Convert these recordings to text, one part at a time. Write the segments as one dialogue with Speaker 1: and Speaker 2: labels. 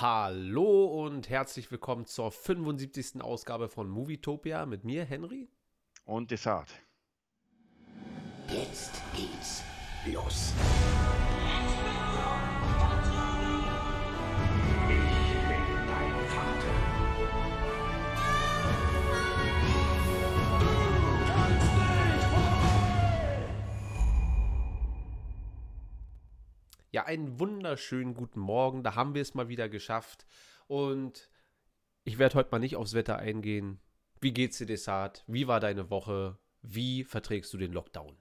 Speaker 1: Hallo und herzlich willkommen zur 75. Ausgabe von Movietopia mit mir, Henry.
Speaker 2: Und Desart.
Speaker 3: Jetzt geht's los.
Speaker 1: Ja, einen wunderschönen guten Morgen. Da haben wir es mal wieder geschafft. Und ich werde heute mal nicht aufs Wetter eingehen. Wie geht's dir, Desart? Wie war deine Woche? Wie verträgst du den Lockdown?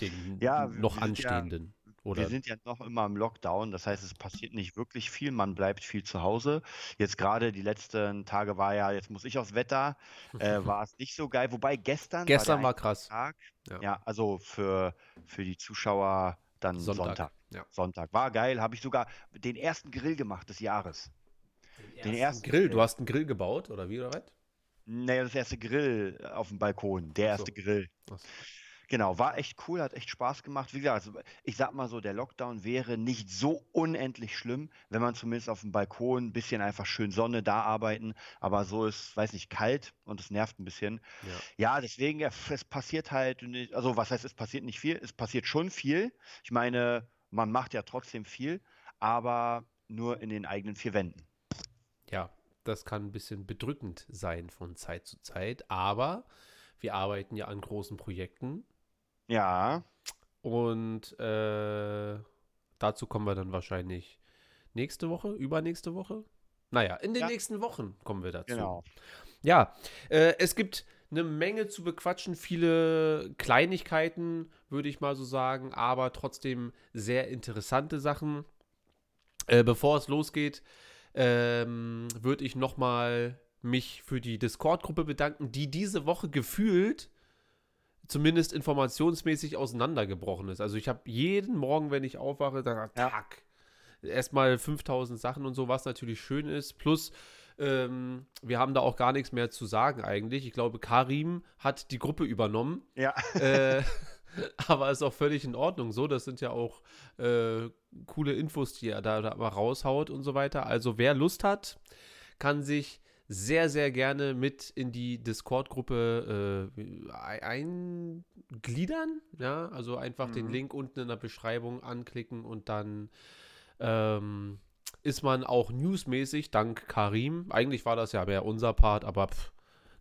Speaker 1: Den
Speaker 2: Ja,
Speaker 1: noch
Speaker 2: sind ja-
Speaker 1: anstehenden. Oder
Speaker 2: Wir sind ja noch immer im Lockdown, das heißt, es passiert nicht wirklich viel, man bleibt viel zu Hause. Jetzt gerade die letzten Tage war ja, jetzt muss ich aufs Wetter, äh, war es nicht so geil. Wobei gestern
Speaker 1: gestern war
Speaker 2: der
Speaker 1: krass.
Speaker 2: Tag,
Speaker 1: Ja.
Speaker 2: ja, also für, für die Zuschauer dann
Speaker 1: Sonntag.
Speaker 2: Sonntag.
Speaker 1: Ja.
Speaker 2: Sonntag. War geil, habe ich sogar den ersten Grill gemacht des Jahres. Den ersten
Speaker 1: Grill. Du hast einen Grill gebaut, oder wie, oder was?
Speaker 2: Naja, das erste Grill auf dem Balkon, der
Speaker 1: Ach so.
Speaker 2: erste Grill.
Speaker 1: So.
Speaker 2: Genau, war echt cool, hat echt Spaß gemacht. Wie gesagt, also ich sag mal so, der Lockdown wäre nicht so unendlich schlimm, wenn man zumindest auf dem Balkon ein bisschen einfach schön Sonne da arbeiten. Aber so ist, weiß nicht, kalt und es nervt ein bisschen.
Speaker 1: Ja.
Speaker 2: Ja, deswegen, es passiert halt nicht, also was heißt, es passiert nicht viel? Es passiert schon viel. Ich meine, man macht ja trotzdem viel, aber nur in den eigenen vier Wänden.
Speaker 1: Ja, das kann ein bisschen bedrückend sein von Zeit zu Zeit, aber wir arbeiten ja an großen Projekten
Speaker 2: Ja,
Speaker 1: und äh, dazu kommen wir dann wahrscheinlich nächste Woche, übernächste Woche. Naja, in den
Speaker 2: Ja.
Speaker 1: nächsten Wochen kommen wir dazu.
Speaker 2: genau.
Speaker 1: Ja, äh, es gibt eine Menge zu bequatschen, viele Kleinigkeiten, würde ich mal so sagen, aber trotzdem sehr interessante Sachen. Äh, bevor es losgeht, ähm, würde ich nochmal mich für die Discord-Gruppe bedanken, die diese Woche gefühlt zumindest informationsmäßig auseinandergebrochen ist. Also ich habe jeden Morgen, wenn ich aufwache, dann
Speaker 2: Ja.
Speaker 1: tack, erstmal 5000 Sachen und so, was natürlich schön ist. Plus, ähm, wir haben da auch gar nichts mehr zu sagen eigentlich. Ich glaube, Karim hat die Gruppe übernommen.
Speaker 2: Ja,
Speaker 1: äh, aber ist auch völlig in Ordnung so. Das sind ja auch äh, coole Infos, die er da, da mal raushaut und so weiter. Also wer Lust hat, kann sich sehr, sehr gerne mit in die Discord-Gruppe äh, ein- eingliedern. Ja, also einfach den
Speaker 2: Mhm.
Speaker 1: Link unten in der Beschreibung anklicken und dann ähm, ist man auch newsmäßig, dank Karim. Eigentlich war das ja mehr unser Part, aber pff,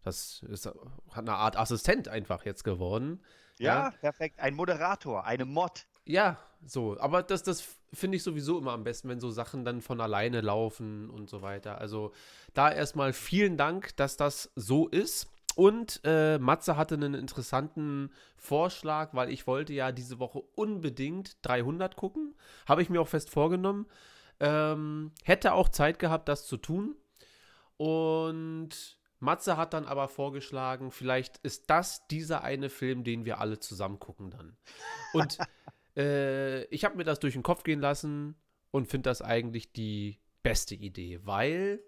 Speaker 1: das ist hat eine Art Assistent einfach jetzt geworden.
Speaker 2: ja, perfekt. Ein Moderator, eine Mod.
Speaker 1: Ja, so. Aber das, das finde ich sowieso immer am besten, wenn so Sachen dann von alleine laufen und so weiter. Also da erstmal vielen Dank, dass das so ist. Und äh, Matze hatte einen interessanten Vorschlag, weil ich wollte ja diese Woche unbedingt 300 gucken. Habe ich mir auch fest vorgenommen. Ähm, hätte auch Zeit gehabt, das zu tun. Und Matze hat dann aber vorgeschlagen, vielleicht ist das dieser eine Film, den wir alle zusammen gucken dann. Und äh, ich habe mir das durch den Kopf gehen lassen und finde das eigentlich die beste Idee, weil,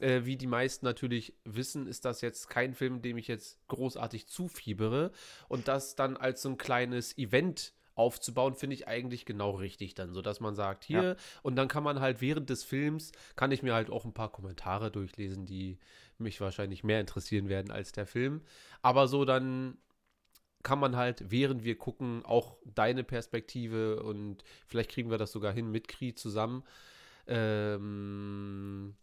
Speaker 1: äh, wie die meisten natürlich wissen, ist das jetzt kein Film, dem ich jetzt großartig zufiebere. Und das dann als so ein kleines Event aufzubauen, finde ich eigentlich genau richtig dann, so dass man sagt, hier,
Speaker 2: Ja.
Speaker 1: und dann kann man halt während des Films, kann ich mir halt auch ein paar Kommentare durchlesen, die mich wahrscheinlich mehr interessieren werden als der Film. Aber so dann kann man halt, während wir gucken, auch deine Perspektive und vielleicht kriegen wir das sogar hin mit Kri zusammen, ähm,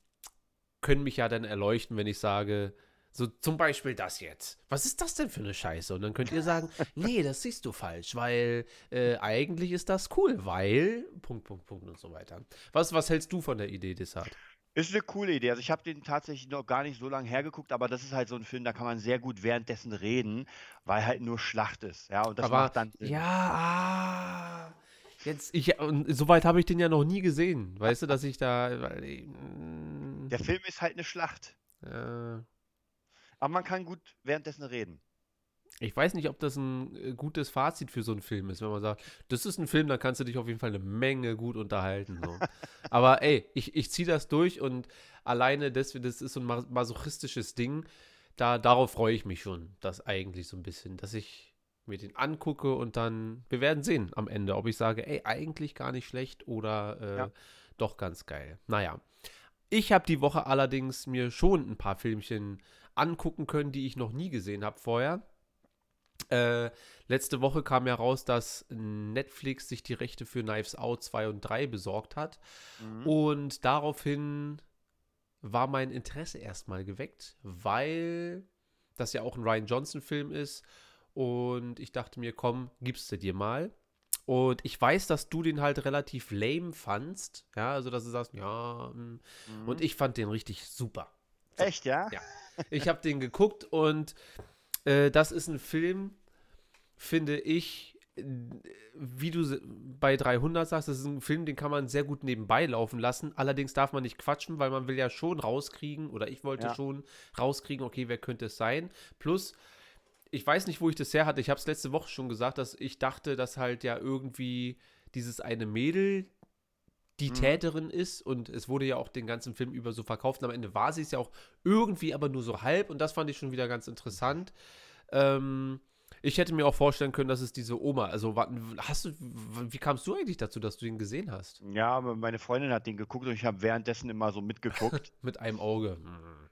Speaker 1: können mich ja dann erleuchten, wenn ich sage, so zum Beispiel das jetzt. Was ist das denn für eine Scheiße? Und dann könnt ihr sagen, nee, das siehst du falsch, weil äh, eigentlich ist das cool, weil Punkt, Punkt, Punkt und so weiter. Was, was hältst du von der Idee, Desart?
Speaker 2: Ist eine coole Idee. Also ich habe den tatsächlich noch gar nicht so lange hergeguckt, aber das ist halt so ein Film, da kann man sehr gut währenddessen reden, weil halt nur Schlacht ist. Ja, und das
Speaker 1: Aber
Speaker 2: macht dann Sinn.
Speaker 1: ja, ah, jetzt ich soweit habe ich den ja noch nie gesehen, weißt du, dass ich da ich, mm,
Speaker 2: Der Film ist halt eine Schlacht.
Speaker 1: äh,
Speaker 2: Aber man kann gut währenddessen reden.
Speaker 1: Ich weiß nicht, ob das ein äh, gutes Fazit für so einen Film ist, wenn man sagt, das ist ein Film, da kannst du dich auf jeden Fall eine Menge gut unterhalten. So. Aber ey, ich, ich ziehe das durch und alleine das, das ist so ein mas- masochistisches Ding. Da, darauf freue ich mich schon, das eigentlich so ein bisschen, dass ich mir den angucke und dann, wir werden sehen am Ende, ob ich sage, ey, eigentlich gar nicht schlecht oder äh,
Speaker 2: Ja.
Speaker 1: doch ganz geil. Naja. Ich habe die Woche allerdings mir schon ein paar Filmchen angucken können, die ich noch nie gesehen habe vorher. Äh, letzte Woche kam ja raus, dass Netflix sich die Rechte für Knives Out 2 und 3 besorgt hat.
Speaker 2: Mhm.
Speaker 1: Und daraufhin war mein Interesse erstmal geweckt, weil das ja auch ein Ryan Johnson-Film ist. Und ich dachte mir, komm, gibst du dir mal. Und ich weiß, dass du den halt relativ lame fandst. Ja, also dass du sagst, ja. mm.
Speaker 2: Mhm.
Speaker 1: Und ich fand den richtig super.
Speaker 2: Echt, ja?
Speaker 1: Ja. Ich habe den geguckt und äh, das ist ein Film, finde ich, wie du bei 300 sagst, das ist ein Film, den kann man sehr gut nebenbei laufen lassen. Allerdings darf man nicht quatschen, weil man will ja schon rauskriegen, oder ich wollte
Speaker 2: Ja.
Speaker 1: schon rauskriegen, okay, wer könnte es sein. Plus, ich weiß nicht, wo ich das her hatte. Ich habe es letzte Woche schon gesagt, dass ich dachte, dass halt ja irgendwie dieses eine Mädel die
Speaker 2: Mhm.
Speaker 1: Täterin ist und es wurde ja auch den ganzen Film über so verkauft und am Ende war sie es ja auch irgendwie aber nur so halb und das fand ich schon wieder ganz interessant. Ähm, ich hätte mir auch vorstellen können, dass es diese Oma, also hast du, wie kamst du eigentlich dazu, dass du ihn gesehen hast?
Speaker 2: Ja, meine Freundin hat den geguckt und ich habe währenddessen immer so mitgeguckt.
Speaker 1: Mit einem Auge. Hm.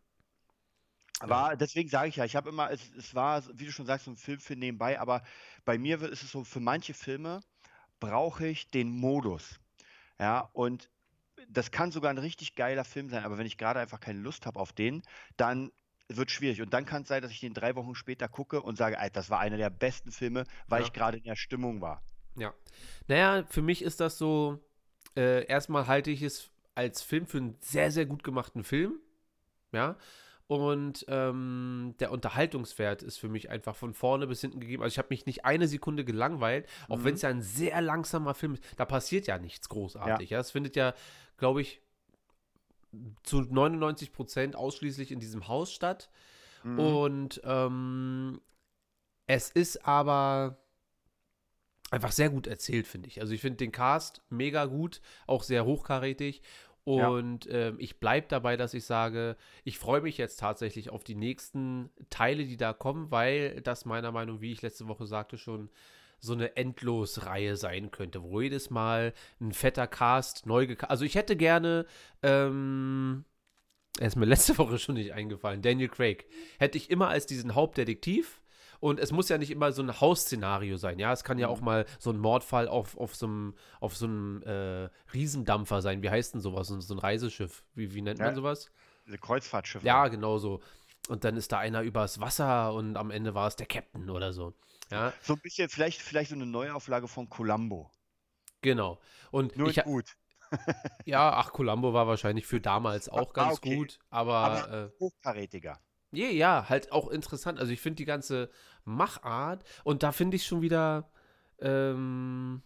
Speaker 2: War, deswegen sage ich ja, ich habe immer, es, es war, wie du schon sagst, so ein Film für nebenbei, aber bei mir ist es so, für manche Filme brauche ich den Modus. Ja, und das kann sogar ein richtig geiler Film sein, aber wenn ich gerade einfach keine Lust habe auf den, dann wird schwierig. Und dann kann es sein, dass ich den drei Wochen später gucke und sage, Alter, das war einer der besten Filme, weil
Speaker 1: Ja.
Speaker 2: ich gerade in der Stimmung war.
Speaker 1: Ja. Naja, für mich ist das so, äh, erstmal halte ich es als Film für einen sehr, sehr gut gemachten Film. Ja. Und ähm, der Unterhaltungswert ist für mich einfach von vorne bis hinten gegeben. Also ich habe mich nicht eine Sekunde gelangweilt, auch
Speaker 2: Mhm.
Speaker 1: wenn es ja ein sehr langsamer Film ist. Da passiert ja nichts großartig. Ja, es findet ja, glaube ich, zu 99 Prozent ausschließlich in diesem Haus statt.
Speaker 2: Mhm.
Speaker 1: Und ähm, es ist aber einfach sehr gut erzählt, finde ich. Also ich finde den Cast mega gut, auch sehr hochkarätig.
Speaker 2: Ja.
Speaker 1: Und ähm, ich bleibe dabei, dass ich sage, ich freue mich jetzt tatsächlich auf die nächsten Teile, die da kommen, weil das meiner Meinung, nach, wie ich letzte Woche sagte, schon so eine Endlosreihe sein könnte, wo jedes Mal ein fetter Cast neu gecastet. Also ich hätte gerne, ähm, er ist mir letzte Woche schon nicht eingefallen, Daniel Craig. Hätte ich immer als diesen Hauptdetektiv. Und es muss ja nicht immer so ein Hausszenario sein, ja. Es kann ja
Speaker 2: Mhm.
Speaker 1: auch mal so ein Mordfall auf, auf so einem, auf so einem äh, Riesendampfer sein. Wie heißt denn sowas? So so ein Reiseschiff. Wie, wie nennt
Speaker 2: Ja.
Speaker 1: man sowas?
Speaker 2: Diese Kreuzfahrtschiffe.
Speaker 1: Ja, genau so. Und dann ist da einer übers Wasser und am Ende war es der Captain oder so. Ja,
Speaker 2: So ein bisschen, vielleicht, vielleicht so eine Neuauflage von Columbo.
Speaker 1: genau. Und
Speaker 2: Nur
Speaker 1: ich,
Speaker 2: gut.
Speaker 1: ja, ach, Columbo war wahrscheinlich für damals auch
Speaker 2: Ah,
Speaker 1: ganz
Speaker 2: okay.
Speaker 1: gut, aber,
Speaker 2: Aber
Speaker 1: äh,
Speaker 2: hochkarätiger.
Speaker 1: Ja, ja, halt auch interessant. Also ich finde die ganze Machart und da finde ich schon wieder, ähm,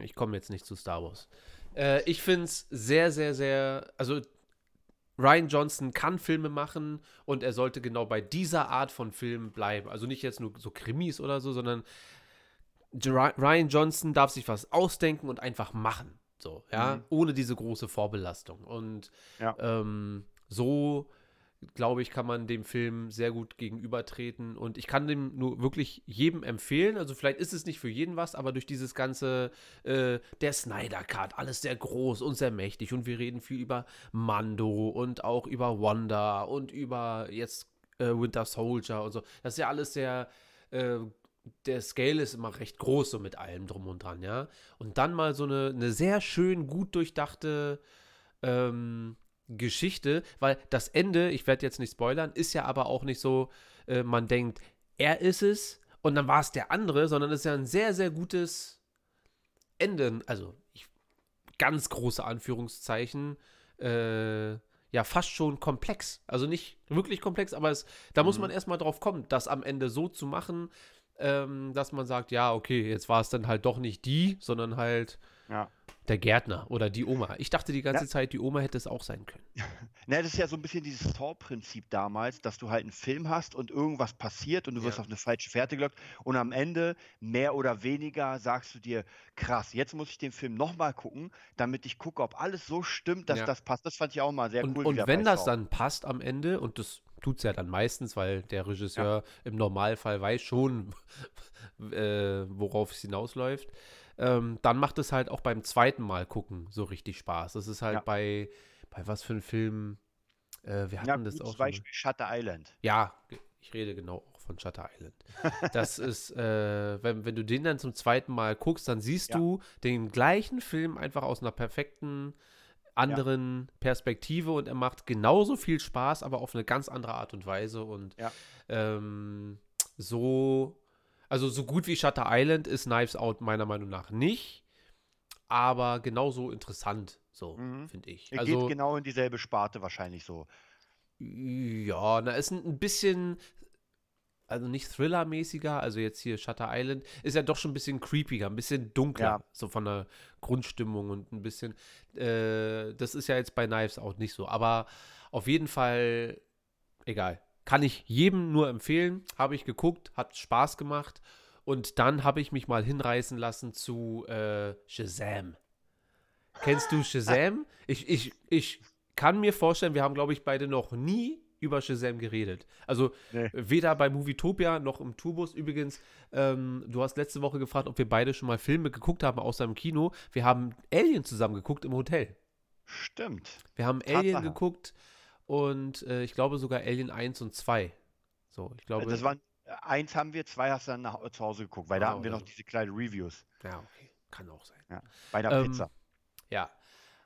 Speaker 1: ich komme jetzt nicht zu Star Wars. Äh, ich finde es sehr, sehr, sehr, also Ryan Johnson kann Filme machen und er sollte genau bei dieser Art von Film bleiben. Also nicht jetzt nur so Krimis oder so, sondern Ryan Johnson darf sich was ausdenken und einfach machen. So, ja,
Speaker 2: Mhm.
Speaker 1: ohne diese große Vorbelastung. Und
Speaker 2: Ja.
Speaker 1: ähm, so, glaube ich, kann man dem Film sehr gut gegenübertreten. Und ich kann dem nur wirklich jedem empfehlen. Also vielleicht ist es nicht für jeden was, aber durch dieses ganze, äh, der Snyder Cut, alles sehr groß und sehr mächtig. Und wir reden viel über Mando und auch über Wanda und über jetzt äh, Winter Soldier und so. Das ist ja alles sehr, äh, der Scale ist immer recht groß, so mit allem drum und dran, ja. Und dann mal so eine, eine sehr schön gut durchdachte ähm, Geschichte, weil das Ende, ich werde jetzt nicht spoilern, ist ja aber auch nicht so, äh, man denkt, er ist es und dann war es der andere, sondern es ist ja ein sehr, sehr gutes Ende. Also, ich, ganz große Anführungszeichen, äh, ja, fast schon komplex. Also nicht wirklich komplex, aber es, da muss
Speaker 2: Mhm.
Speaker 1: man erstmal drauf kommen, das am Ende so zu machen, ähm, dass man sagt, ja, okay, jetzt war es dann halt doch nicht die, sondern halt
Speaker 2: Ja.
Speaker 1: Der Gärtner oder die Oma. Ich dachte die ganze
Speaker 2: Ja.
Speaker 1: Zeit, die Oma hätte es auch sein können.
Speaker 2: Ne, das ist ja so ein bisschen dieses Saw-Prinzip damals, dass du halt einen Film hast und irgendwas passiert und du wirst
Speaker 1: Ja.
Speaker 2: auf eine falsche Fährte gelockt und am Ende, mehr oder weniger, sagst du dir, krass, jetzt muss ich den Film nochmal gucken, damit ich gucke, ob alles so stimmt, dass
Speaker 1: Ja.
Speaker 2: das passt. Das fand ich auch mal sehr
Speaker 1: Und,
Speaker 2: cool.
Speaker 1: und wenn das
Speaker 2: Saw.
Speaker 1: dann passt am Ende, und das tut es ja dann meistens, weil der Regisseur im Normalfall weiß schon, äh, worauf es hinausläuft, ähm, dann macht es halt auch beim zweiten Mal gucken so richtig Spaß. Das ist halt
Speaker 2: Ja.
Speaker 1: bei, bei was für einem Film, äh, wir hatten
Speaker 2: Ja,
Speaker 1: das auch. schon mal.
Speaker 2: Beispiel Shutter Island.
Speaker 1: Ja, ich rede genau auch von Shutter Island. Das ist, äh, wenn, wenn du den dann zum zweiten Mal guckst, dann siehst
Speaker 2: Ja.
Speaker 1: du den gleichen Film einfach aus einer perfekten anderen Perspektive und er macht genauso viel Spaß, aber auf eine ganz andere Art und Weise und
Speaker 2: Ja.
Speaker 1: ähm, so, also so gut wie Shutter Island ist Knives Out meiner Meinung nach nicht, aber genauso interessant, so
Speaker 2: Mhm.
Speaker 1: finde ich.
Speaker 2: Er
Speaker 1: Also
Speaker 2: geht genau in dieselbe Sparte wahrscheinlich so.
Speaker 1: ja, na, ist ein, bisschen, also nicht Thriller-mäßiger, also jetzt hier Shutter Island, ist ja doch schon ein bisschen creepiger, ein bisschen dunkler,
Speaker 2: Ja.
Speaker 1: so von der Grundstimmung und ein bisschen, äh, das ist ja jetzt bei Knives auch nicht so, aber auf jeden Fall, egal. Kann ich jedem nur empfehlen, habe ich geguckt, hat Spaß gemacht und dann habe ich mich mal hinreißen lassen zu äh, Shazam. Kennst du Shazam? Ich, ich, ich kann mir vorstellen, wir haben, glaube ich, beide noch nie über Shazam geredet. Also
Speaker 2: Nee.
Speaker 1: weder bei Movietopia noch im Tourbus. Übrigens, ähm, du hast letzte Woche gefragt, ob wir beide schon mal Filme geguckt haben, außer im Kino. Wir haben Alien zusammen geguckt im Hotel.
Speaker 2: Stimmt.
Speaker 1: Wir haben Alien
Speaker 2: Tatsache.
Speaker 1: geguckt und äh, ich glaube sogar Alien 1 und 2. So, ich glaube.
Speaker 2: das waren, äh, eins haben wir, zwei hast du dann nach, zu Hause geguckt, weil da
Speaker 1: Ah,
Speaker 2: hatten wir noch
Speaker 1: so.
Speaker 2: diese kleinen Reviews
Speaker 1: ja, okay. Kann auch sein.
Speaker 2: bei der
Speaker 1: Ähm,
Speaker 2: Pizza.
Speaker 1: Ja.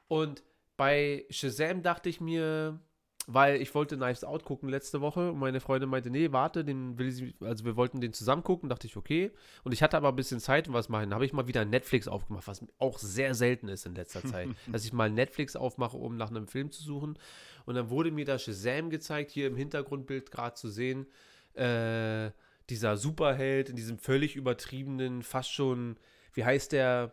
Speaker 1: Und bei Shazam dachte ich mir, weil ich wollte Knives Out gucken letzte Woche und meine Freundin meinte, nee, warte, den will sie, also wir wollten den zusammen gucken, dachte ich, okay. Und ich hatte aber ein bisschen Zeit und was machen. Da habe ich mal wieder Netflix aufgemacht, was auch sehr selten ist in letzter Zeit, dass ich mal Netflix aufmache, um nach einem Film zu suchen. Und dann wurde mir da Shazam gezeigt, hier im Hintergrundbild gerade zu sehen. Äh, dieser Superheld in diesem völlig übertriebenen, fast schon, wie heißt der?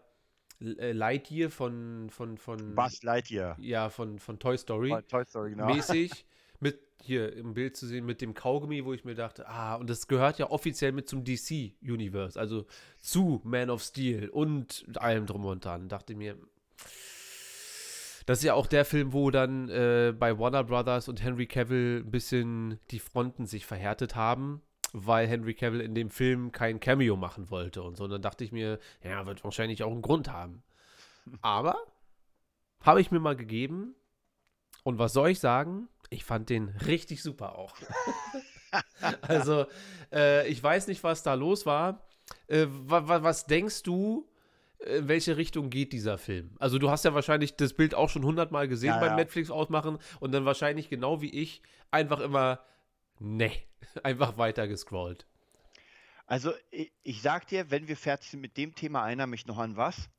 Speaker 1: Äh, Lightyear von, von, von,
Speaker 2: Buzz Lightyear.
Speaker 1: ja, von, von Toy Story
Speaker 2: Toy- Toy Story, genau.
Speaker 1: mäßig mit hier im Bild zu sehen mit dem Kaugummi, wo ich mir dachte, ah, und das gehört ja offiziell mit zum DC Universe, also zu Man of Steel und allem drum und dran. Dachte mir, das ist ja auch der Film, wo dann äh, bei Warner Brothers und Henry Cavill ein bisschen die Fronten sich verhärtet haben, weil Henry Cavill in dem Film kein Cameo machen wollte und so. Und dann dachte ich mir, ja, wird wahrscheinlich auch einen Grund haben. Aber habe ich mir mal gegeben. Und was soll ich sagen? Ich fand den richtig super auch. also, äh, ich weiß nicht, was da los war. Äh, wa wa was denkst du, in welche Richtung geht dieser Film? Also, du hast ja wahrscheinlich das Bild auch schon hundertmal gesehen
Speaker 2: Ja,
Speaker 1: beim
Speaker 2: ja.
Speaker 1: Netflix ausmachen und dann wahrscheinlich genau wie ich einfach immer, ne, einfach weiter gescrollt.
Speaker 2: Also ich, ich sag dir, wenn wir fertig sind mit dem Thema, erinnere mich noch an was.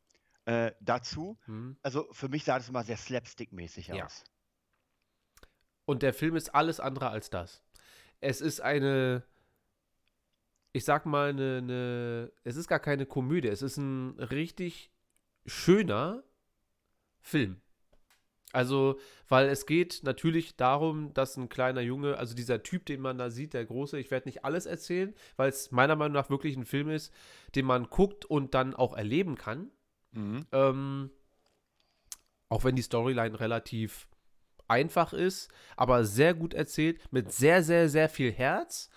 Speaker 2: Äh, dazu,
Speaker 1: Hm?
Speaker 2: also für mich sah das immer sehr slapstick-mäßig
Speaker 1: Ja.
Speaker 2: aus.
Speaker 1: Und der Film ist alles andere als das. Es ist eine, ich sag mal, eine, eine, es ist gar keine Komödie, es ist ein richtig schöner Film. Also, weil es geht natürlich darum, dass ein kleiner Junge, also dieser Typ, den man da sieht, der große, ich werde nicht alles erzählen, weil es meiner Meinung nach wirklich ein Film ist, den man guckt und dann auch erleben kann.
Speaker 2: Mhm.
Speaker 1: Ähm, auch wenn die Storyline relativ einfach ist, aber sehr gut erzählt, mit sehr, sehr, sehr viel Herz.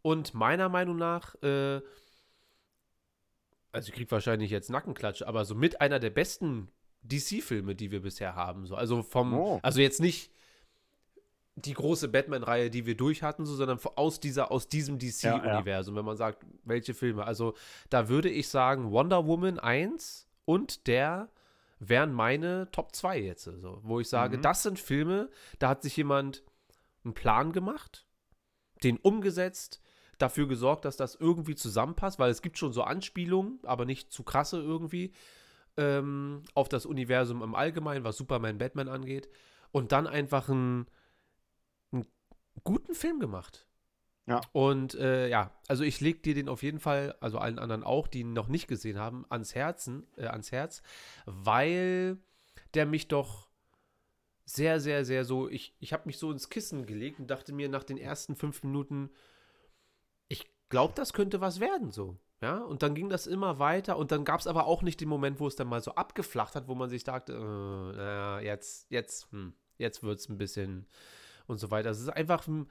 Speaker 1: Und meiner Meinung nach, äh, also ich krieg wahrscheinlich jetzt Nackenklatsch, aber so mit einer der besten DC-Filme, die wir bisher haben. So. Also vom,
Speaker 2: Oh.
Speaker 1: also jetzt nicht die große Batman-Reihe, die wir durch hatten, so, sondern aus, dieser, aus diesem DC-Universum, wenn man sagt, welche Filme. Also da würde ich sagen, Wonder Woman 1 und der wären meine Top 2 jetzt. So, wo ich sage,
Speaker 2: Mhm.
Speaker 1: das sind Filme, da hat sich jemand einen Plan gemacht, den umgesetzt, dafür gesorgt, dass das irgendwie zusammenpasst, weil es gibt schon so Anspielungen, aber nicht zu krasse irgendwie, ähm, auf das Universum im Allgemeinen, was Superman, Batman angeht. Und dann einfach einen, einen guten Film gemacht.
Speaker 2: Ja.
Speaker 1: Und äh, ja, also ich lege dir den auf jeden Fall, also allen anderen auch, die ihn noch nicht gesehen haben, ans Herzen, äh, ans Herz, weil der mich doch sehr, sehr, sehr so, ich, ich habe mich so ins Kissen gelegt und dachte mir nach den ersten fünf Minuten, ich glaube, das könnte was werden so. Ja, und dann ging das immer weiter und dann gab es aber auch nicht den Moment, wo es dann mal so abgeflacht hat, wo man sich dachte, äh, na, jetzt, jetzt, hm, jetzt wird es ein bisschen und so weiter. Es ist einfach ein,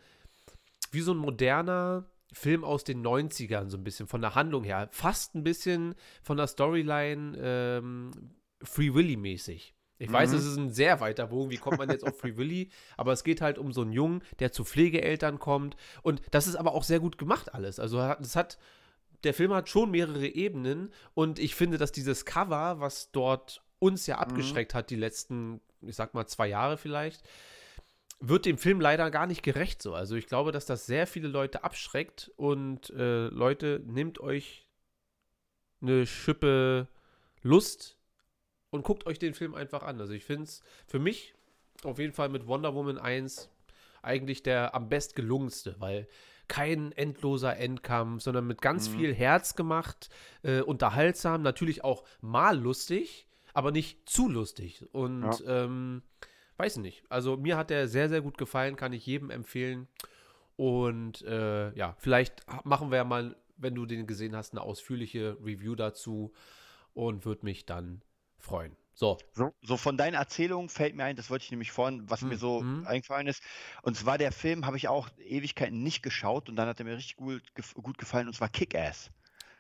Speaker 1: wie so ein moderner Film aus den 90ern, so ein bisschen von der Handlung her. Fast ein bisschen von der Storyline ähm, Free Willy-mäßig. Ich weiß,
Speaker 2: Mhm.
Speaker 1: es ist ein sehr weiter Bogen, wie kommt man jetzt auf Free Willy, aber es geht halt um so einen Jungen, der zu Pflegeeltern kommt und das ist aber auch sehr gut gemacht alles. Also es hat, der Film hat schon mehrere Ebenen und ich finde, dass dieses Cover, was dort uns ja abgeschreckt hat, die letzten, ich sag mal, zwei Jahre vielleicht, wird dem Film leider gar nicht gerecht so. Also ich glaube, dass das sehr viele Leute abschreckt und äh, Leute, nehmt euch eine Schippe Lust und guckt euch den Film einfach an. Also ich finde es für mich auf jeden Fall mit Wonder Woman 1 eigentlich der am best gelungenste, weil kein endloser Endkampf, sondern mit ganz
Speaker 2: Mhm.
Speaker 1: viel Herz gemacht, äh, unterhaltsam, natürlich auch mal lustig, aber nicht zu lustig. Und ähm, weiß nicht. Also mir hat der sehr, sehr gut gefallen, kann ich jedem empfehlen. Und äh, ja, vielleicht machen wir ja mal, wenn du den gesehen hast, eine ausführliche Review dazu und würde mich dann freuen. So.
Speaker 2: So, so von deinen Erzählungen fällt mir ein, das wollte ich nämlich vorhin, was mir so
Speaker 1: Mhm.
Speaker 2: eingefallen ist. Und zwar der Film habe ich auch Ewigkeiten nicht geschaut und dann hat er mir richtig gut, gut gefallen und zwar Kick-Ass.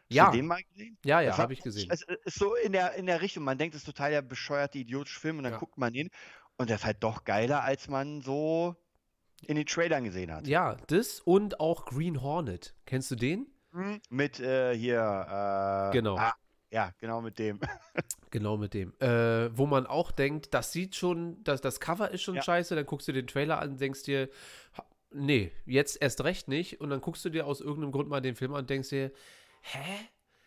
Speaker 2: Hast
Speaker 1: Ja.
Speaker 2: du den mal gesehen?
Speaker 1: Ja, ja, habe ich gesehen.
Speaker 2: Es ist so in der, in der Richtung, man denkt, es ist total der bescheuerte, idiotische Film und dann
Speaker 1: Ja.
Speaker 2: guckt man ihn und der ist halt doch geiler, als man so in den Trailern gesehen hat.
Speaker 1: Ja, das und auch Green Hornet. Kennst du den?
Speaker 2: Mhm. Mit äh, hier, äh,
Speaker 1: Genau.
Speaker 2: Ah, ja, genau mit dem.
Speaker 1: Genau mit dem. Äh, wo man auch denkt, das sieht schon, das, das Cover ist schon
Speaker 2: Ja.
Speaker 1: scheiße, dann guckst du den Trailer an und denkst dir, nee, jetzt erst recht nicht. Und dann guckst du dir aus irgendeinem Grund mal den Film an und denkst dir, hä?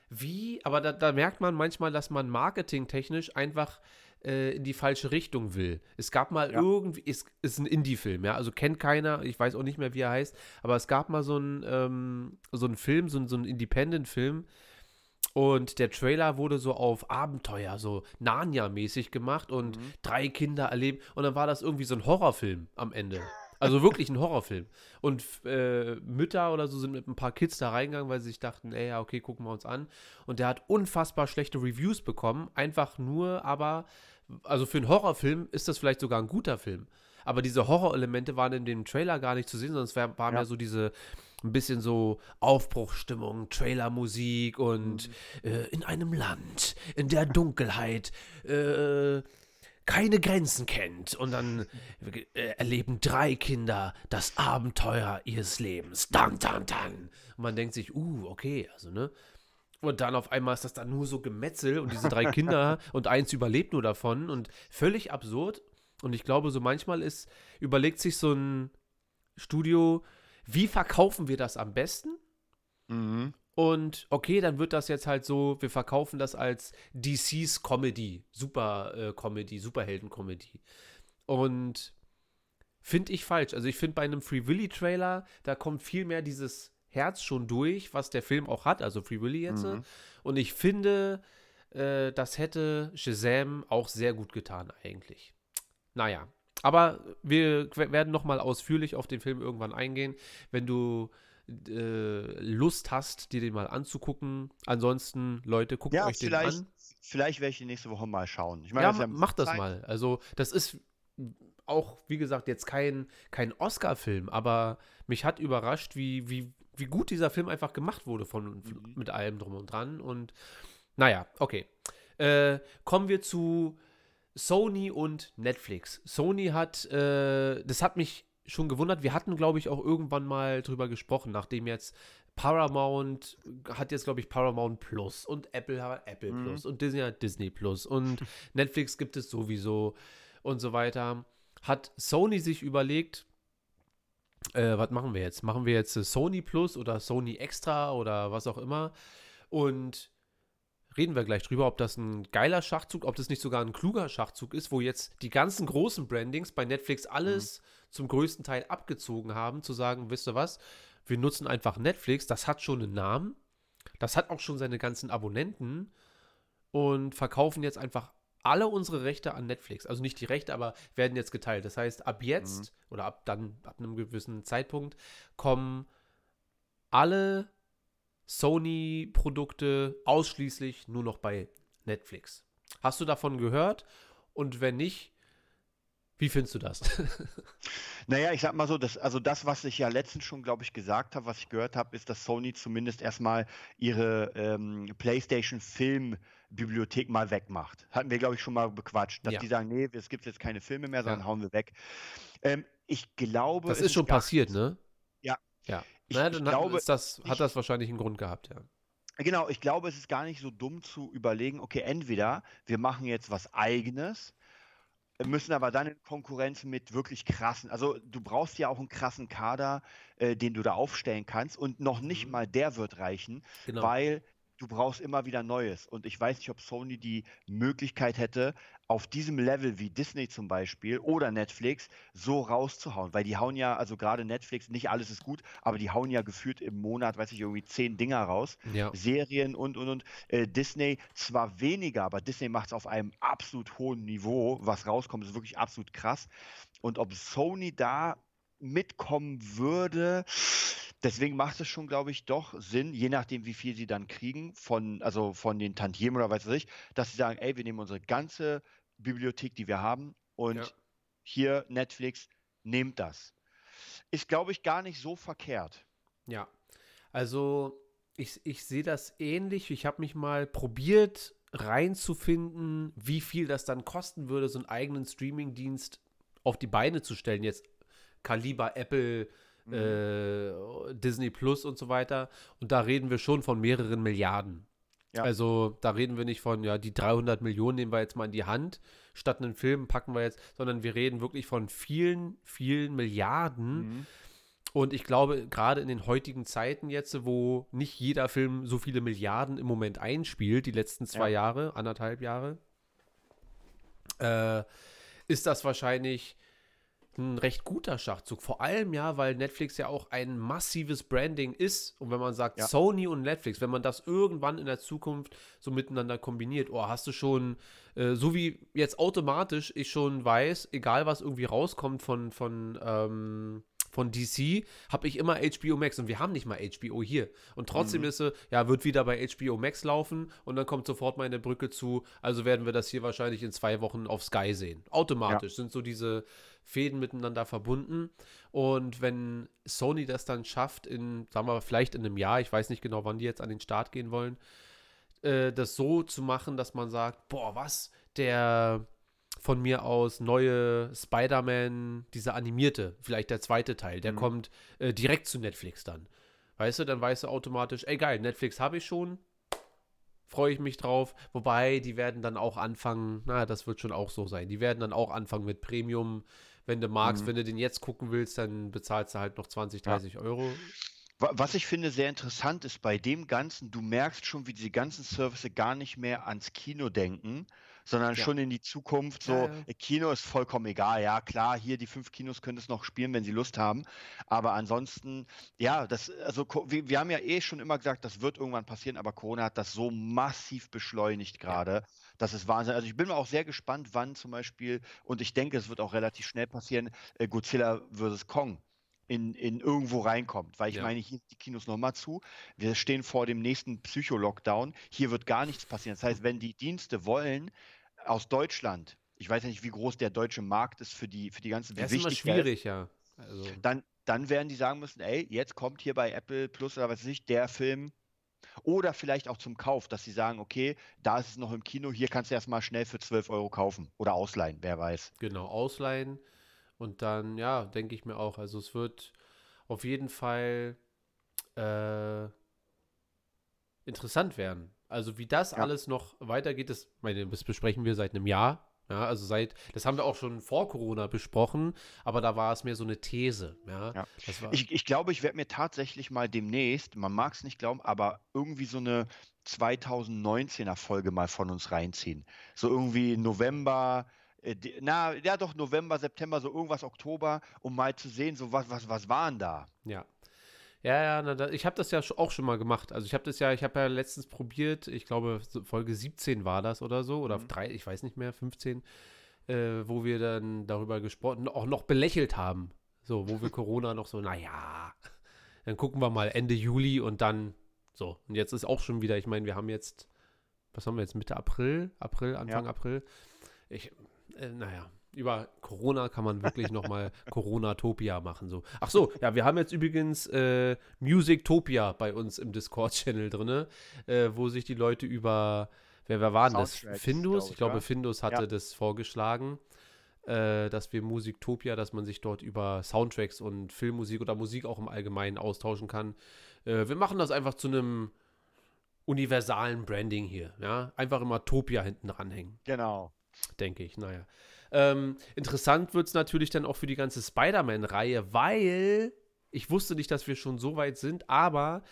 Speaker 1: Wie? Aber da, da merkt man manchmal, dass man marketingtechnisch einfach äh, in die falsche Richtung will. Es gab mal
Speaker 2: Ja.
Speaker 1: irgendwie, ist, ist ein Indie-Film, ja, also kennt keiner, ich weiß auch nicht mehr, wie er heißt, aber es gab mal so einen, ähm, so einen Film, so, einen- so einen Independent-Film, und der Trailer wurde so auf Abenteuer, so Narnia-mäßig gemacht und
Speaker 2: Mhm.
Speaker 1: drei Kinder erleben. Und dann war das irgendwie so ein Horrorfilm am Ende. Also wirklich ein Horrorfilm. Und äh, Mütter oder so sind mit ein paar Kids da reingegangen, weil sie sich dachten, ey, ja, okay, gucken wir uns an. Und der hat unfassbar schlechte Reviews bekommen. Einfach nur, aber, also für einen Horrorfilm ist das vielleicht sogar ein guter Film. Aber diese Horrorelemente waren in dem Trailer gar nicht zu sehen, sondern es war, war
Speaker 2: Ja.
Speaker 1: mehr so diese ein bisschen so Aufbruchstimmung, Trailermusik und äh, in einem Land, in der Dunkelheit äh, keine Grenzen kennt. Und dann äh, erleben drei Kinder das Abenteuer ihres Lebens. Dann, dann, dann. Und man denkt sich, uh, okay, also, ne? Und dann auf einmal ist das dann nur so Gemetzel und diese drei Kinder und eins überlebt nur davon und völlig absurd. Und ich glaube, so manchmal ist, überlegt sich so ein Studio, wie verkaufen wir das am besten?
Speaker 2: Mhm.
Speaker 1: Und okay, dann wird das jetzt halt so, wir verkaufen das als DC's Comedy, Super äh, Comedy, Superhelden-Comedy. Und finde ich falsch. Also ich finde bei einem Free Willy Trailer, da kommt viel mehr dieses Herz schon durch, was der Film auch hat, also Free Willy jetzt.
Speaker 2: Mhm.
Speaker 1: Und ich finde, äh, das hätte Shazam auch sehr gut getan eigentlich. Naja, aber wir werden noch mal ausführlich auf den Film irgendwann eingehen, wenn du äh, Lust hast, dir den mal anzugucken. Ansonsten, Leute, guckt
Speaker 2: Ja,
Speaker 1: euch den
Speaker 2: vielleicht,
Speaker 1: an.
Speaker 2: vielleicht werde ich die nächste Woche mal schauen. Ich
Speaker 1: Ja,
Speaker 2: das ein
Speaker 1: mach das
Speaker 2: Zeit.
Speaker 1: mal. Also, das ist auch, wie gesagt, jetzt kein, kein Oscar-Film, aber mich hat überrascht, wie, wie, wie gut dieser Film einfach gemacht wurde von,
Speaker 2: Mhm.
Speaker 1: mit allem drum und dran. Und naja, okay. Äh, kommen wir zu Sony und Netflix. Sony hat, äh, das hat mich schon gewundert. Wir hatten, glaube ich, auch irgendwann mal drüber gesprochen, nachdem jetzt Paramount hat jetzt, glaube ich, Paramount Plus und Apple hat Apple
Speaker 2: Mhm.
Speaker 1: Plus und Disney hat Disney Plus und Netflix gibt es sowieso und so weiter. Hat Sony sich überlegt, äh, was machen wir jetzt? Machen wir jetzt äh, Sony Plus oder Sony Extra oder was auch immer? Und reden wir gleich drüber, ob das ein geiler Schachzug, ob das nicht sogar ein kluger Schachzug ist, wo jetzt die ganzen großen Brandings bei Netflix alles zum größten Teil abgezogen haben, zu sagen, wisst ihr was, wir nutzen einfach Netflix, das hat schon einen Namen, das hat auch schon seine ganzen Abonnenten und verkaufen jetzt einfach alle unsere Rechte an Netflix. Also nicht die Rechte, aber werden jetzt geteilt. Das heißt, ab jetzt oder ab dann, ab einem gewissen Zeitpunkt kommen alle Sony-Produkte ausschließlich nur noch bei Netflix. Hast du davon gehört? Und wenn nicht, wie findest du das?
Speaker 2: Naja, ich sag mal so, das, also das, was ich ja letztens schon, glaube ich, gesagt habe, was ich gehört habe, ist, dass Sony zumindest erstmal ihre ähm, PlayStation-Film-Bibliothek mal wegmacht. Hatten wir, glaube ich, schon mal bequatscht, dass
Speaker 1: Ja.
Speaker 2: die sagen, nee, es gibt jetzt keine Filme mehr, sondern
Speaker 1: Ja.
Speaker 2: hauen wir weg. Ähm, ich glaube,
Speaker 1: Das ist schon passiert, ne?
Speaker 2: Ja.
Speaker 1: Ja.
Speaker 2: Ich-
Speaker 1: Na,
Speaker 2: ich
Speaker 1: dann
Speaker 2: glaube,
Speaker 1: ist das,
Speaker 2: ich-
Speaker 1: hat das wahrscheinlich einen Grund gehabt, ja.
Speaker 2: Genau, ich glaube, es ist gar nicht so dumm zu überlegen, okay, entweder wir machen jetzt was eigenes, müssen aber dann in Konkurrenz mit wirklich krassen, also du brauchst ja auch einen krassen Kader, äh, den du da aufstellen kannst und noch nicht
Speaker 1: Mhm.
Speaker 2: mal der wird reichen,
Speaker 1: Genau.
Speaker 2: weil du brauchst immer wieder Neues. Und ich weiß nicht, ob Sony die Möglichkeit hätte, auf diesem Level wie Disney zum Beispiel oder Netflix so rauszuhauen, weil die hauen ja, also gerade Netflix, nicht alles ist gut, aber die hauen ja gefühlt im Monat, weiß ich, irgendwie zehn Dinger raus.
Speaker 1: ja.
Speaker 2: Serien und und und. Äh, Disney zwar weniger, aber Disney macht es auf einem absolut hohen Niveau. Was rauskommt, ist wirklich absolut krass. Und ob Sony da mitkommen würde, deswegen macht es schon, glaube ich, doch Sinn, je nachdem, wie viel sie dann kriegen, von, also von den Tantiemen oder weiß was ich, dass sie sagen, ey, wir nehmen unsere ganze Bibliothek, die wir haben, und
Speaker 1: Ja.
Speaker 2: hier Netflix, nehmt das. Ist, glaube ich, gar nicht so verkehrt.
Speaker 1: Ja, also ich, ich sehe das ähnlich. Ich habe mich mal probiert reinzufinden, wie viel das dann kosten würde, so einen eigenen Streamingdienst auf die Beine zu stellen. Jetzt Kaliber Apple, äh, Disney Plus und so weiter. Und da reden wir schon von mehreren Milliarden.
Speaker 2: Ja.
Speaker 1: Also da reden wir nicht von, ja, die 300 Millionen nehmen wir jetzt mal in die Hand, statt einen Film packen wir jetzt, sondern wir reden wirklich von vielen, vielen Milliarden.
Speaker 2: Mhm.
Speaker 1: Und ich glaube, gerade in den heutigen Zeiten jetzt, wo nicht jeder Film so viele Milliarden im Moment einspielt, die letzten zwei
Speaker 2: Ja.
Speaker 1: Jahre, anderthalb Jahre, äh, ist das wahrscheinlich ein recht guter Schachzug. Vor allem ja, weil Netflix ja auch ein massives Branding ist. Und wenn man sagt
Speaker 2: Ja.
Speaker 1: Sony und Netflix, wenn man das irgendwann in der Zukunft so miteinander kombiniert, oh, hast du schon, äh, so wie jetzt automatisch ich schon weiß, egal was irgendwie rauskommt von, von, ähm, von DC, habe ich immer HBO Max und wir haben nicht mal HBO hier. Und trotzdem
Speaker 2: Mhm.
Speaker 1: ist es, ja, wird wieder bei HBO Max laufen und dann kommt sofort meine Brücke zu. Also werden wir das hier wahrscheinlich in zwei Wochen auf Sky sehen. Automatisch sind so diese Fäden miteinander verbunden. Und wenn Sony das dann schafft, in, sagen wir, vielleicht in einem Jahr, ich weiß nicht genau, wann die jetzt an den Start gehen wollen, äh, das so zu machen, dass man sagt, boah, was, der von mir aus neue Spider-Man, dieser animierte, vielleicht der zweite Teil, der
Speaker 2: Mhm.
Speaker 1: kommt äh, direkt zu Netflix dann. Weißt du, dann weißt du automatisch, ey geil, Netflix habe ich schon, freue ich mich drauf. Wobei, die werden dann auch anfangen, na, das wird schon auch so sein. Die werden dann auch anfangen mit Premium. Wenn du magst,
Speaker 2: Mhm.
Speaker 1: wenn du den jetzt gucken willst, dann bezahlst du halt noch 20, 30 Euro.
Speaker 2: Wa- Was ich finde sehr interessant ist bei dem Ganzen, du merkst schon, wie diese ganzen Services gar nicht mehr ans Kino denken, sondern
Speaker 1: Ja.
Speaker 2: schon in die Zukunft. So,
Speaker 1: Ja,
Speaker 2: äh, Kino ist vollkommen egal. Ja, klar, hier die fünf Kinos können es noch spielen, wenn sie Lust haben. Aber ansonsten, ja, das, also wir, wir haben ja eh schon immer gesagt, das wird irgendwann passieren, aber Corona hat das so massiv beschleunigt gerade. Das ist Wahnsinn. Also ich bin mir auch sehr gespannt, wann zum Beispiel, und ich denke, es wird auch relativ schnell passieren, äh, Godzilla vs. Kong in, in irgendwo reinkommt. Weil ich
Speaker 1: Ja.
Speaker 2: meine, hier sind die Kinos nochmal zu. Wir stehen vor dem nächsten Psycho-Lockdown. Hier wird gar nichts passieren. Das heißt, wenn die Dienste wollen aus Deutschland, ich weiß ja nicht, wie groß der deutsche Markt ist für die, für die ganzen,
Speaker 1: Das ist immer schwierig, ja. Also,
Speaker 2: dann, dann werden die sagen müssen, ey, jetzt kommt hier bei Apple Plus oder was weiß ich, der Film. Oder vielleicht auch zum Kauf, dass sie sagen, okay, da ist es noch im Kino, hier kannst du erstmal schnell für 12 Euro kaufen oder ausleihen, wer weiß.
Speaker 1: genau, ausleihen. Und dann, ja, denke ich mir auch. Also es wird auf jeden Fall äh, interessant werden. Also wie das
Speaker 2: Ja.
Speaker 1: alles noch weitergeht, das, meine, das besprechen wir seit einem Jahr. Ja, also seit, das haben wir auch schon vor Corona besprochen, aber da war es mehr so eine These. Ja,
Speaker 2: Ja.
Speaker 1: Das war,
Speaker 2: Ich, ich glaube, ich werde mir tatsächlich mal demnächst, man mag es nicht glauben, aber irgendwie so eine 2019er Folge mal von uns reinziehen. So irgendwie November, die- na, ja doch, November, September, so irgendwas Oktober, um mal zu sehen, so was, was, was waren da?
Speaker 1: Ja. Ja, ja, na, da, ich habe das ja auch schon mal gemacht. Also ich habe das ja, ich habe ja letztens probiert, ich glaube Folge 17 war das oder so, oder
Speaker 2: Mhm.
Speaker 1: drei, ich weiß nicht mehr, 15, äh, wo wir dann darüber gesprochen, auch noch belächelt haben. So, wo wir Corona noch so, naja, dann gucken wir mal Ende Juli und dann so. Und jetzt ist auch schon wieder, ich meine, wir haben jetzt, was haben wir jetzt, Mitte April, April, Anfang April. Ich, äh, naja, über Corona kann man wirklich nochmal Corona-Topia machen. So. Ach so, ja, wir haben jetzt übrigens äh, Music-Topia bei uns im Discord-Channel drin, äh, wo sich die Leute über, wer, wer waren das?
Speaker 2: Soundtracks,
Speaker 1: Findus?
Speaker 2: glaub
Speaker 1: Ich
Speaker 2: ich,
Speaker 1: glaube,
Speaker 2: ja.
Speaker 1: Findus hatte
Speaker 2: Ja.
Speaker 1: das vorgeschlagen, äh, dass wir Musiktopia, dass man sich dort über Soundtracks und Filmmusik oder Musik auch im Allgemeinen austauschen kann. Äh, wir machen das einfach zu einem universalen Branding hier. Ja? Einfach immer Topia hinten dranhängen
Speaker 2: Genau.
Speaker 1: Denke ich. Naja. Ähm, interessant wird es natürlich dann auch für die ganze Spider-Man-Reihe, weil ich wusste nicht, dass wir schon so weit sind, aber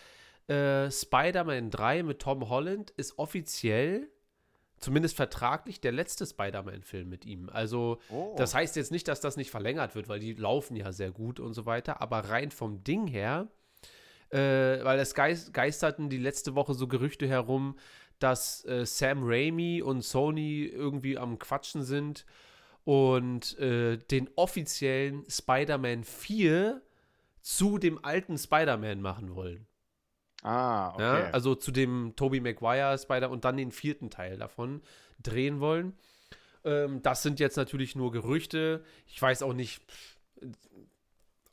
Speaker 1: äh, Spider-Man 3 mit Tom Holland ist offiziell, zumindest vertraglich, der letzte Spider-Man-Film mit ihm. Also,
Speaker 2: Oh.
Speaker 1: das heißt jetzt nicht, dass das nicht verlängert wird, weil die laufen ja sehr gut und so weiter, aber rein vom Ding her, äh, weil es geist, geisterten die letzte Woche so Gerüchte herum, dass äh, Sam Raimi und Sony irgendwie am Quatschen sind und äh, den offiziellen Spider-Man 4 zu dem alten Spider-Man machen wollen.
Speaker 2: Ah, okay.
Speaker 1: Ja? Also zu dem Tobey Maguire Spider und dann den vierten Teil davon drehen wollen. Ähm, das sind jetzt natürlich nur Gerüchte. Ich weiß auch nicht,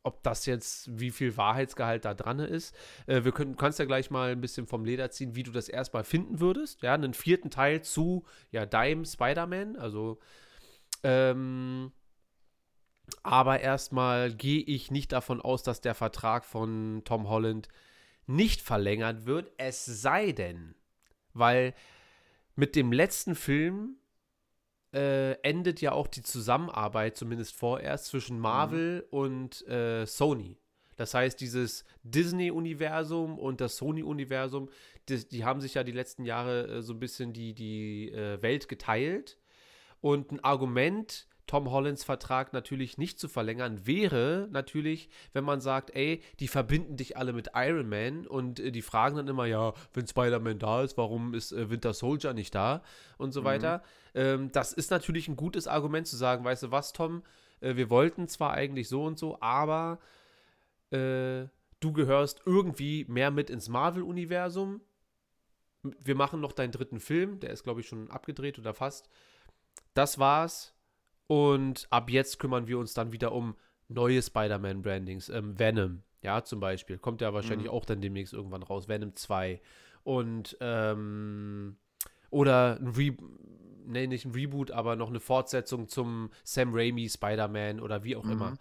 Speaker 1: ob das jetzt, wie viel Wahrheitsgehalt da dran ist. Äh, wir können, kannst ja gleich mal ein bisschen vom Leder ziehen, wie du das erstmal finden würdest. Ja, einen vierten Teil zu ja, deinem Spider-Man. Also, ähm, aber erstmal gehe ich nicht davon aus, dass der Vertrag von Tom Holland nicht verlängert wird, es sei denn, weil mit dem letzten Film äh, endet ja auch die Zusammenarbeit, zumindest vorerst, zwischen Marvel und äh, Sony. Das heißt, dieses Disney-Universum und das Sony-Universum, die, die haben sich ja die letzten Jahre äh, so ein bisschen die, die äh, Welt geteilt. Und ein Argument, Tom Hollands Vertrag natürlich nicht zu verlängern, wäre natürlich, wenn man sagt, ey, die verbinden dich alle mit Iron Man und äh, die fragen dann immer, ja, wenn Spider-Man da ist, warum ist äh, Winter Soldier nicht da und so weiter. Ähm, das ist natürlich ein gutes Argument zu sagen, weißt du was, Tom, äh, wir wollten zwar eigentlich so und so, aber äh, du gehörst irgendwie mehr mit ins Marvel-Universum. Wir machen noch deinen dritten Film, der ist, glaube ich, schon abgedreht oder fast. Das war's. Und ab jetzt kümmern wir uns dann wieder um neue Spider-Man-Brandings. Ähm, Venom, ja, zum Beispiel. Kommt ja wahrscheinlich auch dann demnächst irgendwann raus. Venom 2. Und, ähm, oder ein Re nee, nicht ein Reboot, aber noch eine Fortsetzung zum Sam Raimi Spider-Man oder wie auch immer.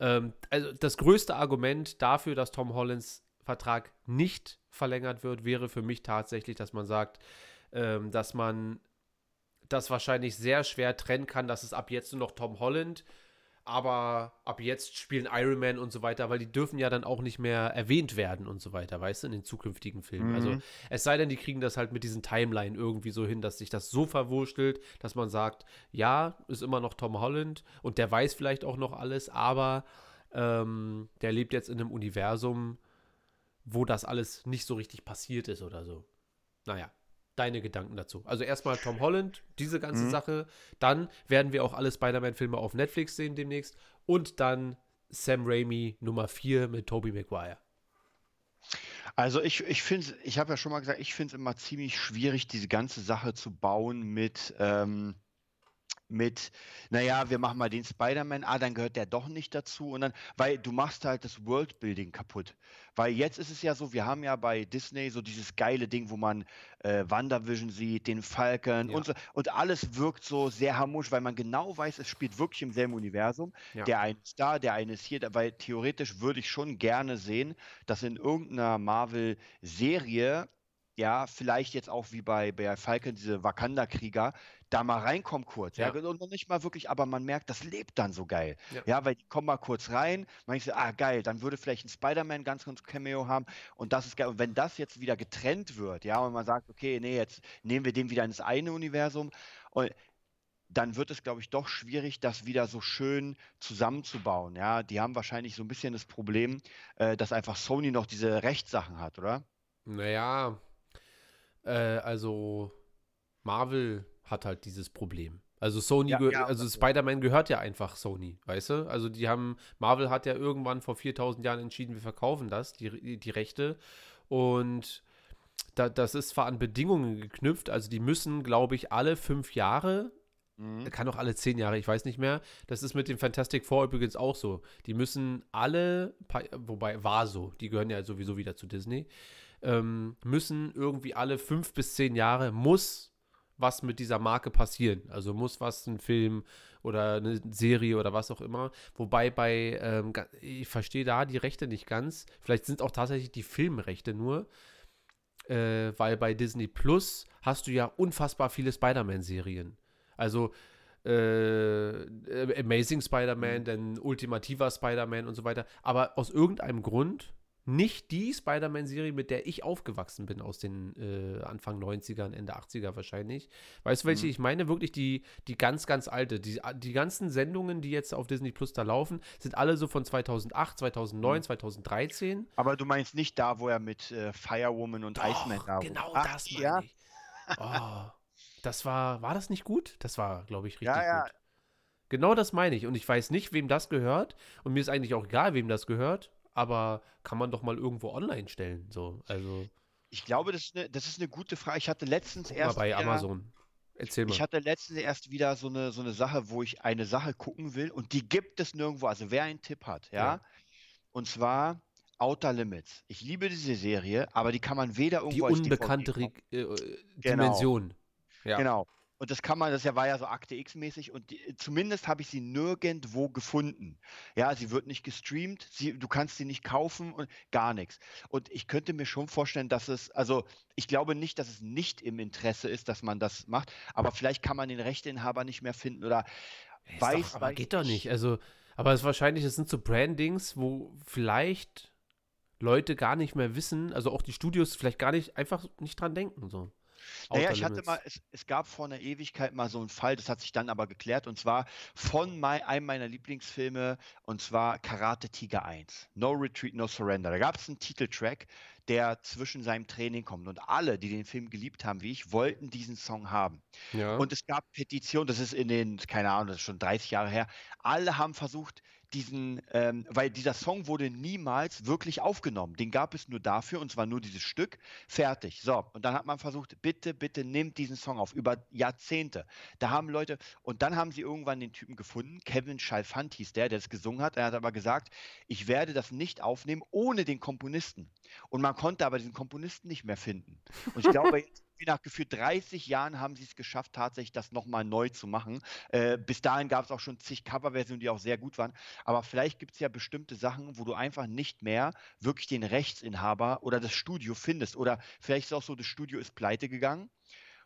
Speaker 1: Ähm, also das größte Argument dafür, dass Tom Hollands Vertrag nicht verlängert wird, wäre für mich tatsächlich, dass man sagt, ähm, dass man das wahrscheinlich sehr schwer trennen kann, dass es ab jetzt nur noch Tom Holland, aber ab jetzt spielen Iron Man und so weiter, weil die dürfen ja dann auch nicht mehr erwähnt werden und so weiter, weißt du, in den zukünftigen Filmen.
Speaker 2: Mhm.
Speaker 1: Also es sei denn, die kriegen das halt mit diesen Timeline irgendwie so hin, dass sich das so verwurstelt, dass man sagt, ja, ist immer noch Tom Holland und der weiß vielleicht auch noch alles, aber ähm, der lebt jetzt in einem Universum, wo das alles nicht so richtig passiert ist oder so. Naja, deine Gedanken dazu. Also erstmal Tom Holland, diese ganze
Speaker 2: Mhm.
Speaker 1: Sache. Dann werden wir auch alle Spider-Man-Filme auf Netflix sehen demnächst. Und dann Sam Raimi Nummer 4 mit Tobey Maguire.
Speaker 2: Also ich, ich finde, ich habe ja schon mal gesagt, ich finde es immer ziemlich schwierig, diese ganze Sache zu bauen mit, ähm, mit, naja, wir machen mal den Spider-Man, ah, dann gehört der doch nicht dazu und dann, weil du machst halt das Worldbuilding kaputt. Weil jetzt ist es ja so, wir haben ja bei Disney so dieses geile Ding, wo man äh, WandaVision sieht, den Falcon
Speaker 1: Ja.
Speaker 2: und so, und alles wirkt so sehr harmonisch, weil man genau weiß, es spielt wirklich im selben Universum.
Speaker 1: Ja.
Speaker 2: Der eine ist da, der eine ist hier, weil theoretisch würde ich schon gerne sehen, dass in irgendeiner Marvel-Serie, ja, vielleicht jetzt auch wie bei, bei Falcon, diese Wakanda-Krieger, da mal reinkommen kurz, ja.
Speaker 1: Ja.
Speaker 2: und noch nicht mal wirklich, aber man merkt, das lebt dann so geil.
Speaker 1: Ja.
Speaker 2: Ja, weil die kommen mal kurz rein, man denkt ah, geil, dann würde vielleicht ein Spider-Man ganz, ganz Cameo haben und das ist geil. Und wenn das jetzt wieder getrennt wird, ja, und man sagt, okay, nee, jetzt nehmen wir den wieder ins eine Universum und dann wird es, glaube ich, doch schwierig, das wieder so schön zusammenzubauen. Ja, die haben wahrscheinlich so ein bisschen das Problem, äh, dass einfach Sony noch diese Rechtssachen hat, oder?
Speaker 1: Naja, äh, also Marvel hat halt dieses Problem. Also Sony,
Speaker 2: Ja, ja,
Speaker 1: also Spider-Man gehört ja einfach Sony, weißt du? Also die haben, Marvel hat ja irgendwann vor 4000 Jahren entschieden, wir verkaufen das, die, die Rechte. Und da, das ist zwar an Bedingungen geknüpft, also die müssen, glaube ich, alle fünf Jahre
Speaker 2: Mhm.
Speaker 1: Kann auch alle zehn Jahre, ich weiß nicht mehr. Das ist mit dem Fantastic Four übrigens auch so. Die müssen alle, wobei war so, die gehören ja sowieso wieder zu Disney, ähm, müssen irgendwie alle fünf bis zehn Jahre muss was mit dieser Marke passieren. Also muss was, ein Film oder eine Serie oder was auch immer. Wobei bei, ähm, ich verstehe da die Rechte nicht ganz. Vielleicht sind auch tatsächlich die Filmrechte nur. Äh, weil bei Disney Plus hast du ja unfassbar viele Spider-Man-Serien. Also äh, äh, Amazing Spider-Man, dann Ultimativer Spider-Man und so weiter. Aber aus irgendeinem Grund nicht die Spider-Man-Serie, mit der ich aufgewachsen bin, aus den äh, Anfang 90ern, Ende 80er wahrscheinlich. Weißt du, welche
Speaker 2: Mhm.
Speaker 1: ich meine? Wirklich die, die ganz, ganz alte. Die, die ganzen Sendungen, die jetzt auf Disney Plus da laufen, sind alle so von 2008, 2009,
Speaker 2: Mhm.
Speaker 1: 2013.
Speaker 2: Aber du meinst nicht da, wo er mit äh, Firewoman und Iceman da
Speaker 1: Doch, genau
Speaker 2: Ach,
Speaker 1: das meine
Speaker 2: ja?
Speaker 1: ich. Oh, das war, war das nicht gut? Das war, glaube ich, richtig
Speaker 2: Ja, ja.
Speaker 1: gut. Genau das meine ich. Und ich weiß nicht, wem das gehört. Und mir ist eigentlich auch egal, wem das gehört. Aber kann man doch mal irgendwo online stellen. So, also
Speaker 2: Ich glaube, das ist, eine, das ist eine gute Frage. Ich hatte letztens
Speaker 1: guck mal
Speaker 2: erst
Speaker 1: bei
Speaker 2: wieder,
Speaker 1: Amazon. Erzähl mal.
Speaker 2: Ich hatte letztens erst wieder so eine, so eine Sache, wo ich eine Sache gucken will und die gibt es nirgendwo. Also wer einen Tipp hat, ja.
Speaker 1: Ja.
Speaker 2: Und zwar Outer Limits. Ich liebe diese Serie, aber die kann man weder
Speaker 1: die
Speaker 2: irgendwo DVD
Speaker 1: unbekannte Re äh, Dimension. Ja.
Speaker 2: Genau. Und das kann man, das ja war ja so Akte X-mäßig und die, zumindest habe ich sie nirgendwo gefunden. Ja, sie wird nicht gestreamt, sie, du kannst sie nicht kaufen und gar nichts. Und ich könnte mir schon vorstellen, dass es, also ich glaube nicht, dass es nicht im Interesse ist, dass man das macht, aber vielleicht kann man den Rechteinhaber nicht mehr finden oder
Speaker 1: Ist
Speaker 2: weiß,
Speaker 1: doch, aber
Speaker 2: weiß
Speaker 1: geht doch
Speaker 2: ich.
Speaker 1: nicht. Also, aber es ist wahrscheinlich, es sind so Brandings, wo vielleicht Leute gar nicht mehr wissen, also auch die Studios vielleicht gar nicht, einfach nicht dran denken. So.
Speaker 2: Naja, ich hatte mal, es, es gab vor einer Ewigkeit mal so einen Fall, das hat sich dann aber geklärt, und zwar von mei, einem meiner Lieblingsfilme, und zwar Karate Tiger 1. No Retreat, No Surrender. Da gab es einen Titeltrack, der zwischen seinem Training kommt. Und alle, die den Film geliebt haben, wie ich, wollten diesen Song haben.
Speaker 1: Ja.
Speaker 2: Und es gab Petitionen, das ist in den, keine Ahnung, das ist schon 30 Jahre her. Alle haben versucht, diesen, ähm, weil dieser Song wurde niemals wirklich aufgenommen. Den gab es nur dafür und zwar nur dieses Stück. Fertig. So, und dann hat man versucht, bitte, bitte nimmt diesen Song auf. Über Jahrzehnte. Da haben Leute, und dann haben sie irgendwann den Typen gefunden, Kevin Chalfant hieß der, der das gesungen hat. Er hat aber gesagt, ich werde das nicht aufnehmen ohne den Komponisten. Und man konnte aber diesen Komponisten nicht mehr finden. Und ich glaube, nach gefühlt 30 Jahren haben sie es geschafft, tatsächlich das nochmal neu zu machen. Äh, bis dahin gab es auch schon zig Coverversionen, die auch sehr gut waren. Aber vielleicht gibt es ja bestimmte Sachen, wo du einfach nicht mehr wirklich den Rechtsinhaber oder das Studio findest. Oder vielleicht ist auch so, das Studio ist pleite gegangen.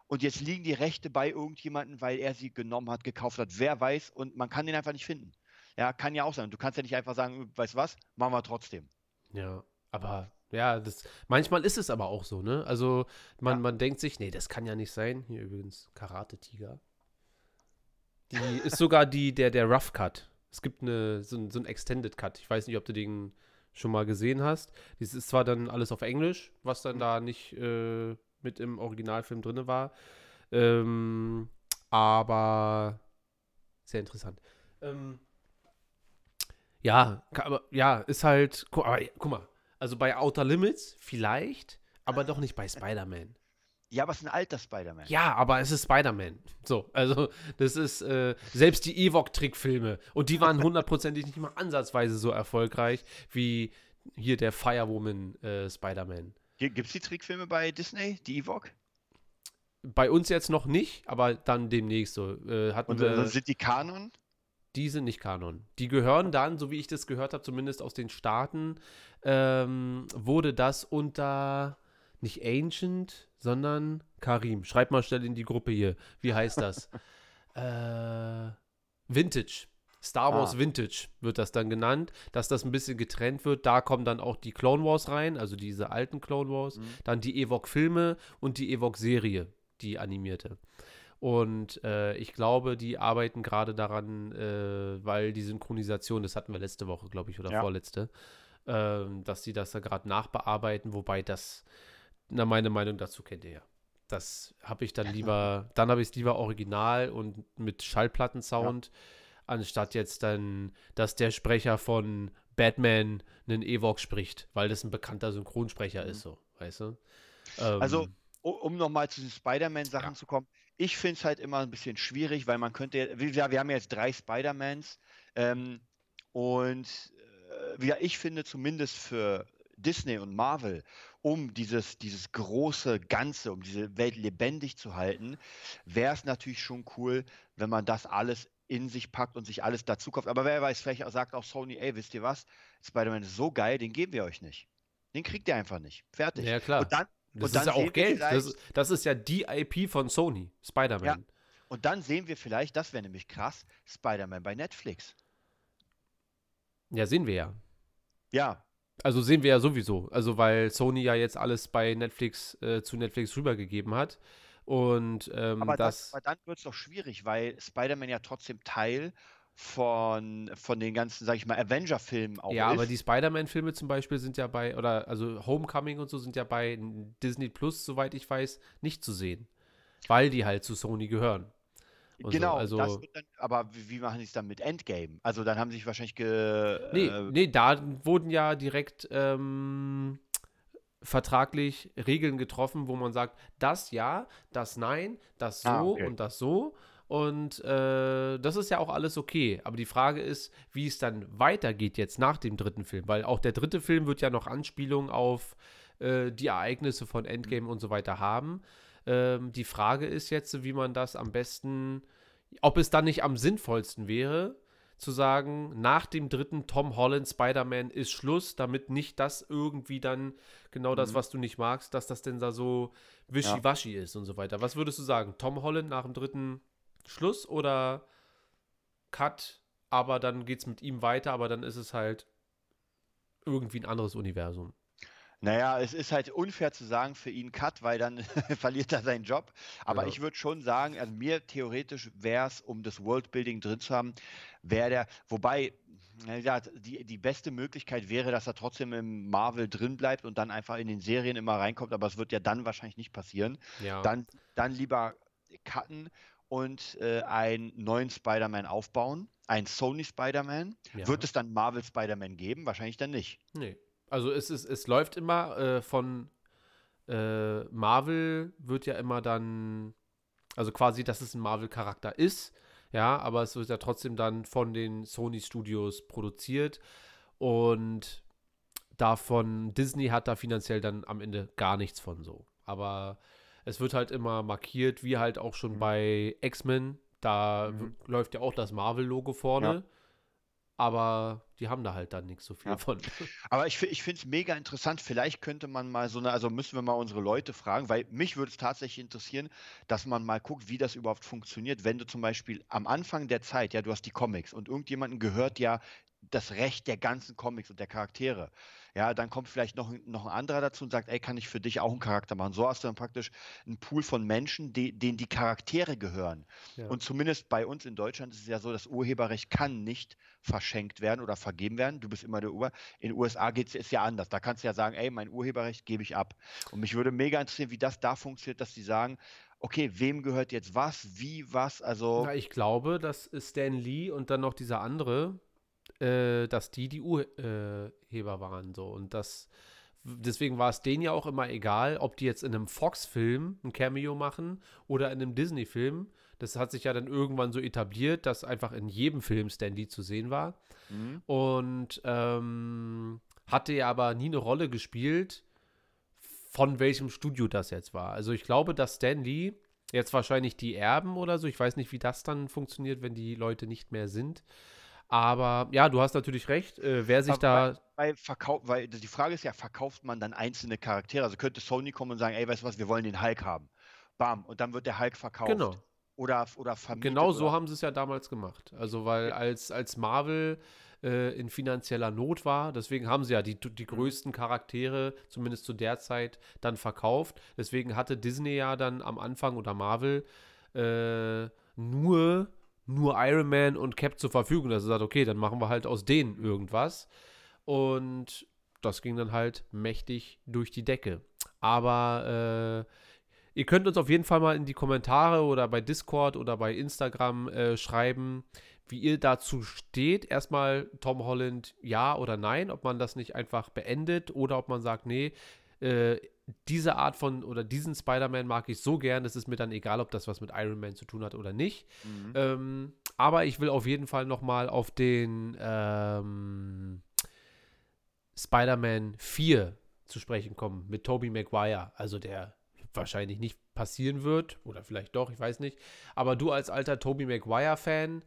Speaker 2: Und jetzt liegen die Rechte bei irgendjemandem, weil er sie genommen hat, gekauft hat. Wer weiß, und man kann den einfach nicht finden. Ja, kann ja auch sein. Du kannst ja nicht einfach sagen, weißt du was, machen wir trotzdem.
Speaker 1: Ja, aber ja, das manchmal ist es aber auch so, ne? Also man,
Speaker 2: Ja.
Speaker 1: man denkt sich, nee, das kann ja nicht sein. Hier übrigens Karate Tiger. Die ist sogar die der der Rough Cut. Es gibt eine so, ein- so ein Extended Cut. Ich weiß nicht, ob du den schon mal gesehen hast. Das ist zwar dann alles auf Englisch, was dann da nicht äh, mit im Originalfilm drin war, ähm, aber sehr interessant. Ähm, ja, aber ja, ist halt, gu- aber guck mal, also bei Outer Limits vielleicht, aber doch nicht bei Spider-Man.
Speaker 2: Ja, aber es ist ein alter Spider-Man.
Speaker 1: Ja, aber es ist Spider-Man. So, also das ist äh, selbst die Ewok-Trickfilme und die waren hundertprozentig nicht mal ansatzweise so erfolgreich wie hier der Firewoman äh, Spider-Man.
Speaker 2: Gibt es die Trickfilme bei Disney, die Ewok?
Speaker 1: Bei uns jetzt noch nicht, aber dann demnächst so. Äh, hatten
Speaker 2: Und
Speaker 1: wir,
Speaker 2: sind die Kanon?
Speaker 1: Die sind nicht Kanon. Die gehören dann, so wie ich das gehört habe, zumindest aus den Staaten, ähm, wurde das unter nicht Ancient, sondern Karim. Schreib mal schnell in die Gruppe hier. Wie heißt das? äh, Vintage. Star Wars
Speaker 2: Ah.
Speaker 1: Vintage wird das dann genannt, dass das ein bisschen getrennt wird. Da kommen dann auch die Clone Wars rein, also diese alten Clone Wars,
Speaker 2: Mhm.
Speaker 1: dann die Ewok-Filme und die Ewok-Serie, die animierte. Und äh, ich glaube, die arbeiten gerade daran, äh, weil die Synchronisation, das hatten wir letzte Woche, glaube ich, oder
Speaker 2: Ja.
Speaker 1: vorletzte, ähm, dass sie das da gerade nachbearbeiten, wobei das, na, meine Meinung dazu kennt ihr ja. Das habe ich dann lieber, dann habe ich es lieber original und mit Schallplattensound, anstatt jetzt dann, dass der Sprecher von Batman einen Ewok spricht, weil das ein bekannter Synchronsprecher
Speaker 2: Mhm.
Speaker 1: ist, so, weißt du? Ähm,
Speaker 2: Also, um nochmal zu den Spider-Man-Sachen
Speaker 1: Ja.
Speaker 2: zu kommen, ich finde es halt immer ein bisschen schwierig, weil man könnte, wie gesagt, wir haben jetzt drei Spider-Mans ähm, und äh, ich finde zumindest für Disney und Marvel, um dieses, dieses große Ganze, um diese Welt lebendig zu halten, wäre es natürlich schon cool, wenn man das alles in sich packt und sich alles dazu kauft. Aber wer weiß, vielleicht sagt auch Sony, ey, wisst ihr was? Spider-Man ist so geil, den geben wir euch nicht. Den kriegt ihr einfach nicht. Fertig.
Speaker 1: Ja, klar.
Speaker 2: Und dann,
Speaker 1: Das
Speaker 2: und dann
Speaker 1: ist ja auch Geld. Das, das ist ja die IP von Sony, Spider-Man.
Speaker 2: Ja. Und dann sehen wir vielleicht, das wäre nämlich krass, Spider-Man bei Netflix.
Speaker 1: ja, sehen wir ja.
Speaker 2: Ja,
Speaker 1: Also sehen wir ja sowieso. Also weil Sony ja jetzt alles bei Netflix äh, zu Netflix rübergegeben hat. Und ähm,
Speaker 2: aber,
Speaker 1: das.
Speaker 2: das, aber dann wird es doch schwierig, weil Spider-Man ja trotzdem Teil von, von den ganzen, sag ich mal, Avenger-Filmen auch
Speaker 1: ja,
Speaker 2: ist.
Speaker 1: aber die Spider-Man-Filme zum Beispiel sind ja bei, oder also Homecoming und so sind ja bei Disney Plus, soweit ich weiß, nicht zu sehen. Weil die halt zu Sony gehören. und so,
Speaker 2: genau,
Speaker 1: also-
Speaker 2: das wird dann, aber wie, wie machen die es dann mit Endgame? Also dann haben sie sich wahrscheinlich ge,
Speaker 1: Nee,
Speaker 2: äh,
Speaker 1: nee, da wurden ja direkt ähm, vertraglich Regeln getroffen, wo man sagt, das ja, das nein, das so
Speaker 2: Ah, okay.
Speaker 1: und das so. Und äh, das ist ja auch alles okay. Aber die Frage ist, wie es dann weitergeht jetzt nach dem dritten Film. Weil auch der dritte Film wird ja noch Anspielungen auf äh, die Ereignisse von Endgame und so weiter haben. Ähm, die Frage ist jetzt, wie man das am besten, ob es dann nicht am sinnvollsten wäre, zu sagen, nach dem dritten Tom Holland Spider-Man ist Schluss, damit nicht das irgendwie dann genau das,
Speaker 2: Mhm.
Speaker 1: was du nicht magst, dass das denn da so wischiwaschi ist und so weiter. Was würdest du sagen? Tom Holland nach dem dritten Schluss oder Cut, aber dann geht es mit ihm weiter, aber dann ist es halt irgendwie ein anderes Universum.
Speaker 2: Naja, es ist halt unfair zu sagen für ihn Cut, weil dann verliert er seinen Job. Aber
Speaker 1: Ja.
Speaker 2: ich würde schon sagen, also mir theoretisch wäre es, um das Worldbuilding drin zu haben, wäre der, wobei, ja, die, die beste Möglichkeit wäre, dass er trotzdem im Marvel drin bleibt und dann einfach in den Serien immer reinkommt, aber es wird ja dann wahrscheinlich nicht passieren.
Speaker 1: Ja.
Speaker 2: Dann, dann lieber cutten und äh, einen neuen Spider-Man aufbauen, einen Sony Spider-Man.
Speaker 1: ja.
Speaker 2: Wird es dann Marvel Spider-Man geben? Wahrscheinlich dann nicht.
Speaker 1: Nee. Also es, ist, es läuft immer äh, von äh, Marvel wird ja immer dann, also quasi, dass es ein Marvel-Charakter ist, ja, aber es wird ja trotzdem dann von den Sony Studios produziert und davon, Disney hat da finanziell dann am Ende gar nichts von so. Aber es wird halt immer markiert, wie halt auch schon
Speaker 2: Mhm.
Speaker 1: bei X-Men, da
Speaker 2: Mhm.
Speaker 1: läuft ja auch das Marvel-Logo vorne. Aber die haben da halt dann nichts so viel
Speaker 2: Ja.
Speaker 1: von.
Speaker 2: Aber ich, ich finde es mega interessant. Vielleicht könnte man mal so eine, also müssen wir mal unsere Leute fragen, weil mich würde es tatsächlich interessieren, dass man mal guckt, wie das überhaupt funktioniert. Wenn du zum Beispiel am Anfang der Zeit, ja, du hast die Comics und irgendjemandem gehört ja das Recht der ganzen Comics und der Charaktere. Ja, dann kommt vielleicht noch, ein- noch ein anderer dazu und sagt, ey, kann ich für dich auch einen Charakter machen? So hast du dann praktisch einen Pool von Menschen, die, denen die Charaktere gehören.
Speaker 1: Ja.
Speaker 2: Und zumindest bei uns in Deutschland ist es ja so, das Urheberrecht kann nicht verschenkt werden oder vergeben werden. Du bist immer der Ur. In den USA geht es ja anders. Da kannst du ja sagen, ey, mein Urheberrecht gebe ich ab. Und mich würde mega interessieren, wie das da funktioniert, dass die sagen, okay, wem gehört jetzt was, wie was, also
Speaker 1: Na, ich glaube, das ist Stan Lee und dann noch dieser andere, äh, dass die die Urheber waren. So. Und das, deswegen war es denen ja auch immer egal, ob die jetzt in einem Fox-Film ein Cameo machen oder in einem Disney-Film. Das hat sich ja dann irgendwann so etabliert, dass einfach in jedem Film Stan Lee zu sehen war.
Speaker 2: Mhm.
Speaker 1: Und ähm, hatte ja aber nie eine Rolle gespielt, von welchem Studio das jetzt war. Also ich glaube, dass Stan Lee jetzt wahrscheinlich die Erben oder so, ich weiß nicht, wie das dann funktioniert, wenn die Leute nicht mehr sind. Aber ja, du hast natürlich recht, äh, wer sich
Speaker 2: Aber
Speaker 1: da.
Speaker 2: Weil, Verkauf, weil die Frage ist ja, verkauft man dann einzelne Charaktere? Also könnte Sony kommen und sagen, ey, weißt du was, wir wollen den Hulk haben. Bam, und dann wird der Hulk verkauft.
Speaker 1: Genau.
Speaker 2: Oder, oder vermietet.
Speaker 1: Genau so
Speaker 2: oder,
Speaker 1: haben sie es ja damals gemacht. Also, weil als, als Marvel äh, in finanzieller Not war, deswegen haben sie ja die, die größten Charaktere, zumindest zu der Zeit, dann verkauft. Deswegen hatte Disney ja dann am Anfang oder Marvel äh, nur, nur Iron Man und Cap zur Verfügung. Dass sie sagt, okay, dann machen wir halt aus denen irgendwas. Und das ging dann halt mächtig durch die Decke. Aber äh, Ihr könnt uns auf jeden Fall mal in die Kommentare oder bei Discord oder bei Instagram äh, schreiben, wie ihr dazu steht. Erstmal Tom Holland ja oder nein, ob man das nicht einfach beendet oder ob man sagt, nee, äh, diese Art von oder diesen Spider-Man mag ich so gern, es ist mir dann egal, ob das was mit Iron Man zu tun hat oder nicht.
Speaker 2: Mhm.
Speaker 1: Ähm, aber ich will auf jeden Fall noch mal auf den ähm, Spider-Man 4 zu sprechen kommen mit Tobey Maguire, also der wahrscheinlich nicht passieren wird oder vielleicht doch, ich weiß nicht. Aber du als alter Tobey Maguire-Fan,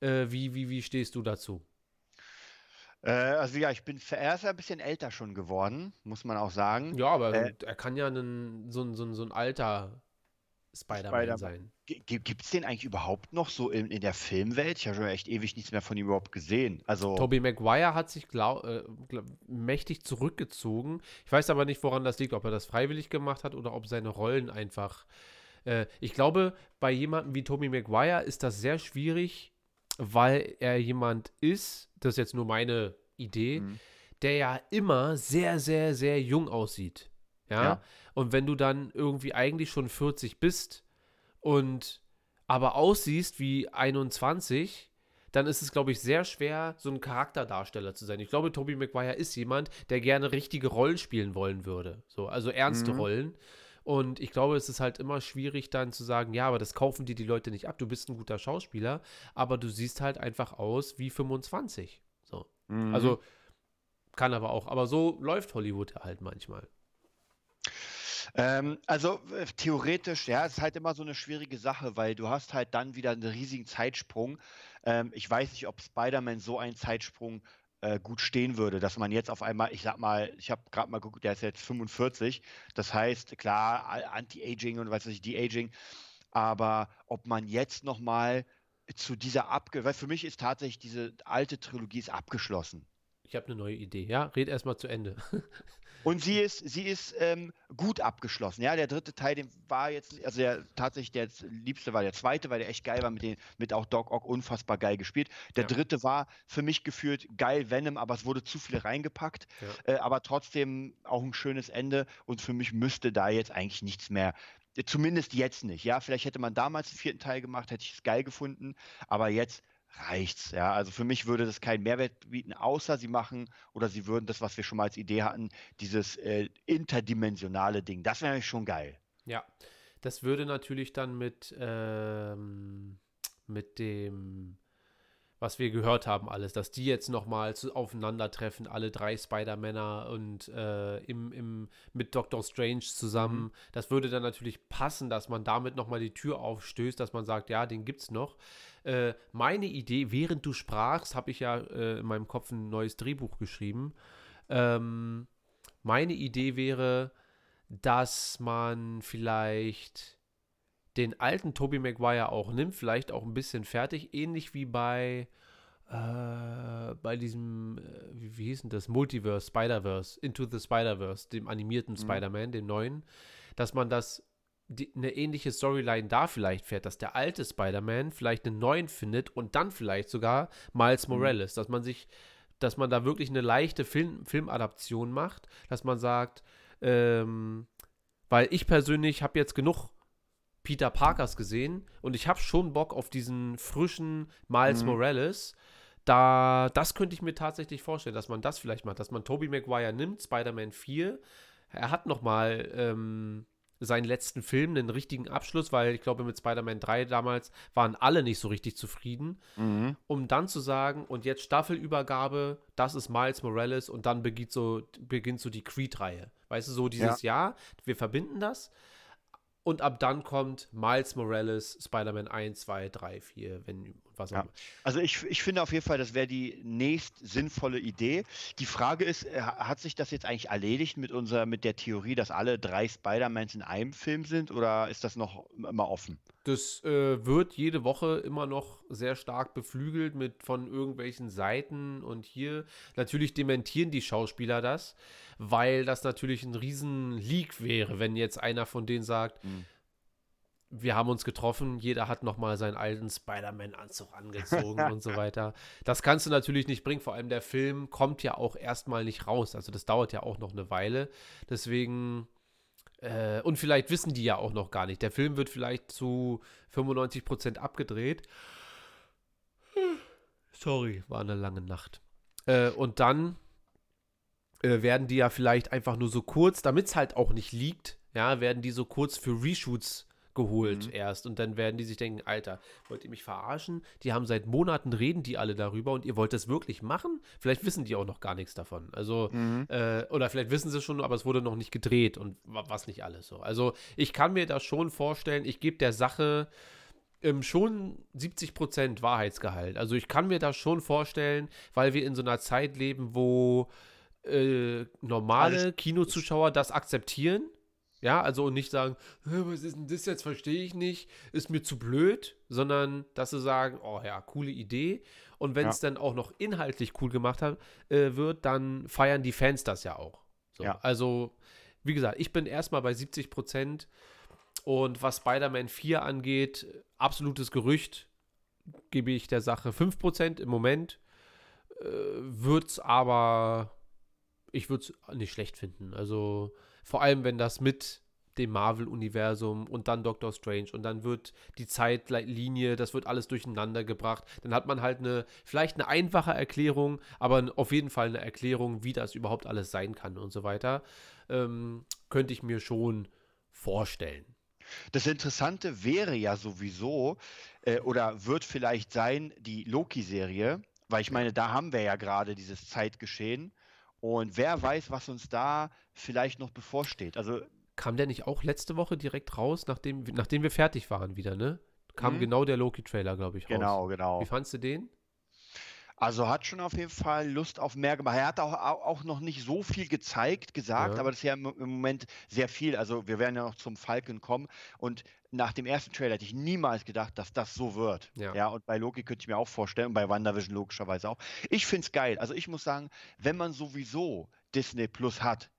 Speaker 1: äh, wie, wie, wie stehst du dazu?
Speaker 2: Äh, also ja, ich bin er ist ja ein bisschen älter schon geworden, muss man auch sagen.
Speaker 1: Ja, aber
Speaker 2: Äh,
Speaker 1: er kann ja ein, so, ein- so, ein- so ein alter Spider-Man
Speaker 2: Spider-Man.
Speaker 1: sein.
Speaker 2: Gibt es den eigentlich überhaupt noch so in, in der Filmwelt? Ich habe schon echt ewig nichts mehr von ihm überhaupt gesehen. Also,
Speaker 1: Tobey Maguire hat sich glau äh, glaub, mächtig zurückgezogen. Ich weiß aber nicht, woran das liegt, ob er das freiwillig gemacht hat oder ob seine Rollen einfach. Äh, ich glaube, bei jemandem wie Tobey Maguire ist das sehr schwierig, weil er jemand ist, das ist jetzt nur meine Idee,
Speaker 2: Mhm.
Speaker 1: der ja immer sehr, sehr, sehr jung aussieht. Ja?
Speaker 2: Ja.
Speaker 1: Und wenn du dann irgendwie eigentlich schon 40 bist und aber aussiehst wie 21, dann ist es, glaube ich, sehr schwer, so ein Charakterdarsteller zu sein. Ich glaube, Tobey Maguire ist jemand, der gerne richtige Rollen spielen wollen würde. So, also ernste
Speaker 2: Mhm.
Speaker 1: Rollen. Und ich glaube, es ist halt immer schwierig dann zu sagen, ja, aber das kaufen dir die Leute nicht ab. Du bist ein guter Schauspieler, aber du siehst halt einfach aus wie 25. So.
Speaker 2: Mhm.
Speaker 1: Also kann aber auch. Aber so läuft Hollywood halt manchmal.
Speaker 2: Ähm, also äh, theoretisch, ja, es ist halt immer so eine schwierige Sache, weil du hast halt dann wieder einen riesigen Zeitsprung. Ähm, ich weiß nicht, ob Spider-Man so einen Zeitsprung äh, gut stehen würde, dass man jetzt auf einmal, ich sag mal, ich habe gerade mal geguckt, der ist jetzt 45, das heißt, klar, Anti-Aging und was weiß ich, De-Aging, aber ob man jetzt noch mal zu dieser abge, weil für mich ist tatsächlich diese alte Trilogie ist abgeschlossen.
Speaker 1: Ich habe eine neue Idee. Ja, red erstmal zu Ende.
Speaker 2: Und sie ist, sie ist ähm, gut abgeschlossen. Ja, der dritte Teil, den war jetzt, also der tatsächlich der liebste war der zweite, weil der echt geil war, mit, den, mit auch Doc Ock unfassbar geil gespielt. Der
Speaker 1: Ja.
Speaker 2: dritte war für mich gefühlt geil Venom, aber es wurde zu viel reingepackt.
Speaker 1: Ja.
Speaker 2: Äh, aber trotzdem auch ein schönes Ende. Und für mich müsste da jetzt eigentlich nichts mehr. Zumindest jetzt nicht. Ja, vielleicht hätte man damals den vierten Teil gemacht, hätte ich es geil gefunden. Aber jetzt reicht's. Ja, also für mich würde das keinen Mehrwert bieten, außer sie machen oder sie würden das, was wir schon mal als Idee hatten, dieses äh, interdimensionale Ding. Das wäre schon geil.
Speaker 1: Ja, das würde natürlich dann mit, ähm, mit dem, was wir gehört haben, alles, dass die jetzt nochmal aufeinandertreffen, alle drei Spider-Männer und äh, im, im, mit Doctor Strange zusammen. Das würde dann natürlich passen, dass man damit nochmal die Tür aufstößt, dass man sagt, ja, den gibt's noch. Äh, meine Idee, während du sprachst, habe ich ja äh, in meinem Kopf ein neues Drehbuch geschrieben. Ähm, meine Idee wäre, dass man vielleicht den alten Tobey Maguire auch nimmt, vielleicht auch ein bisschen fertig, ähnlich wie bei äh, bei diesem, äh, wie, wie hieß denn das, Multiverse, Spider-Verse, Into the Spider-Verse, dem animierten
Speaker 2: Mhm.
Speaker 1: Spider-Man, dem neuen, dass man das, die, eine ähnliche Storyline da vielleicht fährt, dass der alte Spider-Man vielleicht einen neuen findet und dann vielleicht sogar Miles
Speaker 2: Mhm.
Speaker 1: Morales, dass man sich, dass man da wirklich eine leichte Film, Filmadaption macht, dass man sagt, ähm, weil ich persönlich habe jetzt genug Peter Parkers gesehen und ich habe schon Bock auf diesen frischen Miles
Speaker 2: Mhm.
Speaker 1: Morales. Da, das könnte ich mir tatsächlich vorstellen, dass man das vielleicht macht, dass man Tobey Maguire nimmt, Spider-Man 4. Er hat noch mal ähm, seinen letzten Film, einen richtigen Abschluss, weil ich glaube, mit Spider-Man 3 damals waren alle nicht so richtig zufrieden um dann zu sagen, und jetzt Staffelübergabe, das ist Miles Morales und dann beginnt so, beginnt so die Creed-Reihe. Weißt du, so dieses Jahr, wir verbinden das und ab dann kommt Miles Morales, Spider-Man 1, 2, 3, 4, wenn was auch
Speaker 2: Ja.
Speaker 1: immer.
Speaker 2: Also ich, ich finde auf jeden Fall, das wäre die nächst sinnvolle Idee. Die Frage ist, äh, ha- hat sich das jetzt eigentlich erledigt mit unserer, mit der Theorie, dass alle drei Spider-Mans in einem Film sind oder ist das noch immer offen?
Speaker 1: Das äh, wird jede Woche immer noch sehr stark beflügelt mit von irgendwelchen Seiten und hier natürlich dementieren die Schauspieler das, weil das natürlich ein riesen Leak wäre, wenn jetzt einer von denen sagt,
Speaker 2: Mhm.
Speaker 1: wir haben uns getroffen, jeder hat nochmal seinen alten Spider-Man-Anzug angezogen und so weiter. Das kannst du natürlich nicht bringen, vor allem der Film kommt ja auch erstmal nicht raus, also das dauert ja auch noch eine Weile, deswegen äh, und vielleicht wissen die ja auch noch gar nicht. Der Film wird vielleicht zu 95% abgedreht. Sorry, war eine lange Nacht. Äh, und dann äh, werden die ja vielleicht einfach nur so kurz, damit es halt auch nicht liegt, ja, werden die so kurz für Reshoots geholt
Speaker 2: Mhm.
Speaker 1: erst und dann werden die sich denken, Alter, wollt ihr mich verarschen? Die haben seit Monaten reden die alle darüber und ihr wollt das wirklich machen? Vielleicht wissen die auch noch gar nichts davon. Also
Speaker 2: Mhm.
Speaker 1: äh, oder vielleicht wissen sie schon, aber es wurde noch nicht gedreht und wa- was nicht alles so. Also ich kann mir das schon vorstellen, ich gebe der Sache ähm, schon 70% Wahrheitsgehalt. Also ich kann mir das schon vorstellen, weil wir in so einer Zeit leben, wo äh, normale Kinozuschauer das akzeptieren. Ja, also und nicht sagen, "Hä, was ist denn das jetzt, verstehe ich nicht, ist mir zu blöd, sondern dass sie sagen, oh ja, coole Idee. Und wenn
Speaker 2: Ja.
Speaker 1: es dann auch noch inhaltlich cool gemacht hat, äh, wird, dann feiern die Fans das ja auch. So,
Speaker 2: Ja.
Speaker 1: Also, wie gesagt, ich bin erstmal bei 70 Prozent. Und was Spider-Man 4 angeht, absolutes Gerücht, gebe ich der Sache 5% im Moment. Äh, wird's aber, ich würde es nicht schlecht finden. Also vor allem, wenn das mit dem Marvel-Universum und dann Doctor Strange und dann wird die Zeitlinie, das wird alles durcheinander gebracht. Dann hat man halt eine, vielleicht eine einfache Erklärung, aber auf jeden Fall eine Erklärung, wie das überhaupt alles sein kann und so weiter. Ähm, könnte ich mir schon vorstellen.
Speaker 2: Das Interessante wäre ja sowieso, äh, oder wird vielleicht sein, die Loki-Serie, weil ich meine, da haben wir ja gerade dieses Zeitgeschehen. Und wer weiß, was uns da vielleicht noch bevorsteht. Also,
Speaker 1: Kam der nicht auch letzte Woche direkt raus, nachdem, nachdem wir fertig waren wieder, ne? Kam
Speaker 2: Mhm.
Speaker 1: genau der Loki-Trailer, glaube ich, raus.
Speaker 2: genau, genau.
Speaker 1: Wie fandst du den?
Speaker 2: Also hat schon auf jeden Fall Lust auf mehr gemacht. Er hat auch, au- auch noch nicht so viel gezeigt, gesagt,
Speaker 1: Ja.
Speaker 2: aber das ist ja im, im Moment sehr viel. Also wir werden ja noch zum Falcon kommen. Und nach dem ersten Trailer hätte ich niemals gedacht, dass das so wird.
Speaker 1: Ja.
Speaker 2: und bei Loki könnte ich mir auch vorstellen und bei WandaVision logischerweise auch. Ich finde es geil. Also ich muss sagen, wenn man sowieso Disney Plus hat,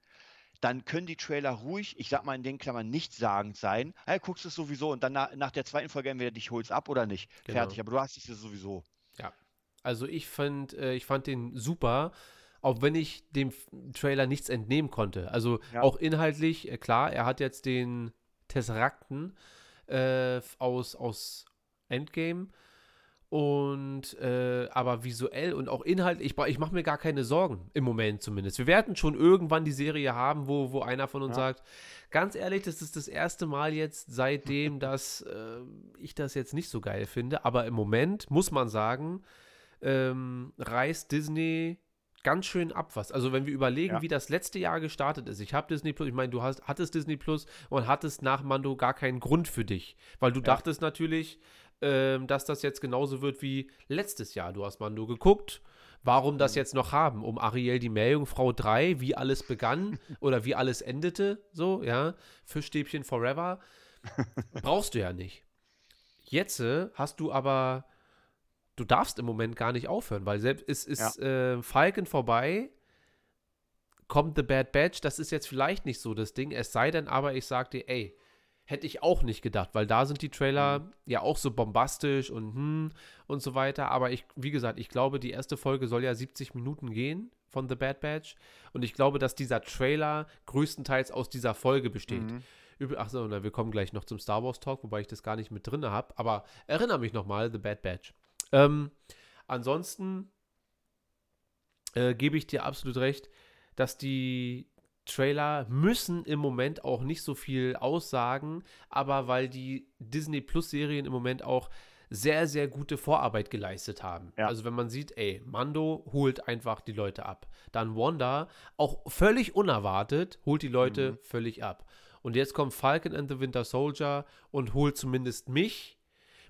Speaker 2: dann können die Trailer ruhig, ich sag mal in den Klammern, nichtssagend sein. Hey, guckst du es sowieso und dann nach, nach der zweiten Folge entweder dich holst ab oder nicht.
Speaker 1: Genau.
Speaker 2: Fertig. Aber du hast es ja sowieso.
Speaker 1: Also ich fand, äh, ich fand den super, auch wenn ich dem Trailer nichts entnehmen konnte. Also
Speaker 2: Ja.
Speaker 1: auch inhaltlich, äh, klar, er hat jetzt den Tesseracten äh, aus, aus Endgame. Und äh, aber visuell und auch inhaltlich, ich, ich mache mir gar keine Sorgen, im Moment zumindest. Wir werden schon irgendwann die Serie haben, wo, wo einer von uns
Speaker 2: Ja.
Speaker 1: sagt, ganz ehrlich, das ist das erste Mal jetzt seitdem, dass äh, ich das jetzt nicht so geil finde. Aber im Moment muss man sagen, ähm, reißt Disney ganz schön ab was. Also wenn wir überlegen,
Speaker 2: Ja.
Speaker 1: wie das letzte Jahr gestartet ist. Ich habe Disney Plus, ich meine, du hast, hattest Disney Plus und hattest nach Mando gar keinen Grund für dich. Weil du
Speaker 2: Ja.
Speaker 1: dachtest natürlich, ähm, dass das jetzt genauso wird wie letztes Jahr. Du hast Mando geguckt. Warum das
Speaker 2: Mhm.
Speaker 1: jetzt noch haben? Um Ariel die Meerjungfrau 3, wie alles begann oder wie alles endete, so, ja. Fischstäbchen forever. Brauchst du ja nicht. Jetzt äh, hast du aber, du darfst im Moment gar nicht aufhören, weil selbst es ist äh, Falcon vorbei, kommt The Bad Batch, das ist jetzt vielleicht nicht so das Ding, es sei denn aber, ich sag dir, ey, hätte ich auch nicht gedacht, weil da sind die Trailer ja auch so bombastisch und hm und so weiter, aber ich, wie gesagt, ich glaube, die erste Folge soll ja 70 Minuten gehen von The Bad Batch und ich glaube, dass dieser Trailer größtenteils aus dieser Folge besteht.
Speaker 2: Mhm.
Speaker 1: Üb- Ach so, na, wir kommen gleich noch zum Star Wars Talk, wobei ich das gar nicht mit drin habe. Aber erinnere mich nochmal, The Bad Batch. Ähm, ansonsten äh, gebe ich dir absolut recht, dass die Trailer müssen im Moment auch nicht so viel aussagen, aber weil die Disney Plus Serien im Moment auch sehr, sehr gute Vorarbeit geleistet haben.
Speaker 2: Ja.
Speaker 1: Also wenn man sieht, ey, Mando holt einfach die Leute ab. Dann Wanda, auch völlig unerwartet, holt die Leute
Speaker 2: Mhm.
Speaker 1: völlig ab. Und jetzt kommt Falcon and the Winter Soldier und holt zumindest mich.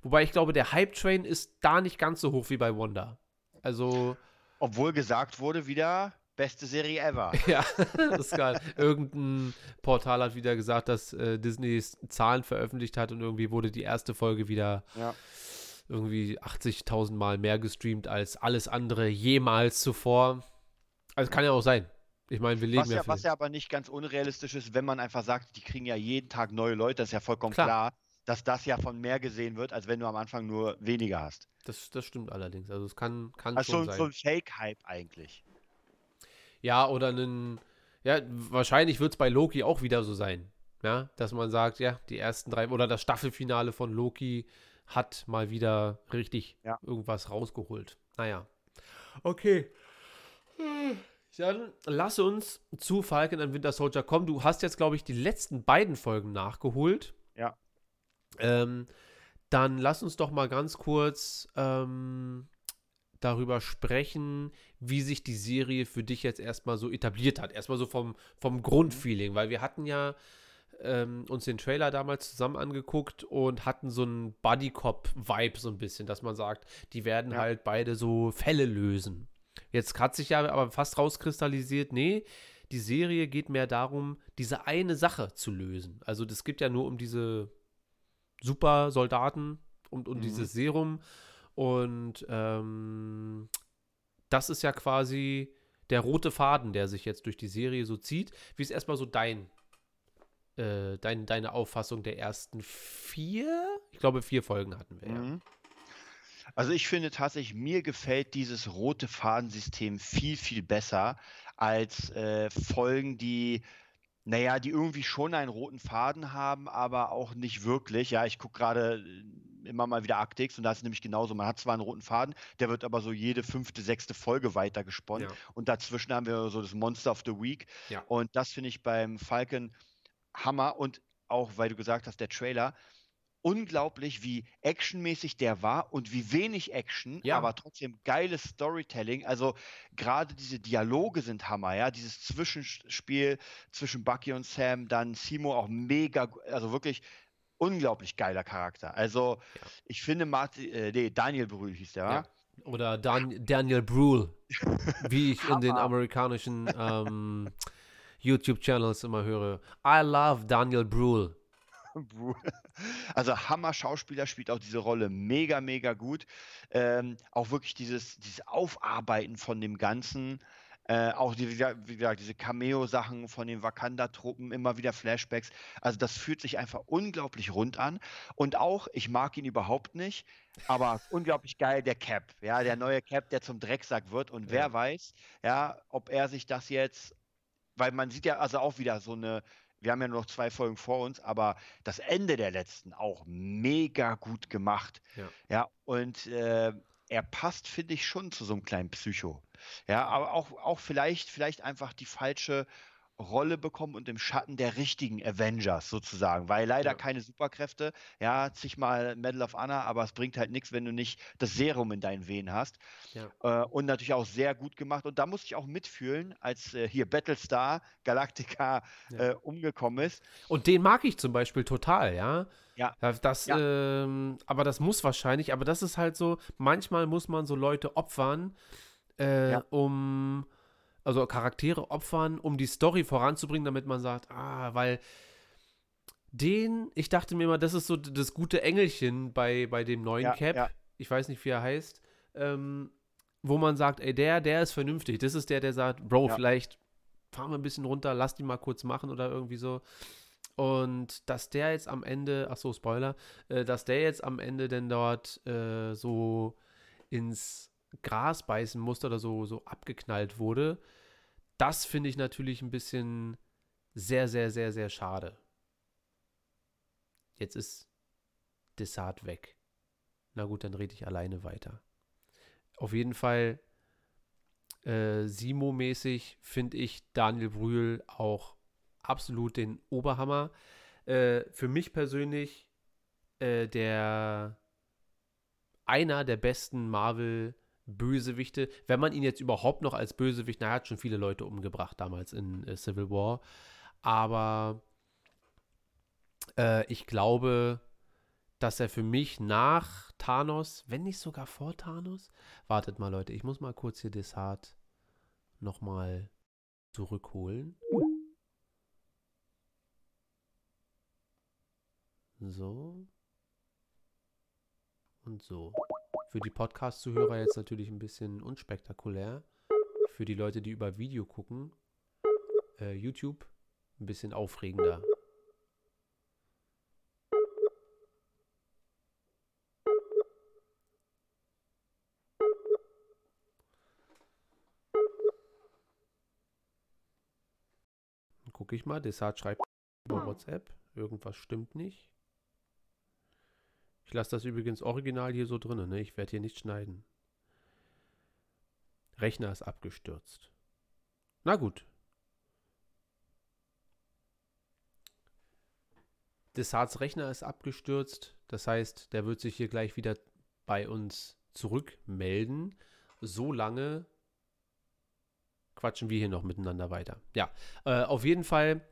Speaker 1: Wobei ich glaube, der Hype-Train ist da nicht ganz so hoch wie bei Wanda. Also,
Speaker 2: Obwohl gesagt wurde, wieder beste Serie ever.
Speaker 1: ja, das ist geil. Irgendein Portal hat wieder gesagt, dass äh, Disney Zahlen veröffentlicht hat und irgendwie wurde die erste Folge wieder
Speaker 2: Ja.
Speaker 1: irgendwie 80.000 Mal mehr gestreamt als alles andere jemals zuvor. Also kann ja auch sein. Ich meine, wir leben
Speaker 2: Was
Speaker 1: ja,
Speaker 2: ja, was ja aber nicht ganz unrealistisch ist, wenn man einfach sagt, die kriegen ja jeden Tag neue Leute, das ist ja vollkommen
Speaker 1: Klar.
Speaker 2: klar, dass das ja von mehr gesehen wird, als wenn du am Anfang nur weniger hast.
Speaker 1: Das, das stimmt allerdings. Also es kann, kann
Speaker 2: Also
Speaker 1: schon
Speaker 2: so,
Speaker 1: sein.
Speaker 2: so ein Fake-Hype eigentlich.
Speaker 1: Ja, oder einen. Ja, wahrscheinlich wird es bei Loki auch wieder so sein. Ja, dass man sagt, ja, die ersten drei oder das Staffelfinale von Loki hat mal wieder richtig
Speaker 2: Ja.
Speaker 1: irgendwas rausgeholt. Naja. Okay. Dann lass uns zu Falcon and Winter Soldier kommen. Du hast jetzt, glaube ich, die letzten beiden Folgen nachgeholt.
Speaker 2: Ja.
Speaker 1: Ähm, dann lass uns doch mal ganz kurz ähm, darüber sprechen, wie sich die Serie für dich jetzt erstmal so etabliert hat. Erstmal so vom, vom Grundfeeling, weil wir hatten ja ähm, uns den Trailer damals zusammen angeguckt und hatten so einen Buddy-Cop-Vibe so ein bisschen, dass man sagt, die werden
Speaker 2: Ja.
Speaker 1: halt beide so Fälle lösen. Jetzt hat sich ja aber fast rauskristallisiert, nee, die Serie geht mehr darum, diese eine Sache zu lösen. Also das geht ja nur um diese Supersoldaten und um
Speaker 2: Mhm.
Speaker 1: dieses Serum. Und ähm, das ist ja quasi der rote Faden, der sich jetzt durch die Serie so zieht. Wie ist erstmal so dein, äh, dein, deine Auffassung der ersten vier? Ich glaube, vier Folgen hatten wir. Ja.
Speaker 2: Mhm. Also ich finde tatsächlich, mir gefällt dieses rote Fadensystem viel, viel besser als äh, Folgen, die, naja, die irgendwie schon einen roten Faden haben, aber auch nicht wirklich. Ja, ich gucke gerade äh, immer mal wieder Arctics und da ist es nämlich genauso. Man hat zwar einen roten Faden, der wird aber so jede fünfte, sechste Folge weitergesponnen.
Speaker 1: Ja.
Speaker 2: Und dazwischen haben wir so das Monster of the Week.
Speaker 1: Ja.
Speaker 2: Und das finde ich beim Falcon Hammer und auch, weil du gesagt hast, der Trailer, unglaublich, wie actionmäßig der war und wie wenig Action,
Speaker 1: Ja.
Speaker 2: aber trotzdem geiles Storytelling. Also gerade diese Dialoge sind Hammer, ja. Dieses Zwischenspiel zwischen Bucky und Sam, dann Simo auch mega, also wirklich unglaublich geiler Charakter. Also
Speaker 1: Ja.
Speaker 2: ich finde Martin, äh, nee, Daniel Brühl hieß der,
Speaker 1: Ja. Oder Dan Daniel Brühl, wie ich in den amerikanischen ähm, YouTube-Channels immer höre. I love Daniel Brühl.
Speaker 2: Also Hammer Schauspieler spielt auch diese Rolle mega, mega gut. Ähm, auch wirklich dieses, dieses Aufarbeiten von dem Ganzen. Äh, auch die, wie gesagt, diese Cameo-Sachen von den Wakanda-Truppen, immer wieder Flashbacks. Also das fühlt sich einfach unglaublich rund an. Und auch, ich mag ihn überhaupt nicht, aber unglaublich geil, der Cap. Ja, der neue Cap, der zum Drecksack wird. Und wer
Speaker 1: Ja.
Speaker 2: weiß, ja, ob er sich das jetzt, weil man sieht ja also auch wieder so eine, wir haben ja nur noch zwei Folgen vor uns, aber das Ende der letzten auch mega gut gemacht.
Speaker 1: Ja.
Speaker 2: Ja, und äh, er passt, finde ich, schon zu so einem kleinen Psycho. Ja, aber auch, auch vielleicht, vielleicht einfach die falsche Rolle bekommen und im Schatten der richtigen Avengers sozusagen, weil leider
Speaker 1: Ja.
Speaker 2: keine Superkräfte, ja, zigmal Medal of Honor, aber es bringt halt nichts, wenn du nicht das Serum in deinen Venen hast.
Speaker 1: Ja.
Speaker 2: Äh, und natürlich auch sehr gut gemacht. Und da musste ich auch mitfühlen, als äh, hier Battlestar Galactica
Speaker 1: Ja.
Speaker 2: äh, umgekommen ist.
Speaker 1: Und den mag ich zum Beispiel total, ja.
Speaker 2: Ja.
Speaker 1: Das. Ähm, aber das muss wahrscheinlich, aber das ist halt so, manchmal muss man so Leute opfern, äh, um, also Charaktere opfern, um die Story voranzubringen, damit man sagt, ah, weil den, ich dachte mir immer, das ist so das gute Engelchen bei, bei dem neuen
Speaker 2: Ja,
Speaker 1: Cap.
Speaker 2: ja.
Speaker 1: Ich weiß nicht, wie er heißt. Ähm, wo man sagt, ey, der, der ist vernünftig. Das ist der, der sagt, Bro,
Speaker 2: Ja.
Speaker 1: vielleicht fahren wir ein bisschen runter, lass die mal kurz machen oder irgendwie so. Und dass der jetzt am Ende, ach so, Spoiler, äh, dass der jetzt am Ende denn dort äh, so ins Gras beißen musste oder so, so abgeknallt wurde, das finde ich natürlich ein bisschen sehr, sehr, sehr, sehr schade. Jetzt ist Desart weg. Na gut, dann rede ich alleine weiter. Auf jeden Fall, äh, Simo-mäßig finde ich Daniel Brühl auch absolut den Oberhammer. Äh, für mich persönlich äh, der einer der besten Marvel-Bösewichte, wenn man ihn jetzt überhaupt noch als Bösewicht, na, er hat schon viele Leute umgebracht damals in äh, Civil War, aber äh, ich glaube, dass er für mich nach Thanos, wenn nicht sogar vor Thanos, wartet mal Leute, ich muss mal kurz hier Desart nochmal zurückholen. So. Und so. Für die Podcast-Zuhörer jetzt natürlich ein bisschen unspektakulär. Für die Leute, die über Video gucken, äh, YouTube, ein bisschen aufregender. Gucke ich mal, Desart schreibt über WhatsApp. Irgendwas stimmt nicht. Ich lasse das übrigens original hier so drin, ne? Ich werde hier nicht schneiden. Rechner ist abgestürzt. Na gut. Desarts Rechner ist abgestürzt. Das heißt, der wird sich hier gleich wieder bei uns zurückmelden. So lange quatschen wir hier noch miteinander weiter. Ja, äh, auf jeden Fall,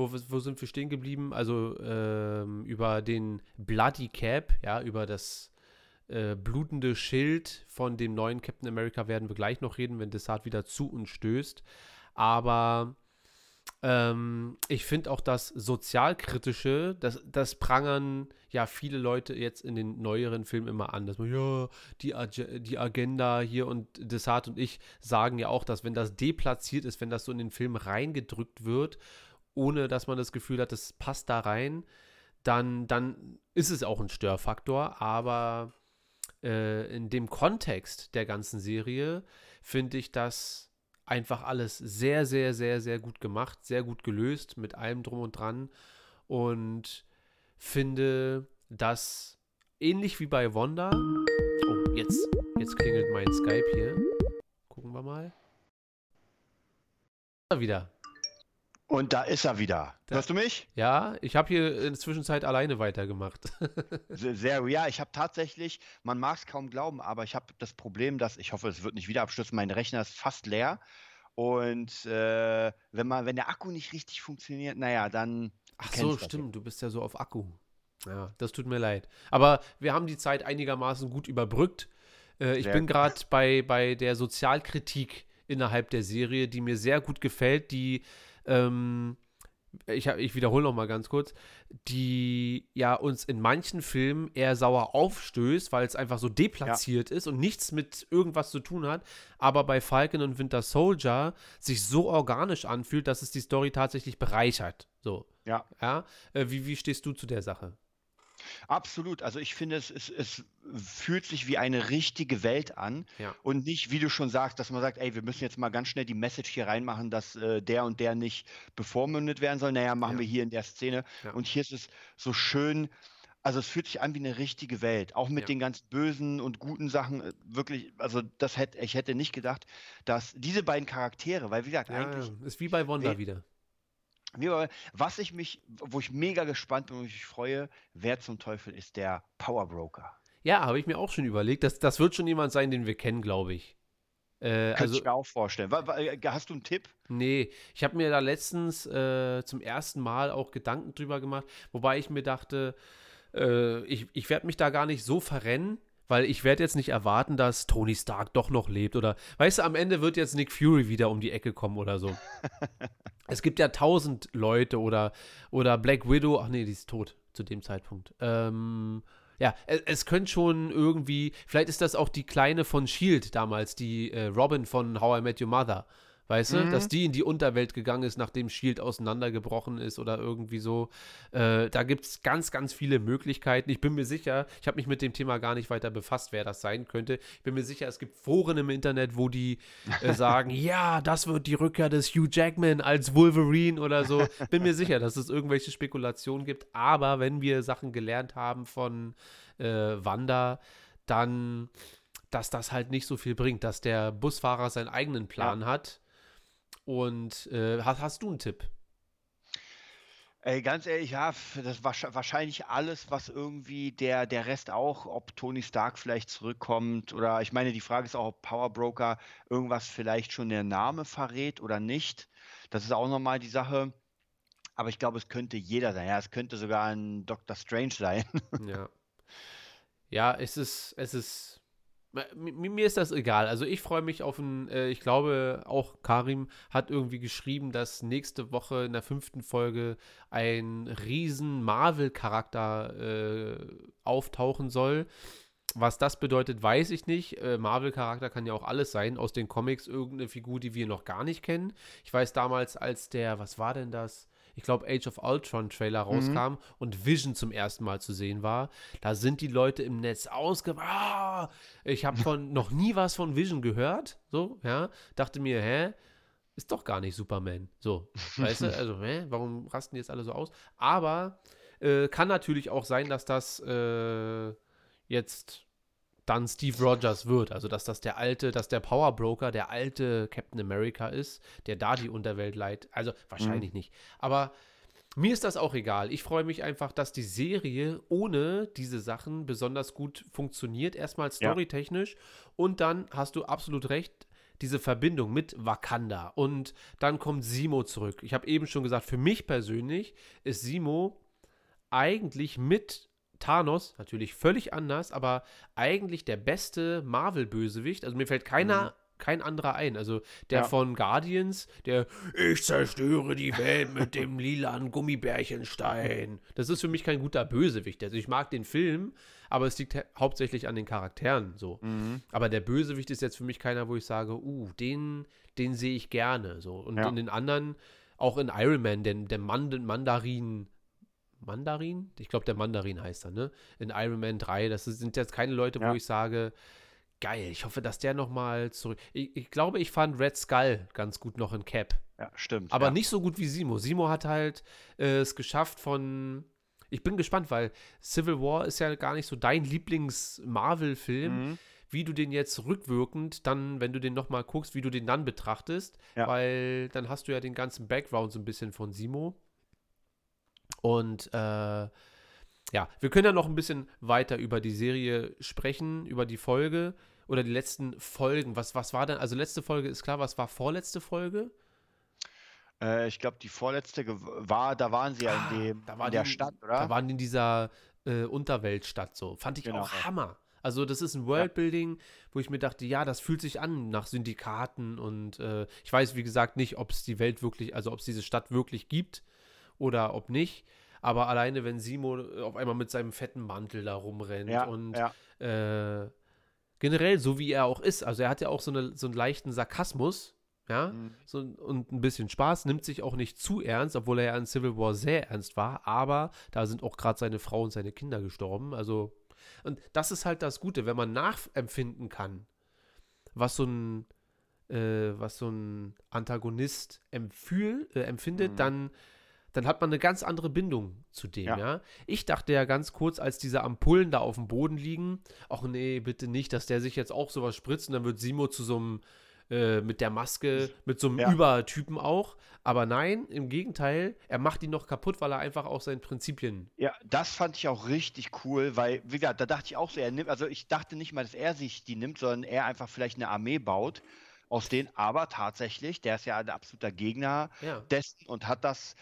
Speaker 1: wo, wo sind wir stehen geblieben? Also ähm, über den Bloody Cap, ja, über das äh, blutende Schild von dem neuen Captain America werden wir gleich noch reden, wenn Desart wieder zu uns stößt. Aber ähm, ich finde auch das Sozialkritische, das, das prangern ja viele Leute jetzt in den neueren Filmen immer an, dass man, ja, die, Ag die Agenda hier und Desart und ich sagen ja auch, dass wenn das deplatziert ist, wenn das so in den Film reingedrückt wird, ohne dass man das Gefühl hat, das passt da rein, dann, dann ist es auch ein Störfaktor, aber äh, in dem Kontext der ganzen Serie finde ich das einfach alles sehr, sehr, sehr, sehr gut gemacht, sehr gut gelöst mit allem drum und dran und finde, dass ähnlich wie bei Wanda, oh, jetzt, jetzt klingelt mein Skype hier. Gucken wir mal. Wieder.
Speaker 2: Und da ist er wieder.
Speaker 1: Da-
Speaker 2: Hörst du mich?
Speaker 1: Ja, ich habe hier in der Zwischenzeit alleine weitergemacht.
Speaker 2: Sehr, sehr ja, ich habe tatsächlich, man mag es kaum glauben, aber ich habe das Problem, dass, ich hoffe, es wird nicht wieder abstürzen, mein Rechner ist fast leer. Und äh, wenn man, wenn der Akku nicht richtig funktioniert, naja, dann.
Speaker 1: Ach so,
Speaker 2: das ja.
Speaker 1: stimmt, du bist ja so auf Akku. Ja, das tut mir leid. Aber wir haben die Zeit einigermaßen gut überbrückt. Äh, ich
Speaker 2: Sehr
Speaker 1: bin gerade bei, bei der Sozialkritik innerhalb der Serie, die mir sehr gut gefällt, die, ähm, ich, ich wiederhole noch mal ganz kurz, die ja uns in manchen Filmen eher sauer aufstößt, weil es einfach so deplatziert ist und nichts mit irgendwas zu tun hat, aber bei Falcon und Winter Soldier sich so organisch anfühlt, dass es die Story tatsächlich bereichert. So.
Speaker 2: Ja.
Speaker 1: Ja. Äh, wie, wie stehst du zu der Sache?
Speaker 2: Absolut. Also ich finde, es, es, es fühlt sich wie eine richtige Welt an
Speaker 1: Ja.
Speaker 2: und nicht, wie du schon sagst, dass man sagt, ey, wir müssen jetzt mal ganz schnell die Message hier reinmachen, dass äh, der und der nicht bevormundet werden soll. Naja, machen
Speaker 1: Ja.
Speaker 2: wir hier in der Szene.
Speaker 1: Ja.
Speaker 2: Und hier ist es so schön. Also es fühlt sich an wie eine richtige Welt, auch mit den ganz bösen und guten Sachen. äh, Wirklich, also das hätte ich hätte nicht gedacht, dass diese beiden Charaktere, weil wie gesagt, eigentlich.
Speaker 1: Ist wie bei Wanda wieder.
Speaker 2: Was ich mich, wo ich mega gespannt bin und mich freue, wer zum Teufel ist der Power Broker?
Speaker 1: Ja, habe ich mir auch schon überlegt. Das, das wird schon jemand sein, den wir kennen, glaube ich. Äh,
Speaker 2: Könnte
Speaker 1: also,
Speaker 2: ich mir auch vorstellen. Äh, Hast du einen Tipp?
Speaker 1: nee, ich habe mir da letztens äh, zum ersten Mal auch Gedanken drüber gemacht, wobei ich mir dachte, äh, ich, ich werde mich da gar nicht so verrennen, weil ich werde jetzt nicht erwarten, dass Tony Stark doch noch lebt oder, weißt du, am Ende wird jetzt Nick Fury wieder um die Ecke kommen oder so. es gibt ja tausend Leute oder, oder Black Widow, ach nee, die ist tot zu dem Zeitpunkt. Ähm, ja, es, es könnte schon irgendwie, vielleicht ist das auch die Kleine von Shield damals, die äh, Robin von How I Met Your Mother. Weißt du,
Speaker 2: Mhm.
Speaker 1: dass die in die Unterwelt gegangen ist, nachdem Shield auseinandergebrochen ist oder irgendwie so. Äh, da gibt es ganz, ganz viele Möglichkeiten. Ich bin mir sicher, ich habe mich mit dem Thema gar nicht weiter befasst, wer das sein könnte. Ich bin mir sicher, es gibt Foren im Internet, wo die äh, sagen, ja, das wird die Rückkehr des Hugh Jackman als Wolverine oder so. Bin mir sicher, dass es irgendwelche Spekulationen gibt. Aber wenn wir Sachen gelernt haben von äh, Wanda, dann, dass das halt nicht so viel bringt, dass der Busfahrer seinen eigenen Plan hat. Und äh, hast, hast du einen Tipp?
Speaker 2: Ey, ganz ehrlich, ja, das wahrsch- wahrscheinlich alles, was irgendwie der, der Rest auch, ob Tony Stark vielleicht zurückkommt oder ich meine, die Frage ist auch, ob Power Broker irgendwas vielleicht schon der Name verrät oder nicht. Das ist auch nochmal die Sache. Aber ich glaube, es könnte jeder sein. Ja, es könnte sogar ein Doctor Strange sein.
Speaker 1: Ja. Ja, es ist, es ist. Mi- mi- Mir ist das egal. Also ich freue mich auf ein, äh, ich glaube auch Karim hat irgendwie geschrieben, dass nächste Woche in der fünften Folge ein riesen Marvel-Charakter äh, auftauchen soll. Was das bedeutet, weiß ich nicht. Äh, Marvel-Charakter kann ja auch alles sein. Aus den Comics irgendeine Figur, die wir noch gar nicht kennen. Ich weiß damals, als der, was war denn das? Ich glaube, Age of Ultron Trailer rauskam und Vision zum ersten Mal zu sehen war, da sind die Leute im Netz ausge... Ah, ich habe von noch nie was von Vision gehört. So, ja. Dachte mir, hä? Ist doch gar nicht Superman. So, weißt du? Also, hä? Warum rasten jetzt alle so aus? Aber äh, kann natürlich auch sein, dass das äh, jetzt dann Steve Rogers wird. Also, dass das der alte, dass der Power Broker der alte Captain America ist, der da die Unterwelt leitet. Also, wahrscheinlich nicht. Aber mir ist das auch egal. Ich freue mich einfach, dass die Serie ohne diese Sachen besonders gut funktioniert. Erstmal storytechnisch. Und dann hast du absolut recht, diese Verbindung mit Wakanda. Und dann kommt Simo zurück. Ich habe eben schon gesagt, für mich persönlich ist Simo eigentlich mit Thanos, natürlich völlig anders, aber eigentlich der beste Marvel-Bösewicht. Also mir fällt keiner, kein anderer ein. Also der
Speaker 2: Ja.
Speaker 1: von Guardians, der Ich zerstöre die Welt mit dem lilanen Gummibärchenstein. Das ist für mich kein guter Bösewicht. Also ich mag den Film, aber es liegt ha- hauptsächlich an den Charakteren so.
Speaker 2: Mhm.
Speaker 1: Aber der Bösewicht ist jetzt für mich keiner, wo ich sage, uh, den, den sehe ich gerne. So. Und
Speaker 2: Ja.
Speaker 1: in den anderen, auch in Iron Man, den, der Mand Mandarin, Mandarin? Ich glaube, der Mandarin heißt er, ne? In Iron Man 3. Das sind jetzt keine Leute,
Speaker 2: Ja.
Speaker 1: wo ich sage, geil, ich hoffe, dass der nochmal zurück. Ich, ich glaube, ich fand Red Skull ganz gut noch in Cap.
Speaker 2: Ja, stimmt.
Speaker 1: Aber
Speaker 2: ja.
Speaker 1: nicht so gut wie Simo. Simo hat halt äh, es geschafft von. Ich bin gespannt, weil Civil War ist ja gar nicht so dein Lieblings-Marvel-Film,
Speaker 2: Mhm.
Speaker 1: wie du den jetzt rückwirkend dann, wenn du den nochmal guckst, wie du den dann betrachtest.
Speaker 2: Ja.
Speaker 1: Weil dann hast du ja den ganzen Background so ein bisschen von Simo. Und äh, ja, wir können ja noch ein bisschen weiter über die Serie sprechen, über die Folge oder die letzten Folgen. Was, was war denn? Also letzte Folge ist klar, was war vorletzte Folge?
Speaker 2: Äh, ich glaube, die vorletzte war, da waren sie ja
Speaker 1: Ah,
Speaker 2: in, dem,
Speaker 1: da war
Speaker 2: in der
Speaker 1: die-
Speaker 2: Stadt,
Speaker 1: Da
Speaker 2: oder?
Speaker 1: waren die in dieser äh, Unterweltstadt so. Fand ich
Speaker 2: Genau.
Speaker 1: auch Hammer. Also das ist ein Worldbuilding, wo ich mir dachte, ja, das fühlt sich an nach Syndikaten und äh, ich weiß, wie gesagt, nicht, ob es die Welt wirklich, also ob es diese Stadt wirklich gibt oder ob nicht. Aber alleine, wenn Simo auf einmal mit seinem fetten Mantel da rumrennt
Speaker 2: ja,
Speaker 1: und
Speaker 2: ja,
Speaker 1: äh, generell so wie er auch ist, also er hat ja auch so, eine, so einen leichten Sarkasmus, ja,
Speaker 2: Mhm.
Speaker 1: so, und ein bisschen Spaß, nimmt sich auch nicht zu ernst, obwohl er ja in Civil War sehr ernst war, aber da sind auch gerade seine Frau und seine Kinder gestorben, also und das ist halt das Gute, wenn man nachempfinden kann, was so ein äh, was so ein Antagonist empfühl, äh, empfindet,
Speaker 2: Mhm.
Speaker 1: dann dann hat man eine ganz andere Bindung zu dem, ja.
Speaker 2: Ja.
Speaker 1: Ich dachte ja ganz kurz, als diese Ampullen da auf dem Boden liegen, ach nee, bitte nicht, dass der sich jetzt auch sowas spritzt und dann wird Simo zu so einem, äh, mit der Maske, mit so einem
Speaker 2: Ja.
Speaker 1: Übertypen auch. Aber nein, im Gegenteil, er macht ihn noch kaputt, weil er einfach auch seinen Prinzipien.
Speaker 2: ja, das fand ich auch richtig cool, weil, wie gesagt, da dachte ich auch so, er nimmt, also ich dachte nicht mal, dass er sich die nimmt, sondern er einfach vielleicht eine Armee baut aus denen, aber tatsächlich, der ist ja ein absoluter Gegner
Speaker 1: Ja.
Speaker 2: dessen und hat das,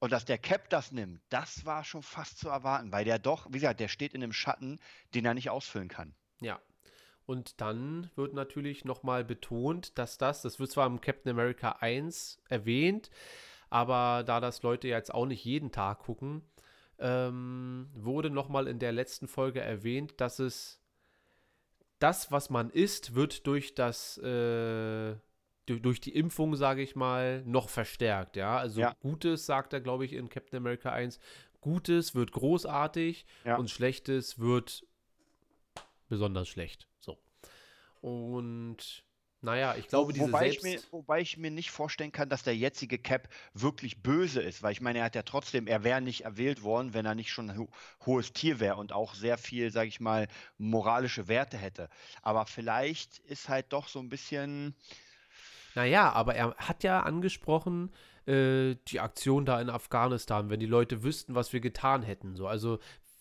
Speaker 2: und dass der Cap das nimmt, das war schon fast zu erwarten, weil der doch, wie gesagt, der steht in einem Schatten, den er nicht ausfüllen kann.
Speaker 1: Ja. Und dann wird natürlich nochmal betont, dass das, das wird zwar im Captain America 1 erwähnt, aber da das Leute jetzt auch nicht jeden Tag gucken, ähm, wurde nochmal in der letzten Folge erwähnt, dass es das, was man isst, wird durch das, äh, durch, die Impfung, sage ich mal, noch verstärkt. Ja, also
Speaker 2: Ja.
Speaker 1: Gutes sagt er, glaube ich, in Captain America 1. Gutes wird großartig
Speaker 2: Ja.
Speaker 1: und Schlechtes wird besonders schlecht. So. Und naja, ich glaube, diese
Speaker 2: wobei,
Speaker 1: Selbst...
Speaker 2: ich mir, wobei ich mir nicht vorstellen kann, dass der jetzige Cap wirklich böse ist, weil ich meine, er hat ja trotzdem, er wäre nicht erwählt worden, wenn er nicht schon ein ho hohes Tier wäre und auch sehr viel, sage ich mal, moralische Werte hätte. Aber vielleicht ist halt doch so ein bisschen,
Speaker 1: Naja, aber er hat ja angesprochen, äh, die Aktion da in Afghanistan, wenn die Leute wüssten, was wir getan hätten. So. Also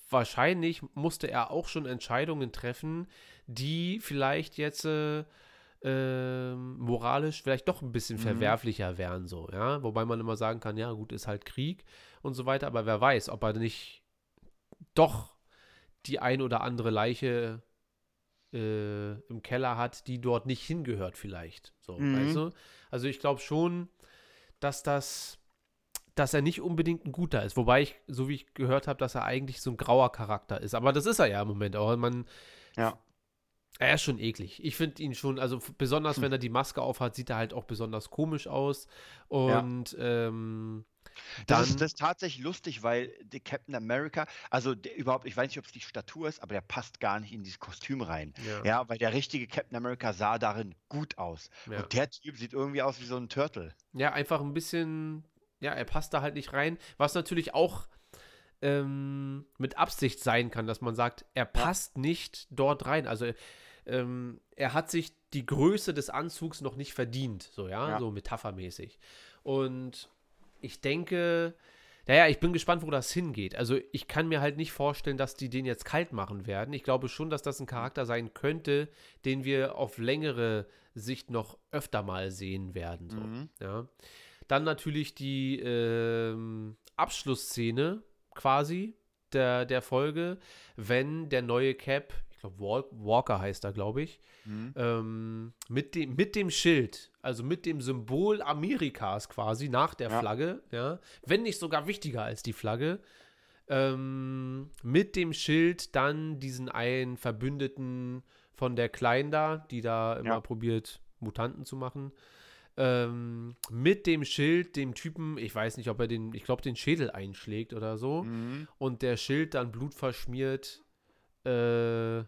Speaker 1: wahrscheinlich musste er auch schon Entscheidungen treffen, die vielleicht jetzt äh, ähm, moralisch vielleicht doch ein bisschen
Speaker 2: Mhm.
Speaker 1: verwerflicher wären, so, ja. Wobei man immer sagen kann, ja, gut, ist halt Krieg und so weiter, aber wer weiß, ob er nicht doch die ein oder andere Leiche äh, im Keller hat, die dort nicht hingehört, vielleicht. So,
Speaker 2: Mhm.
Speaker 1: weißt du? Also ich glaube schon, dass das, dass er nicht unbedingt ein guter ist. Wobei ich, so wie ich gehört habe, dass er eigentlich so ein grauer Charakter ist. Aber das ist er ja im Moment auch. Man,
Speaker 2: ja.
Speaker 1: er ist schon eklig. Ich finde ihn schon, also besonders
Speaker 2: Hm.
Speaker 1: wenn er die Maske aufhat, sieht er halt auch besonders komisch aus. Und ähm,
Speaker 2: Das ist, das ist tatsächlich lustig, weil der Captain America, also der, überhaupt, ich weiß nicht, ob es die Statur ist, aber der passt gar nicht in dieses Kostüm rein.
Speaker 1: ja,
Speaker 2: Ja, weil der richtige Captain America sah darin gut aus.
Speaker 1: ja.
Speaker 2: Und der Typ sieht irgendwie aus wie so ein Turtle.
Speaker 1: Ja, einfach ein bisschen, ja, er passt da halt nicht rein. Was natürlich auch ähm, mit Absicht sein kann, dass man sagt, er passt nicht dort rein. Also ähm, er hat sich die Größe des Anzugs noch nicht verdient, so ja,
Speaker 2: Ja.
Speaker 1: so metaphermäßig. Und ich denke, naja, ich bin gespannt, wo das hingeht. Also ich kann mir halt nicht vorstellen, dass die den jetzt kalt machen werden. Ich glaube schon, dass das ein Charakter sein könnte, den wir auf längere Sicht noch öfter mal sehen werden. So.
Speaker 2: Mhm.
Speaker 1: Ja. Dann natürlich die ähm, Abschlussszene quasi der, der Folge, wenn der neue Cap, glaube Walker heißt er, glaube ich,
Speaker 2: Mhm.
Speaker 1: ähm, mit, dem, mit dem Schild, also mit dem Symbol Amerikas quasi nach der
Speaker 2: Ja.
Speaker 1: Flagge, ja, wenn nicht sogar wichtiger als die Flagge, ähm, mit dem Schild dann diesen einen Verbündeten von der Klein da, die da immer
Speaker 2: Ja.
Speaker 1: probiert, Mutanten zu machen, ähm, mit dem Schild dem Typen, ich weiß nicht, ob er den, ich glaube, den Schädel einschlägt oder so,
Speaker 2: Mhm.
Speaker 1: und der Schild dann blutverschmiert äh,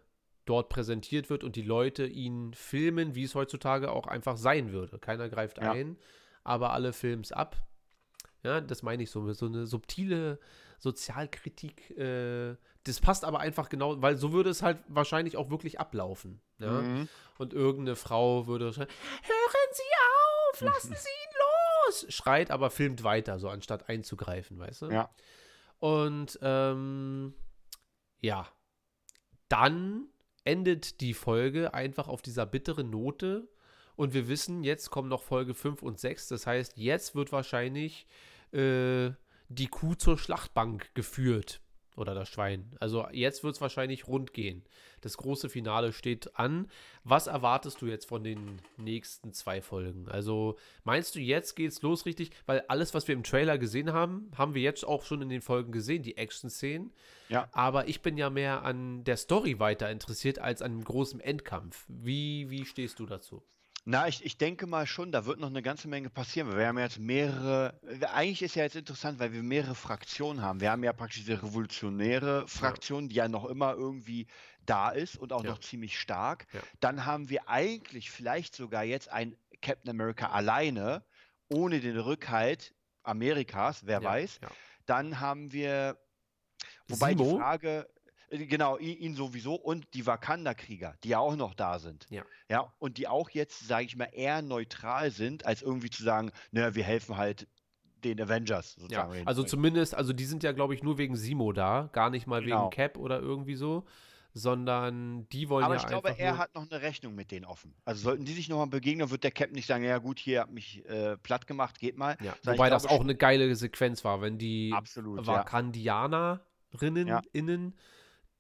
Speaker 1: dort präsentiert wird und die Leute ihn filmen, wie es heutzutage auch einfach sein würde. Keiner greift
Speaker 2: Ja.
Speaker 1: ein, aber alle filmen es ab. Ja, das meine ich so, so eine subtile Sozialkritik. Äh, das passt aber einfach genau, weil so würde es halt wahrscheinlich auch wirklich ablaufen. Ja?
Speaker 2: Mhm.
Speaker 1: Und irgendeine Frau würde schreien, hören Sie auf, lassen Sie ihn los, schreit, aber filmt weiter, so anstatt einzugreifen, weißt du?
Speaker 2: Ja.
Speaker 1: Und ähm, ja, dann endet die Folge einfach auf dieser bitteren Note. Und wir wissen, jetzt kommen noch Folge 5 und 6. Das heißt, jetzt wird wahrscheinlich äh, die Kuh zur Schlachtbank geführt. Oder das Schwein. Also jetzt wird es wahrscheinlich rund gehen. Das große Finale steht an. Was erwartest du jetzt von den nächsten zwei Folgen? Also meinst du, jetzt geht's los richtig? Weil alles, was wir im Trailer gesehen haben, haben wir jetzt auch schon in den Folgen gesehen, die Action-Szenen.
Speaker 2: Ja.
Speaker 1: Aber ich bin ja mehr an der Story weiter interessiert als an dem großen Endkampf. Wie, wie stehst du dazu?
Speaker 2: Na, ich, ich denke mal schon, da wird noch eine ganze Menge passieren. Wir haben ja jetzt mehrere, eigentlich ist ja jetzt interessant, weil wir mehrere Fraktionen haben. Wir haben ja praktisch diese revolutionäre Fraktion, die ja noch immer irgendwie da ist und auch
Speaker 1: Ja.
Speaker 2: noch ziemlich stark.
Speaker 1: Ja.
Speaker 2: Dann haben wir eigentlich vielleicht sogar jetzt ein Captain America alleine, ohne den Rückhalt Amerikas, wer
Speaker 1: Ja,
Speaker 2: weiß.
Speaker 1: ja.
Speaker 2: Dann haben wir, wobei
Speaker 1: Simo?
Speaker 2: die Frage, äh, genau, ihn, sowieso und die Wakanda-Krieger, die ja auch noch da sind.
Speaker 1: Ja.
Speaker 2: Ja, und die auch jetzt, sage ich mal, eher neutral sind, als irgendwie zu sagen, naja, wir helfen halt den Avengers
Speaker 1: Ja,
Speaker 2: sozusagen. oder
Speaker 1: also zumindest, also die sind ja, glaube ich, nur wegen Simo da, gar nicht mal
Speaker 2: Genau.
Speaker 1: wegen Cap oder irgendwie so, sondern die wollen
Speaker 2: Aber
Speaker 1: ja
Speaker 2: ich glaube, er hat noch eine Rechnung mit denen offen. Also sollten die sich nochmal begegnen, wird der Captain nicht sagen, ja gut, hier hat mich äh, platt gemacht, geht mal.
Speaker 1: ja, wobei das auch eine geile Sequenz war, wenn die
Speaker 2: Absolut, ja.
Speaker 1: Wakandianerinnen
Speaker 2: Ja.
Speaker 1: innen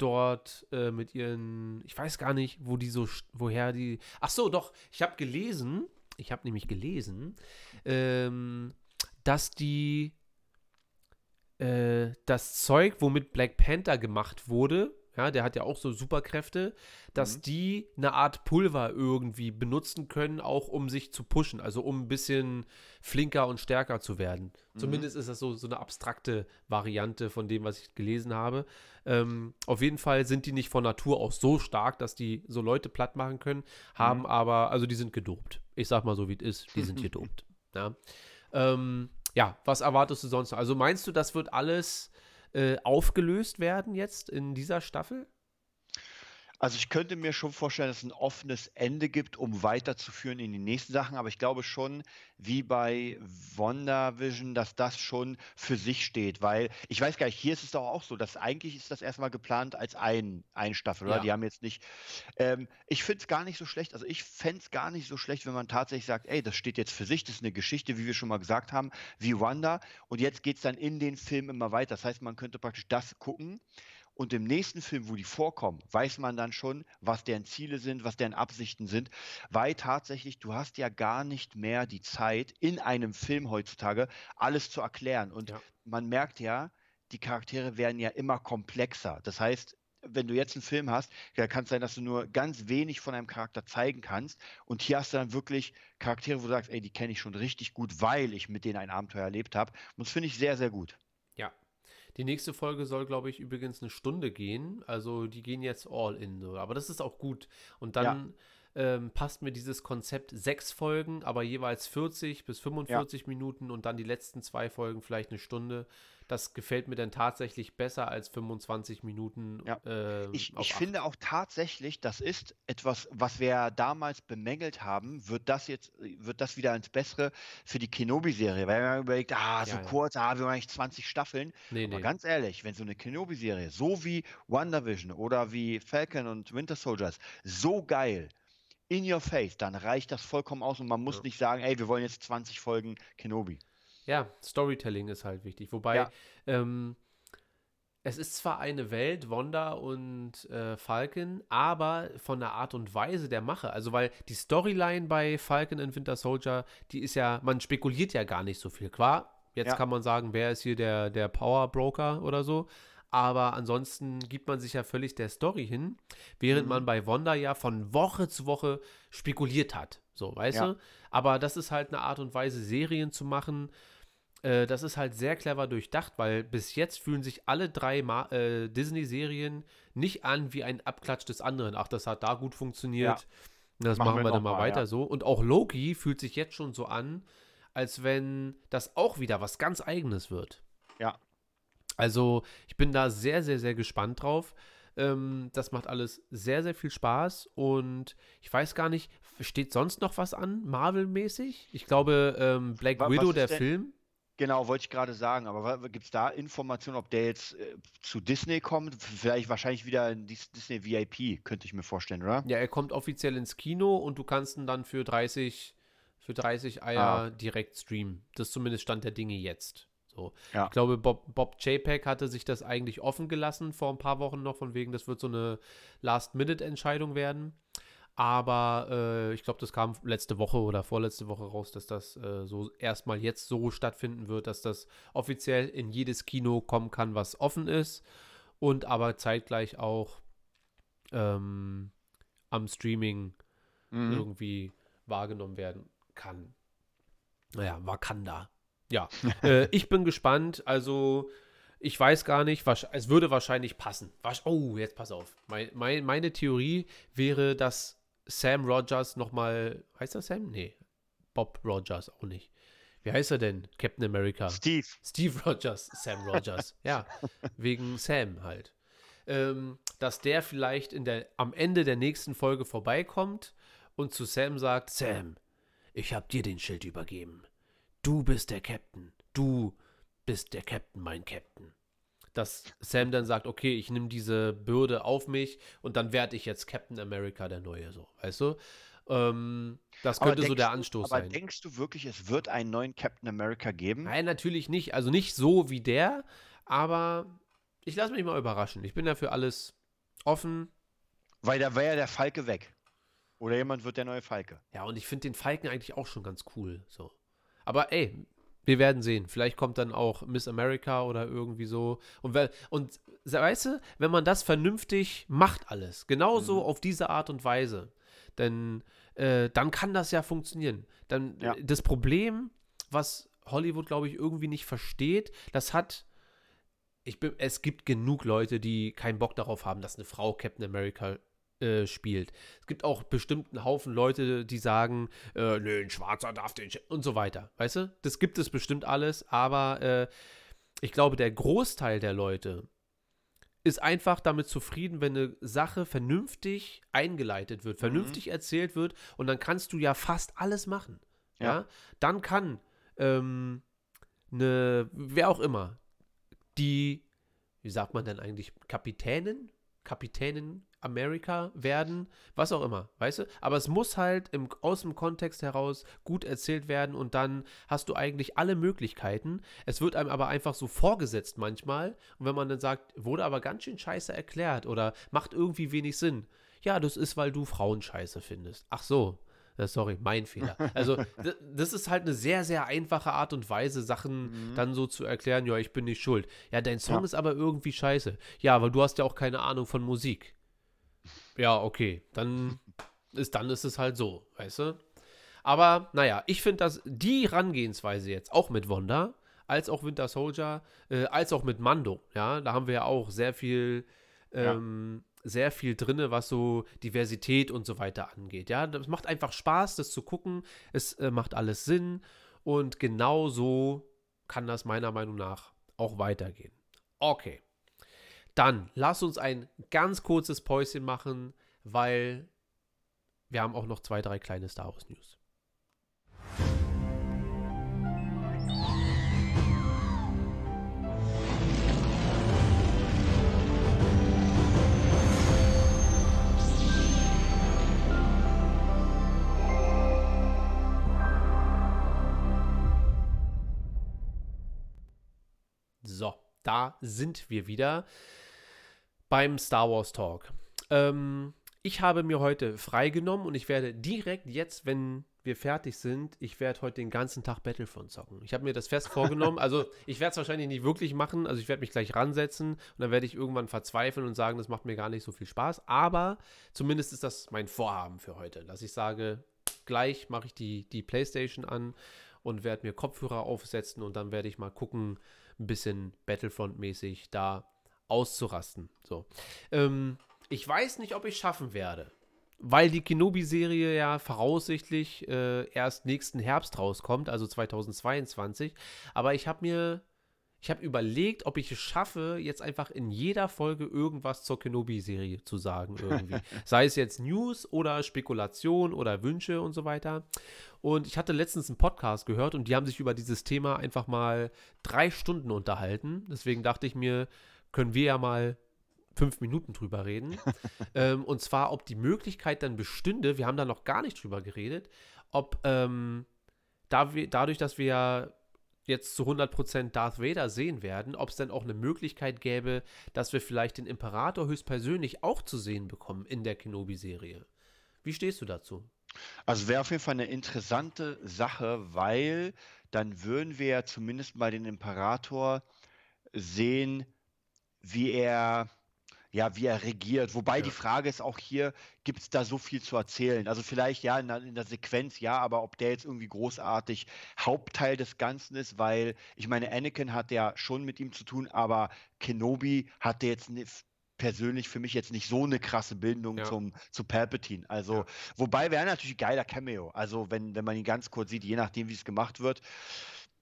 Speaker 1: dort äh, mit ihren, ich weiß gar nicht, wo die so, woher die, ach so, doch, ich habe gelesen, ich habe nämlich gelesen, ähm, dass die äh, das Zeug, womit Black Panther gemacht wurde, ja, der hat ja auch so Superkräfte, dass
Speaker 2: Mhm.
Speaker 1: die eine Art Pulver irgendwie benutzen können, auch um sich zu pushen, also um ein bisschen flinker und stärker zu werden.
Speaker 2: Mhm.
Speaker 1: Zumindest ist das so, so eine abstrakte Variante von dem, was ich gelesen habe. Ähm, auf jeden Fall sind die nicht von Natur aus so stark, dass die so Leute platt machen können, haben aber, also die sind gedopt. Ich sag mal so, wie es ist, die sind gedopt. Ja. Ähm, ja, was erwartest du sonst noch? Also meinst du, das wird alles äh, aufgelöst werden jetzt in dieser Staffel?
Speaker 2: Also ich könnte mir schon vorstellen, dass es ein offenes Ende gibt, um weiterzuführen in die nächsten Sachen, aber ich glaube schon, wie bei WandaVision, dass das schon für sich steht, weil ich weiß gar nicht, hier ist es doch auch so, dass eigentlich ist das erstmal geplant als ein, ein Staffel, oder?
Speaker 1: Ja.
Speaker 2: Die haben jetzt nicht, ähm, ich finde es gar nicht so schlecht, also ich fände es gar nicht so schlecht, wenn man tatsächlich sagt, ey, das steht jetzt für sich, das ist eine Geschichte, wie wir schon mal gesagt haben, wie Wanda. Und jetzt geht es dann in den Film immer weiter, das heißt, man könnte praktisch das gucken und im nächsten Film, wo die vorkommen, weiß man dann schon, was deren Ziele sind, was deren Absichten sind, weil tatsächlich, du hast ja gar nicht mehr die Zeit, in einem Film heutzutage alles zu erklären. Und
Speaker 1: Ja.
Speaker 2: man merkt ja, die Charaktere werden ja immer komplexer. Das heißt, wenn du jetzt einen Film hast, da kann es sein, dass du nur ganz wenig von einem Charakter zeigen kannst. Und hier hast du dann wirklich Charaktere, wo du sagst, ey, die kenne ich schon richtig gut, weil ich mit denen ein Abenteuer erlebt habe. Und das finde ich sehr, sehr gut.
Speaker 1: Ja. Die nächste Folge soll, glaube ich, übrigens eine Stunde gehen. Also die gehen jetzt all in. So. Aber das ist auch gut. Und dann ähm, passt mir dieses Konzept sechs Folgen, aber jeweils 40 bis 45 Minuten und dann die letzten zwei Folgen vielleicht eine Stunde. Das gefällt mir dann tatsächlich besser als 25 Minuten.
Speaker 2: Ja.
Speaker 1: ähm,
Speaker 2: Ich, ich finde auch tatsächlich, das ist etwas, was wir damals bemängelt haben, wird das jetzt, wird das wieder ins Bessere für die Kenobi-Serie. Weil man überlegt, ah, so
Speaker 1: Ja,
Speaker 2: kurz, ah, wir haben eigentlich 20 Staffeln.
Speaker 1: Nee,
Speaker 2: Aber
Speaker 1: nee.
Speaker 2: ganz ehrlich, wenn so eine Kenobi-Serie, so wie WandaVision oder wie Falcon und Winter Soldiers, so geil in your face, dann reicht das vollkommen aus und man muss
Speaker 1: Ja.
Speaker 2: nicht sagen, ey, wir wollen jetzt 20 Folgen Kenobi.
Speaker 1: Ja, Storytelling ist halt wichtig. Wobei,
Speaker 2: Ja.
Speaker 1: ähm, es ist zwar eine Welt, Wanda und äh, Falcon, aber von der Art und Weise der Mache, also weil die Storyline bei Falcon and Winter Soldier, die ist ja, man spekuliert ja gar nicht so viel. Klar, jetzt
Speaker 2: Ja.
Speaker 1: kann man sagen, wer ist hier der, der Power Broker oder so, aber ansonsten gibt man sich ja völlig der Story hin, während
Speaker 2: Mhm.
Speaker 1: man bei Wanda ja von Woche zu Woche spekuliert hat. So, weißt
Speaker 2: Ja.
Speaker 1: du? Aber das ist halt eine Art und Weise, Serien zu machen. Äh, das ist halt sehr clever durchdacht, weil bis jetzt fühlen sich alle drei Ma äh, Disney-Serien nicht an wie ein Abklatsch des anderen. Ach, das hat da gut funktioniert. Das machen, wir, dann mal
Speaker 2: mal,
Speaker 1: weiter
Speaker 2: ja.
Speaker 1: so. Und auch Loki fühlt sich jetzt schon so an, als wenn das auch wieder was ganz Eigenes wird.
Speaker 2: Ja.
Speaker 1: Also, ich bin da sehr, sehr, sehr gespannt drauf. Ähm, das macht alles sehr, sehr viel Spaß und ich weiß gar nicht, steht sonst noch was an, Marvel-mäßig? Ich glaube, ähm, Black
Speaker 2: Wa- was
Speaker 1: Widow, der
Speaker 2: denn-
Speaker 1: Film.
Speaker 2: Genau, wollte ich gerade sagen, aber gibt es da Informationen, ob der jetzt äh, zu Disney kommt? Vielleicht wahrscheinlich wieder in Dis Disney VIP, könnte ich mir vorstellen, oder?
Speaker 1: Ja, er kommt offiziell ins Kino und du kannst ihn dann für 30, für 30 Eier
Speaker 2: Ah.
Speaker 1: direkt streamen. Das ist zumindest Stand der Dinge jetzt. So.
Speaker 2: Ja.
Speaker 1: Ich glaube, Bob, Bob JPEG hatte sich das eigentlich offen gelassen vor ein paar Wochen noch, von wegen, das wird so eine Last-Minute-Entscheidung werden. Aber äh, ich glaube, das kam letzte Woche oder vorletzte Woche raus, dass das äh, so erstmal jetzt so stattfinden wird, dass das offiziell in jedes Kino kommen kann, was offen ist. Und aber zeitgleich auch ähm, am Streaming
Speaker 2: Mhm.
Speaker 1: irgendwie wahrgenommen werden kann. Naja, Wakanda. Ja, äh, ich bin gespannt. Also, ich weiß gar nicht, wahrsch- es würde wahrscheinlich passen. Wasch- Oh, jetzt pass auf. Mein, mein, meine Theorie wäre, dass Sam Rogers nochmal. Heißt er Sam? Nee. Bob Rogers auch nicht. Wie heißt er denn? Captain America.
Speaker 2: Steve.
Speaker 1: Steve Rogers, Sam Rogers. ja, wegen Sam halt. Ähm, dass der vielleicht in der, am Ende der nächsten Folge vorbeikommt und zu Sam sagt: Sam, ich habe dir den Schild übergeben. Du bist der Captain. Du bist der Captain, mein Captain. Dass Sam dann sagt: Okay, ich nehme diese Bürde auf mich und dann werde ich jetzt Captain America der Neue, so, weißt du? Ähm, das
Speaker 2: Aber
Speaker 1: könnte so der
Speaker 2: du-
Speaker 1: Anstoß
Speaker 2: aber
Speaker 1: sein.
Speaker 2: denkst du wirklich, es wird einen neuen Captain America geben?
Speaker 1: Nein, natürlich nicht. Also nicht so wie der, aber ich lasse mich mal überraschen. Ich bin dafür alles offen.
Speaker 2: Weil da wäre ja der Falke weg. Oder jemand wird der neue Falke.
Speaker 1: Ja, und ich finde den Falken eigentlich auch schon ganz cool. So. Aber ey, wir werden sehen. Vielleicht kommt dann auch Miss America oder irgendwie so. Und, und weißt du, wenn man das vernünftig macht alles, genauso
Speaker 2: Mhm.
Speaker 1: auf diese Art und Weise, denn äh, dann kann das ja funktionieren. Dann
Speaker 2: Ja.
Speaker 1: das Problem, was Hollywood, glaube ich, irgendwie nicht versteht, das hat ich bin, es gibt genug Leute, die keinen Bock darauf haben, dass eine Frau Captain America äh, spielt. Es gibt auch bestimmt einen Haufen Leute, die sagen, äh, nö, ein Schwarzer darf den Sch und so weiter. Weißt du? Das gibt es bestimmt alles, aber äh, ich glaube, der Großteil der Leute ist einfach damit zufrieden, wenn eine Sache vernünftig eingeleitet wird, vernünftig erzählt wird und dann kannst du ja fast alles machen. Ja,
Speaker 2: Ja.
Speaker 1: dann kann ähm, eine, wer auch immer, die, wie sagt man denn eigentlich, Kapitänin, Kapitänin Amerika werden, was auch immer, weißt du? Aber es muss halt im, aus dem Kontext heraus gut erzählt werden und dann hast du eigentlich alle Möglichkeiten. Es wird einem aber einfach so vorgesetzt manchmal und wenn man dann sagt, wurde aber ganz schön scheiße erklärt oder macht irgendwie wenig Sinn. Ja, das ist, weil du Frauen scheiße findest. Ach so. Ja, sorry, mein Fehler. Also, das ist halt eine sehr, sehr einfache Art und Weise, Sachen dann so zu erklären, ja, ich bin nicht schuld. Ja, dein Song
Speaker 2: Ja.
Speaker 1: ist aber irgendwie scheiße. Ja, weil du hast ja auch keine Ahnung von Musik. Ja, okay, dann ist, dann ist es halt so, weißt du? Aber, naja, ich finde, dass die Herangehensweise jetzt, auch mit Wanda, als auch Winter Soldier, äh, als auch mit Mando, ja, da haben wir ja auch sehr viel
Speaker 2: Ja.
Speaker 1: ähm, sehr viel drin, was so Diversität und so weiter angeht. Ja, das macht einfach Spaß, das zu gucken. Es äh, macht alles Sinn und genau so kann das meiner Meinung nach auch weitergehen. Okay. Dann lass uns ein ganz kurzes Päuschen machen, weil wir haben auch noch zwei, drei kleine Star Wars News. So, da sind wir wieder beim Star Wars Talk. Ähm, ich habe mir heute freigenommen und ich werde direkt jetzt, wenn wir fertig sind, ich werde heute den ganzen Tag Battlefront zocken. Ich habe mir das fest vorgenommen. Also ich werde es wahrscheinlich nicht wirklich machen. Also ich werde mich gleich ransetzen und dann werde ich irgendwann verzweifeln und sagen, das macht mir gar nicht so viel Spaß. Aber zumindest ist das mein Vorhaben für heute, dass ich sage, gleich mache ich die, die Playstation an und werde mir Kopfhörer aufsetzen und dann werde ich mal gucken, ein bisschen Battlefront-mäßig da auszurasten. So. Ähm, ich weiß nicht, ob ich schaffen werde, weil die Kenobi-Serie ja voraussichtlich äh, erst nächsten Herbst rauskommt, also 2022. Aber ich habe mir ich habe überlegt, ob ich es schaffe, jetzt einfach in jeder Folge irgendwas zur Kenobi-Serie zu sagen irgendwie. Sei es jetzt News oder Spekulation oder Wünsche und so weiter. Und ich hatte letztens einen Podcast gehört und die haben sich über dieses Thema einfach mal drei Stunden unterhalten. Deswegen dachte ich mir, können wir ja mal fünf Minuten drüber reden. ähm, und zwar, ob die Möglichkeit dann bestünde, wir haben da noch gar nicht drüber geredet, ob ähm, da wir, dadurch, dass wir ja jetzt zu 100% Darth Vader sehen werden, ob es dann auch eine Möglichkeit gäbe, dass wir vielleicht den Imperator höchstpersönlich auch zu sehen bekommen in der Kenobi-Serie. Wie stehst du dazu?
Speaker 2: Also wäre auf jeden Fall eine interessante Sache, weil dann würden wir ja zumindest mal den Imperator sehen, wie er ja, wie er regiert. Wobei
Speaker 1: Ja.
Speaker 2: die Frage ist auch hier, gibt es da so viel zu erzählen? Also vielleicht ja in der, in der Sequenz, ja, aber ob der jetzt irgendwie großartig Hauptteil des Ganzen ist, weil ich meine, Anakin hat ja schon mit ihm zu tun, aber Kenobi hatte jetzt ni- persönlich für mich jetzt nicht so eine krasse Bindung
Speaker 1: Ja.
Speaker 2: zum, zu Palpatine. Also,
Speaker 1: Ja.
Speaker 2: wobei wäre natürlich ein geiler Cameo. Also, wenn, wenn man ihn ganz kurz sieht, je nachdem, wie es gemacht wird,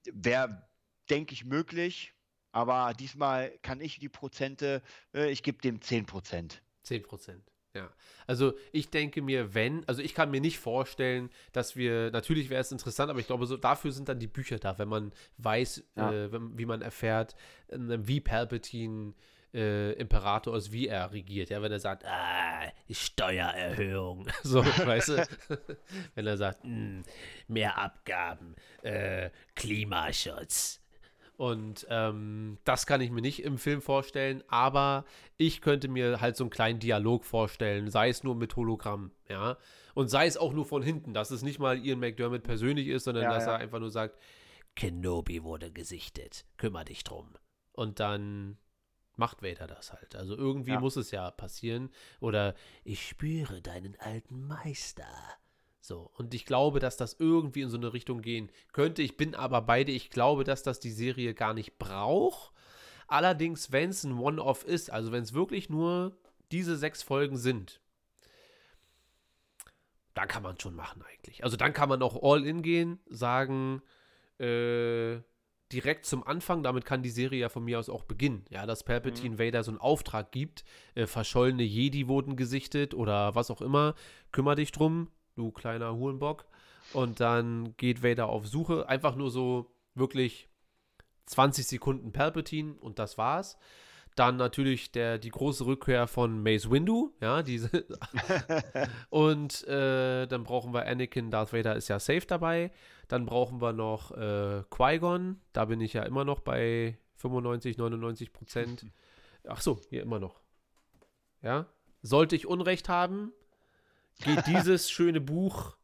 Speaker 2: wäre, denke ich, möglich. Aber diesmal kann ich die Prozente, äh, ich gebe dem 10 Prozent.
Speaker 1: 10 Prozent. Ja. Also ich denke mir, wenn, also ich kann mir nicht vorstellen, dass wir, natürlich wäre es interessant, aber ich glaube, so dafür sind dann die Bücher da, wenn man weiß,
Speaker 2: Ja.
Speaker 1: äh, wenn, wie man erfährt, äh, wie Palpatine äh, Imperator ist, wie er regiert. Ja, wenn er sagt, ah, Steuererhöhung, so, weißt du, wenn er sagt, "Mm, mehr Abgaben, äh, Klimaschutz. Und ähm, das kann ich mir nicht im Film vorstellen, aber ich könnte mir halt so einen kleinen Dialog vorstellen, sei es nur mit Hologramm, ja. Und sei es auch nur von hinten, dass es nicht mal Ian McDermott persönlich ist, sondern
Speaker 2: Ja,
Speaker 1: dass
Speaker 2: ja.
Speaker 1: er einfach nur sagt, Kenobi wurde gesichtet, kümmere dich drum. Und dann macht Vader das halt. Also irgendwie
Speaker 2: Ja.
Speaker 1: muss es ja passieren. Oder ich spüre deinen alten Meister. So, und ich glaube, dass das irgendwie in so eine Richtung gehen könnte. Ich bin aber beide, ich glaube, dass das die Serie gar nicht braucht. Allerdings, wenn es ein One-Off ist, also wenn es wirklich nur diese sechs Folgen sind, dann kann man schon machen eigentlich. Also dann kann man auch all in gehen, sagen, äh, direkt zum Anfang, damit kann die Serie ja von mir aus auch beginnen. Ja, dass Palpatine Vader so einen Auftrag gibt, äh, verschollene Jedi wurden gesichtet oder was auch immer, kümmer dich drum, du kleiner Hurenbock. Und dann geht Vader auf Suche, einfach nur so wirklich 20 Sekunden Palpatine und das war's. Dann natürlich der, die große Rückkehr von Mace Windu, ja, diese. und äh, dann brauchen wir Anakin, Darth Vader ist ja safe dabei. Dann brauchen wir noch äh, Qui-Gon, da bin ich ja immer noch bei 95, 99 Prozent. Ach so, hier immer noch. Ja, sollte ich Unrecht haben, geht dieses schöne Buch.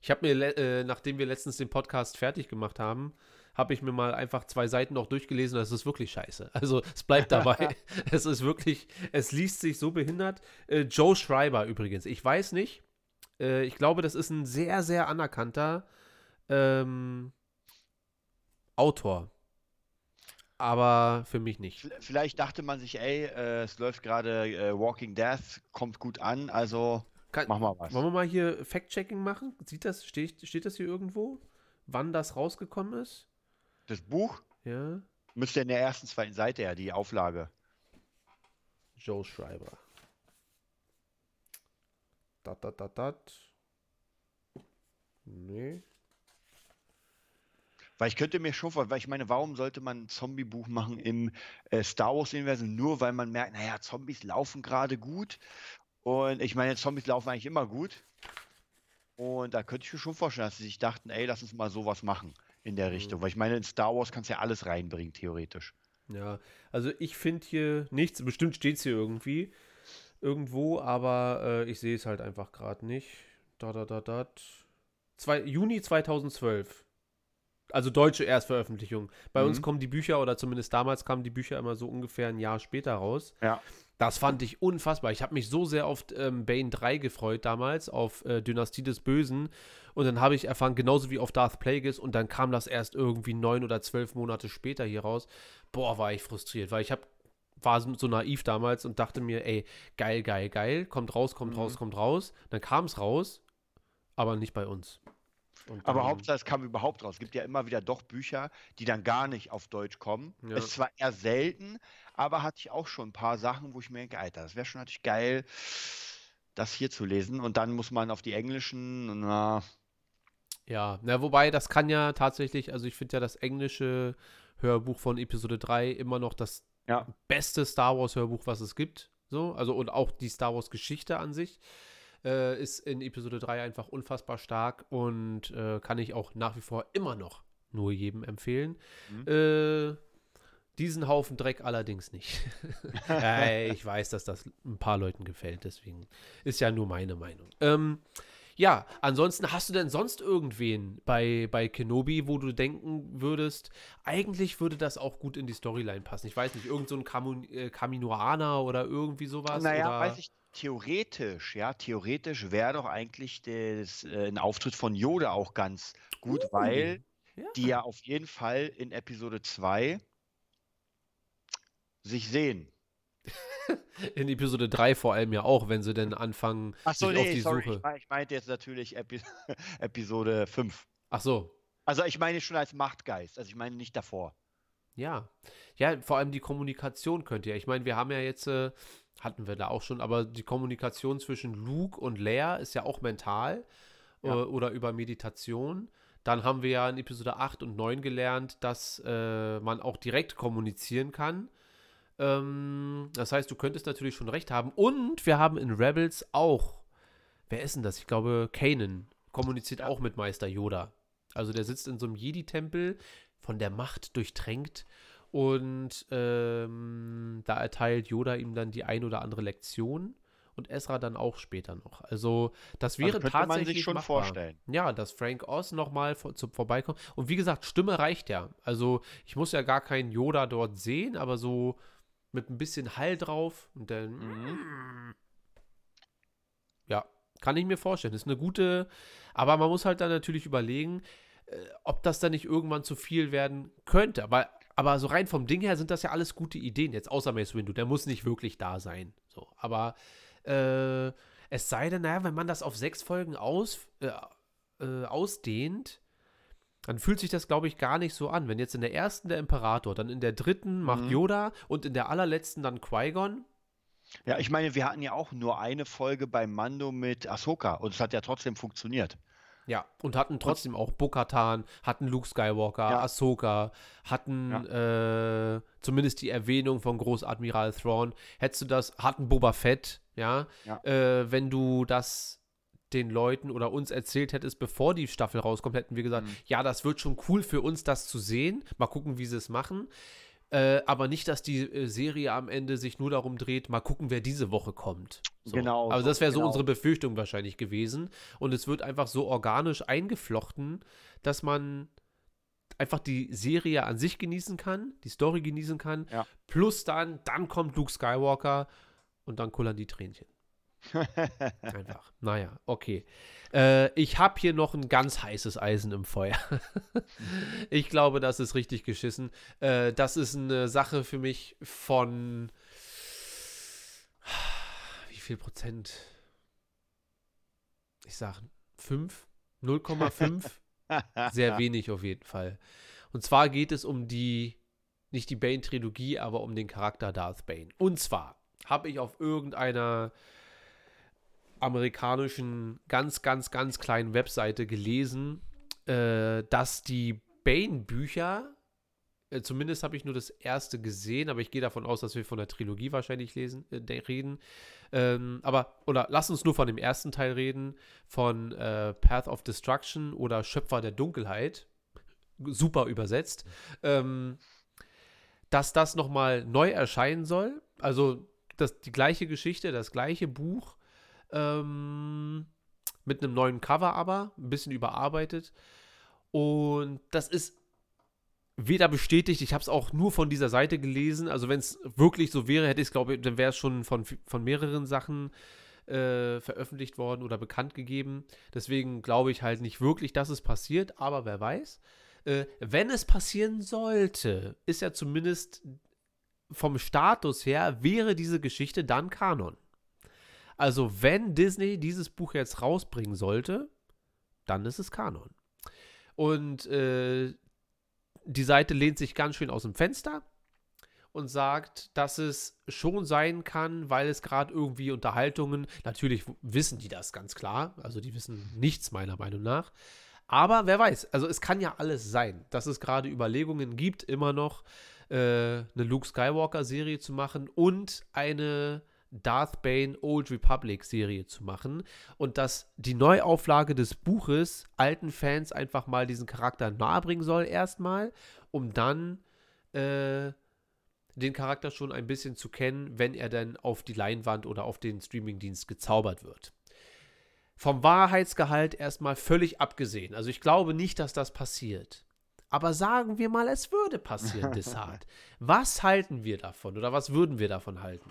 Speaker 1: Ich habe mir, äh, nachdem wir letztens den Podcast fertig gemacht haben, habe ich mir mal einfach zwei Seiten noch durchgelesen. Das ist wirklich scheiße. Also es bleibt dabei. es ist wirklich, es liest sich so behindert. Äh, Joe Schreiber übrigens. Ich weiß nicht. Äh, ich glaube, das ist ein sehr, sehr anerkannter ähm, Autor. aber für mich nicht.
Speaker 2: Vielleicht dachte man sich, ey, äh, es läuft gerade äh, Walking Death, kommt gut an, also
Speaker 1: Kann,
Speaker 2: mach mal was.
Speaker 1: wollen wir mal hier Fact-Checking machen? Sieht das, steht, steht das hier irgendwo? Wann das rausgekommen ist?
Speaker 2: Das Buch
Speaker 1: Ja.
Speaker 2: müsste in der ersten, zweiten Seite ja die Auflage.
Speaker 1: Joe Schreiber. Dat, dat, dat, dat. Nee.
Speaker 2: Weil ich könnte mir schon vor, weil ich meine, warum sollte man ein Zombie-Buch machen im äh, Star Wars-Universum? Nur weil man merkt, naja, Zombies laufen gerade gut. Und ich meine, Zombies laufen eigentlich immer gut. Und da könnte ich mir schon vorstellen, dass sie sich dachten, ey, lass uns mal sowas machen in der Richtung. Weil ich meine, in Star Wars kannst du ja alles reinbringen, theoretisch.
Speaker 1: Ja, also ich finde hier nichts. Bestimmt steht es hier irgendwie. Irgendwo, aber äh, ich sehe es halt einfach gerade nicht. Da, da, da, da. Zwei, Juni 2012. Also deutsche Erstveröffentlichung. Bei uns
Speaker 2: Mhm.
Speaker 1: kommen die Bücher, oder zumindest damals kamen die Bücher immer so ungefähr ein Jahr später raus.
Speaker 2: Ja.
Speaker 1: Das fand ich unfassbar. Ich habe mich so sehr auf ähm, Bane 3 gefreut damals, auf äh, Dynastie des Bösen. Und dann habe ich erfahren, genauso wie auf Darth Plagueis. Und dann kam das erst irgendwie neun oder zwölf Monate später hier raus. Boah, war ich frustriert, weil ich habe war so so naiv damals und dachte mir, ey, geil, geil, geil, kommt raus, kommt
Speaker 2: Mhm.
Speaker 1: raus, kommt raus. Dann kam es raus, aber nicht bei uns.
Speaker 2: Aber Hauptsache, es kam überhaupt raus. Es gibt ja immer wieder doch Bücher, die dann gar nicht auf Deutsch kommen.
Speaker 1: Ja.
Speaker 2: Ist zwar eher selten, aber hatte ich auch schon ein paar Sachen, wo ich mir denke, Alter, das wäre schon natürlich geil, das hier zu lesen. Und dann muss man auf die englischen, na,
Speaker 1: Ja, na, wobei das kann ja tatsächlich, also ich finde ja das englische Hörbuch von Episode 3 immer noch das
Speaker 2: Ja.
Speaker 1: beste Star Wars Hörbuch, was es gibt. So, also und auch die Star Wars Geschichte an sich äh, ist in Episode 3 einfach unfassbar stark und äh, kann ich auch nach wie vor immer noch nur jedem empfehlen.
Speaker 2: Mhm.
Speaker 1: Äh, diesen Haufen Dreck allerdings nicht. ja, ich weiß, dass das ein paar Leuten gefällt, deswegen ist ja nur meine Meinung. Ähm, ja, ansonsten hast du denn sonst irgendwen bei, bei Kenobi, wo du denken würdest, eigentlich würde das auch gut in die Storyline passen? Ich weiß nicht, irgend so ein Kamu- äh, Kaminoaner oder irgendwie sowas?
Speaker 2: naja,
Speaker 1: oder?
Speaker 2: weiß ich, theoretisch, ja, theoretisch wäre doch eigentlich das, äh, ein Auftritt von Yoda auch ganz gut,
Speaker 1: Uh,
Speaker 2: weil
Speaker 1: ja.
Speaker 2: die ja auf jeden Fall in Episode 2 sich sehen.
Speaker 1: In Episode 3 vor allem ja auch, wenn sie denn anfangen,
Speaker 2: Achso,
Speaker 1: sich auf
Speaker 2: nee,
Speaker 1: die
Speaker 2: sorry,
Speaker 1: Suche.
Speaker 2: ich, ich meinte jetzt natürlich Epi Episode 5.
Speaker 1: Ach so,
Speaker 2: Also ich meine schon als Machtgeist, also ich meine nicht davor.
Speaker 1: Ja. Ja, vor allem die Kommunikation könnte ja. Ich meine, wir haben ja jetzt, äh, hatten wir da auch schon, aber die Kommunikation zwischen Luke und Leia ist ja auch mental
Speaker 2: Ja.
Speaker 1: äh, oder über Meditation. Dann haben wir ja in Episode 8 und 9 gelernt, dass äh, man auch direkt kommunizieren kann. Ähm, das heißt, du könntest natürlich schon recht haben. Und wir haben in Rebels auch, wer ist denn das? Ich glaube, Kanan kommuniziert
Speaker 2: Ja.
Speaker 1: auch mit Meister Yoda. Also der sitzt in so einem Jedi-Tempel, von der Macht durchtränkt. Und ähm, da erteilt Yoda ihm dann die ein oder andere Lektion. Und Ezra dann auch später noch. Also, das wäre
Speaker 2: Also
Speaker 1: tatsächlich
Speaker 2: man sich schon
Speaker 1: machbar.
Speaker 2: vorstellen.
Speaker 1: Ja, dass Frank Oz nochmal vor, zu, vorbeikommt. Und wie gesagt, Stimme reicht ja. Also, ich muss ja gar keinen Yoda dort sehen, aber so mit ein bisschen Hall drauf und dann.
Speaker 2: Mhm.
Speaker 1: Ja, kann ich mir vorstellen. Ist eine gute. Aber man muss halt dann natürlich überlegen, äh, ob das dann nicht irgendwann zu viel werden könnte. Aber, aber so rein vom Ding her sind das ja alles gute Ideen. Jetzt außer Mace Windu, der muss nicht wirklich da sein. So, aber äh, es sei denn, naja, wenn man das auf sechs Folgen aus, äh, äh, ausdehnt, dann fühlt sich das, glaube ich, gar nicht so an. Wenn jetzt in der ersten der Imperator, dann in der dritten macht
Speaker 2: Mhm.
Speaker 1: Yoda und in der allerletzten dann Qui-Gon.
Speaker 2: Ja, ich meine, wir hatten ja auch nur eine Folge beim Mando mit Ahsoka und es hat ja trotzdem funktioniert.
Speaker 1: Ja, und hatten trotzdem auch Bo-Katan, hatten Luke Skywalker,
Speaker 2: Ja.
Speaker 1: Ahsoka, hatten äh, zumindest die Erwähnung von Großadmiral Thrawn. Hättest du das, hatten Boba Fett, ja,
Speaker 2: Ja.
Speaker 1: Äh, wenn du das den Leuten oder uns erzählt hättest, bevor die Staffel rauskommt, hätten wir gesagt,
Speaker 2: Mhm.
Speaker 1: ja, das wird schon cool für uns, das zu sehen. Mal gucken, wie sie es machen. Äh, aber nicht, dass die äh, Serie am Ende sich nur darum dreht, mal gucken, wer diese Woche kommt. So.
Speaker 2: Genau,
Speaker 1: Aber
Speaker 2: so-
Speaker 1: das wäre so
Speaker 2: genau.
Speaker 1: unsere Befürchtung wahrscheinlich gewesen. Und es wird einfach so organisch eingeflochten, dass man einfach die Serie an sich genießen kann, die Story genießen kann.
Speaker 2: Ja.
Speaker 1: Plus dann, dann kommt Luke Skywalker und dann kullern die Tränchen. Einfach. Naja, okay. Äh, ich habe hier noch ein ganz heißes Eisen im Feuer. ich glaube, das ist richtig geschissen. Äh, das ist eine Sache für mich von. Wie viel Prozent? Ich sage 5, 0,5. Sehr wenig auf jeden Fall. Und zwar geht es um die, nicht die Bane-Trilogie, aber um den Charakter Darth Bane. Und zwar habe ich auf irgendeiner amerikanischen, ganz, ganz, ganz kleinen Webseite gelesen, äh, dass die Bane-Bücher, äh, zumindest habe ich nur das erste gesehen, aber ich gehe davon aus, dass wir von der Trilogie wahrscheinlich lesen, äh, reden. Ähm, aber, oder lass uns nur von dem ersten Teil reden, von äh, Path of Destruction oder Schöpfer der Dunkelheit. Super übersetzt. Ähm, dass das nochmal neu erscheinen soll. Also das, die gleiche Geschichte, das gleiche Buch, ähm, mit einem neuen Cover aber, ein bisschen überarbeitet. Und das ist weder bestätigt, ich habe es auch nur von dieser Seite gelesen. Also wenn es wirklich so wäre, hätte ich es, glaube ich, dann wäre es schon von, von mehreren Sachen äh, veröffentlicht worden oder bekannt gegeben. Deswegen glaube ich halt nicht wirklich, dass es passiert, aber wer weiß. Äh, wenn es passieren sollte, ist ja zumindest vom Status her, wäre diese Geschichte dann Kanon. Also, wenn Disney dieses Buch jetzt rausbringen sollte, dann ist es Kanon. Und äh, die Seite lehnt sich ganz schön aus dem Fenster und sagt, dass es schon sein kann, weil es gerade irgendwie Unterhaltungen, natürlich wissen die das ganz klar, also die wissen nichts meiner Meinung nach, aber wer weiß, also es kann ja alles sein, dass es gerade Überlegungen gibt, immer noch äh, eine Luke Skywalker-Serie zu machen und eine Darth Bane Old Republic Serie zu machen und dass die Neuauflage des Buches alten Fans einfach mal diesen Charakter nahebringen soll erstmal, um dann äh, den Charakter schon ein bisschen zu kennen, wenn er dann auf die Leinwand oder auf den Streamingdienst gezaubert wird. Vom Wahrheitsgehalt erstmal völlig abgesehen. Also ich glaube nicht, dass das passiert. Aber sagen wir mal, es würde passieren, Desart. Was halten wir davon oder was würden wir davon halten?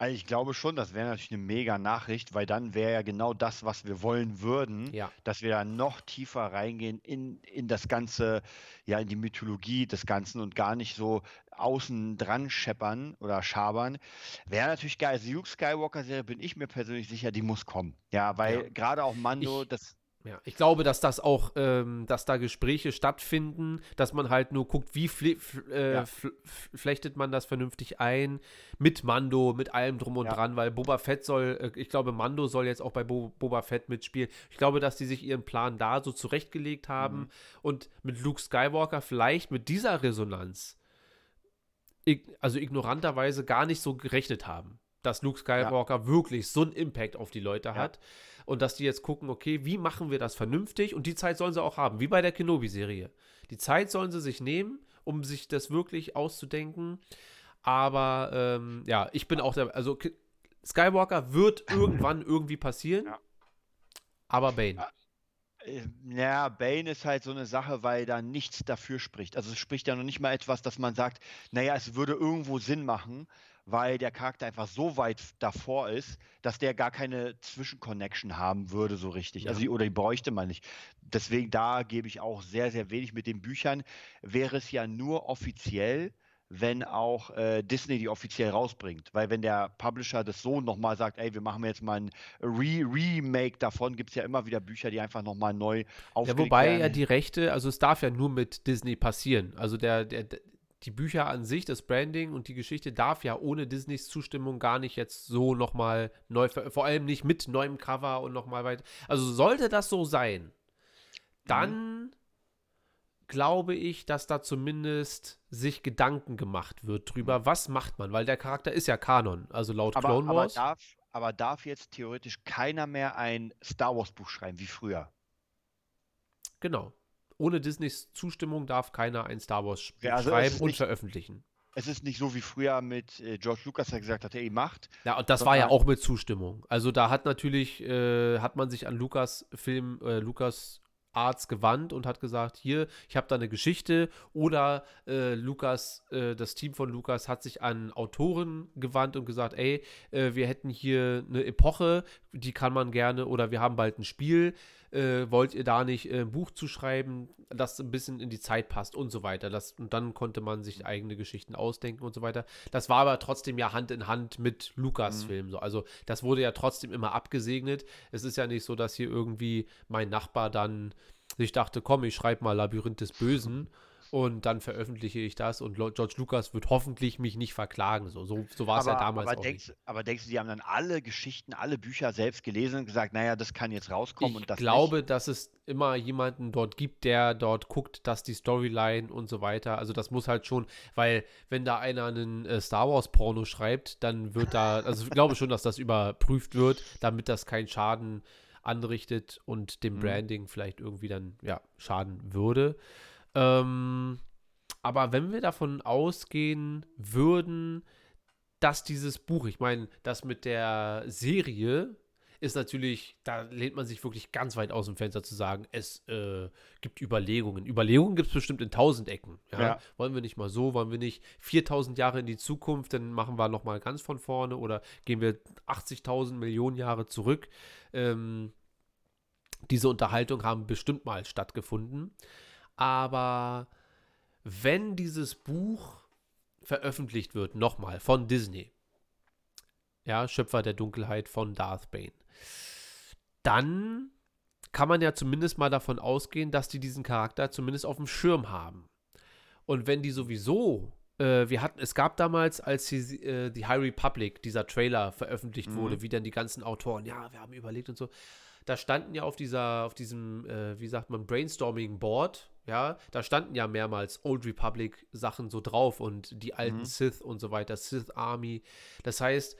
Speaker 2: Also ich glaube schon, das wäre natürlich eine mega Nachricht, weil dann wäre ja genau das, was wir wollen würden,
Speaker 1: Ja.
Speaker 2: dass wir da noch tiefer reingehen in, in das Ganze, ja, in die Mythologie des Ganzen und gar nicht so außen dran scheppern oder schabern. Wäre natürlich geil. Also die Luke Skywalker-Serie bin ich mir persönlich sicher, die muss kommen. Ja, weil
Speaker 1: Ja.
Speaker 2: gerade auch Mando,
Speaker 1: Ich-
Speaker 2: das
Speaker 1: Ja, ich glaube, dass das auch, ähm, dass da Gespräche stattfinden, dass man halt nur guckt, wie äh,
Speaker 2: Ja.
Speaker 1: flechtet man das vernünftig ein, mit Mando, mit allem drum und
Speaker 2: Ja.
Speaker 1: dran, weil Boba Fett soll, äh, ich glaube, Mando soll jetzt auch bei Bo Boba Fett mitspielen. Ich glaube, dass die sich ihren Plan da so zurechtgelegt haben
Speaker 2: Mhm.
Speaker 1: und mit Luke Skywalker vielleicht mit dieser Resonanz, also ignoranterweise gar nicht so gerechnet haben, dass Luke Skywalker wirklich so einen Impact auf die Leute
Speaker 2: Ja.
Speaker 1: hat und dass die jetzt gucken, okay, wie machen wir das vernünftig und die Zeit sollen sie auch haben, wie bei der Kenobi-Serie. Die Zeit sollen sie sich nehmen, um sich das wirklich auszudenken. Aber ähm, ja, ich bin auch der, also Ki- Skywalker wird irgendwann irgendwie passieren,
Speaker 2: Ja.
Speaker 1: aber Bane.
Speaker 2: Äh, Ja, Bane ist halt so eine Sache, weil da nichts dafür spricht. Also es spricht ja noch nicht mal etwas, dass man sagt, naja, es würde irgendwo Sinn machen, weil der Charakter einfach so weit davor ist, dass der gar keine Zwischenconnection haben würde, so richtig. Also
Speaker 1: Ja.
Speaker 2: die, oder die bräuchte man nicht. Deswegen da gebe ich auch sehr, sehr wenig mit den Büchern. Wäre es ja nur offiziell, wenn auch äh, Disney die offiziell rausbringt. Weil wenn der Publisher das so nochmal sagt, ey, wir machen jetzt mal ein Re Remake davon, gibt es ja immer wieder Bücher, die einfach nochmal neu
Speaker 1: Ja,
Speaker 2: aufgelegt
Speaker 1: wobei
Speaker 2: werden.
Speaker 1: ja die Rechte, also es darf ja nur mit Disney passieren. Also der, der, die Bücher an sich, das Branding und die Geschichte darf ja ohne Disneys Zustimmung gar nicht jetzt so nochmal neu, vor allem nicht mit neuem Cover und nochmal weiter. Also sollte das so sein, dann glaube ich, dass da zumindest sich Gedanken gemacht wird drüber, was macht man, weil der Charakter ist ja Kanon, also laut
Speaker 2: aber,
Speaker 1: Clone
Speaker 2: aber,
Speaker 1: Wars.
Speaker 2: darf, aber darf jetzt theoretisch keiner mehr ein Star Wars Buch schreiben wie früher?
Speaker 1: Genau. Ohne Disneys Zustimmung darf keiner ein Star Wars Buch
Speaker 2: Ja, also
Speaker 1: schreiben und
Speaker 2: nicht-
Speaker 1: veröffentlichen.
Speaker 2: Es ist nicht so wie früher mit äh, George Lucas, der gesagt hat, ey, macht.
Speaker 1: Ja, und das war ja auch mit Zustimmung. Also da hat natürlich, äh, hat man sich an Lukas Film, äh, Lukas Arts gewandt und hat gesagt, hier, ich habe da eine Geschichte. Oder äh, Lukas, äh, das Team von Lukas hat sich an Autoren gewandt und gesagt, ey, äh, wir hätten hier eine Epoche, die kann man gerne, oder wir haben bald ein Spiel äh, wollt ihr da nicht äh, ein Buch zu schreiben, das ein bisschen in die Zeit passt und so weiter. Das, und dann konnte man sich eigene Geschichten ausdenken und so weiter. Das war aber trotzdem ja Hand in Hand mit Lukas-Film. Mhm. So. Also das wurde ja trotzdem immer abgesegnet. Es ist ja nicht so, dass hier irgendwie mein Nachbar dann sich dachte, komm, ich schreibe mal Labyrinth des Bösen und dann veröffentliche ich das und George Lucas wird hoffentlich mich nicht verklagen. So, so, so war es ja damals
Speaker 2: aber auch denkst, nicht. Aber denkst du, die haben dann alle Geschichten, alle Bücher selbst gelesen und gesagt, naja, das kann jetzt rauskommen
Speaker 1: ich
Speaker 2: und das
Speaker 1: Ich glaube, nicht? dass es immer jemanden dort gibt, der dort guckt, dass die Storyline und so weiter, also das muss halt schon, weil wenn da einer einen äh, Star Wars Porno schreibt, dann wird da, also ich glaube schon, dass das überprüft wird, damit das keinen Schaden anrichtet und dem mhm. Branding vielleicht irgendwie dann, ja, schaden würde. Ähm, aber wenn wir davon ausgehen würden, dass dieses Buch, ich meine, das mit der Serie ist natürlich, da lehnt man sich wirklich ganz weit aus dem Fenster zu sagen, es äh, gibt Überlegungen. Überlegungen gibt es bestimmt in tausend Ecken. Ja? Ja. Wollen wir nicht mal so, wollen wir nicht 4000 Jahre in die Zukunft, dann machen wir nochmal ganz von vorne oder gehen wir 80.000 Millionen Jahre zurück. Ähm, diese Unterhaltung haben bestimmt mal stattgefunden. Aber wenn dieses Buch veröffentlicht wird, nochmal von Disney, ja, Schöpfer der Dunkelheit von Darth Bane, dann kann man ja zumindest mal davon ausgehen, dass die diesen Charakter zumindest auf dem Schirm haben. Und wenn die sowieso, äh, wir hatten, es gab damals, als die, äh, die High Republic, dieser Trailer veröffentlicht mhm. wurde, wie dann die ganzen Autoren, ja, wir haben überlegt und so, da standen ja auf dieser, auf diesem, äh, wie sagt man, Brainstorming Board, ja, da standen ja mehrmals Old Republic Sachen so drauf und die alten mhm. Sith und so weiter, Sith Army. Das heißt,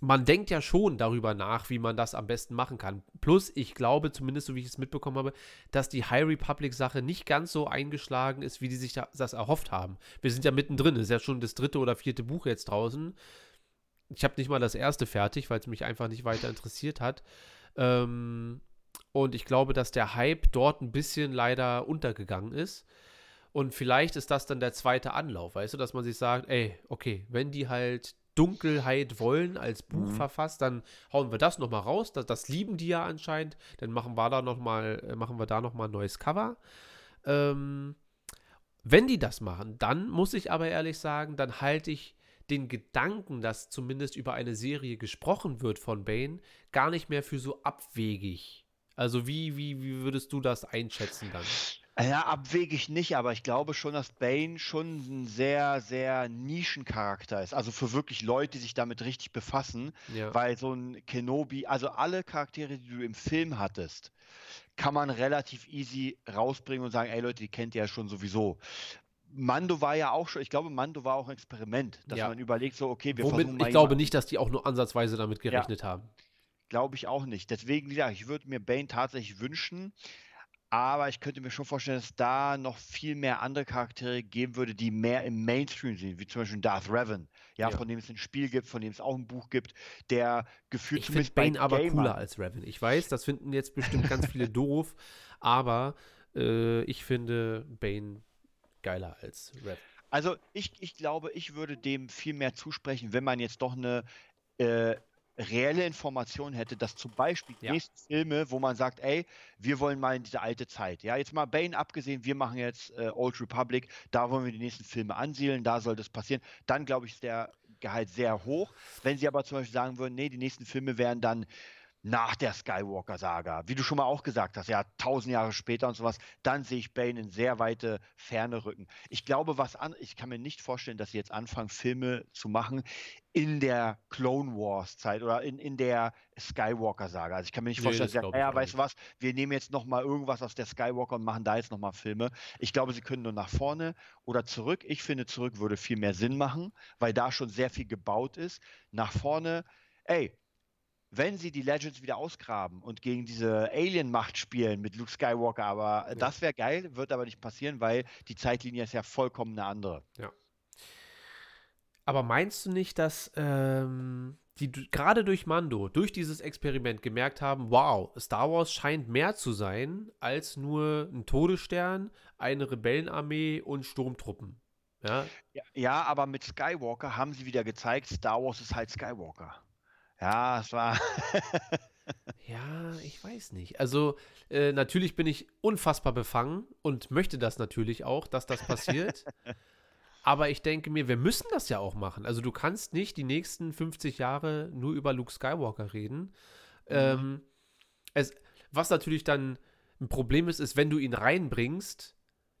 Speaker 1: man denkt ja schon darüber nach, wie man das am besten machen kann. Plus, ich glaube, zumindest so wie ich es mitbekommen habe, dass die High Republic-Sache nicht ganz so eingeschlagen ist, wie die sich das erhofft haben. Wir sind ja mittendrin, es ist ja schon das dritte oder vierte Buch jetzt draußen. Ich habe nicht mal das erste fertig, weil es mich einfach nicht weiter interessiert hat. Ähm, und ich glaube, dass der Hype dort ein bisschen leider untergegangen ist. Und vielleicht ist das dann der zweite Anlauf, weißt du, dass man sich sagt, ey, okay, wenn die halt Dunkelheit wollen als Buch mhm. verfasst, dann hauen wir das nochmal raus. Das, das, lieben die ja anscheinend. Dann machen wir da nochmal, äh, machen wir da nochmal ein neues Cover. Ähm, wenn die das machen, dann muss ich aber ehrlich sagen, dann halte ich den Gedanken, dass zumindest über eine Serie gesprochen wird von Bane, gar nicht mehr für so abwegig. Also wie, wie, wie würdest du das einschätzen dann?
Speaker 2: Ja, abwegig nicht, aber ich glaube schon, dass Bane schon ein sehr, sehr Nischencharakter ist. Also für wirklich Leute, die sich damit richtig befassen. Ja. Weil so ein Kenobi, also alle Charaktere, die du im Film hattest, kann man relativ easy rausbringen und sagen, ey Leute, die kennt ihr ja schon sowieso. Mando war ja auch schon, ich glaube, Mando war auch ein Experiment, dass ja. man überlegt, so, okay, wir
Speaker 1: Womit, versuchen Ich glaube nicht, dass die auch nur ansatzweise damit gerechnet ja. haben.
Speaker 2: Glaube ich auch nicht. Deswegen, wie gesagt, ich würde mir Bane tatsächlich wünschen, aber ich könnte mir schon vorstellen, dass da noch viel mehr andere Charaktere geben würde, die mehr im Mainstream sind, wie zum Beispiel Darth Revan, ja, ja. von dem es ein Spiel gibt, von dem es auch ein Buch gibt, der gefühlt
Speaker 1: ich zumindest Bane aber Gamer. cooler als Revan. Ich weiß, das finden jetzt bestimmt ganz viele doof, aber äh, ich finde Bane geiler als Rap.
Speaker 2: Also ich, ich glaube, ich würde dem viel mehr zusprechen, wenn man jetzt doch eine äh, reelle Information hätte, dass zum Beispiel ja. nächste Filme, wo man sagt, ey, wir wollen mal in diese alte Zeit. Ja, jetzt mal Bane abgesehen, wir machen jetzt äh, Old Republic, da wollen wir die nächsten Filme ansiedeln, da soll das passieren. Dann glaube ich, ist der Gehalt sehr hoch. Wenn sie aber zum Beispiel sagen würden, nee, die nächsten Filme wären dann nach der Skywalker-Saga, wie du schon mal auch gesagt hast, ja, tausend Jahre später und sowas, dann sehe ich Bane in sehr weite Ferne rücken. Ich glaube, was an, ich kann mir nicht vorstellen, dass sie jetzt anfangen, Filme zu machen in der Clone Wars-Zeit oder in, in der Skywalker-Saga. Also ich kann mir nicht nee, vorstellen, dass sie sagen, ja, weißt du was, wir nehmen jetzt nochmal irgendwas aus der Skywalker und machen da jetzt nochmal Filme. Ich glaube, sie können nur nach vorne oder zurück. Ich finde, zurück würde viel mehr Sinn machen, weil da schon sehr viel gebaut ist. Nach vorne, ey, wenn sie die Legends wieder ausgraben und gegen diese Alien-Macht spielen mit Luke Skywalker, aber ja. das wäre geil, wird aber nicht passieren, weil die Zeitlinie ist ja vollkommen eine andere.
Speaker 1: Ja. Aber meinst du nicht, dass ähm, die gerade durch Mando, durch dieses Experiment gemerkt haben, wow, Star Wars scheint mehr zu sein als nur ein Todesstern, eine Rebellenarmee und Sturmtruppen. Ja,
Speaker 2: ja, aber mit Skywalker haben sie wieder gezeigt, Star Wars ist halt Skywalker. Ja, es war.
Speaker 1: Ja, ich weiß nicht. Also, äh, natürlich bin ich unfassbar befangen und möchte das natürlich auch, dass das passiert. Aber ich denke mir, wir müssen das ja auch machen. Also, du kannst nicht die nächsten 50 Jahre nur über Luke Skywalker reden. Ähm, es, was natürlich dann ein Problem ist, ist, wenn du ihn reinbringst,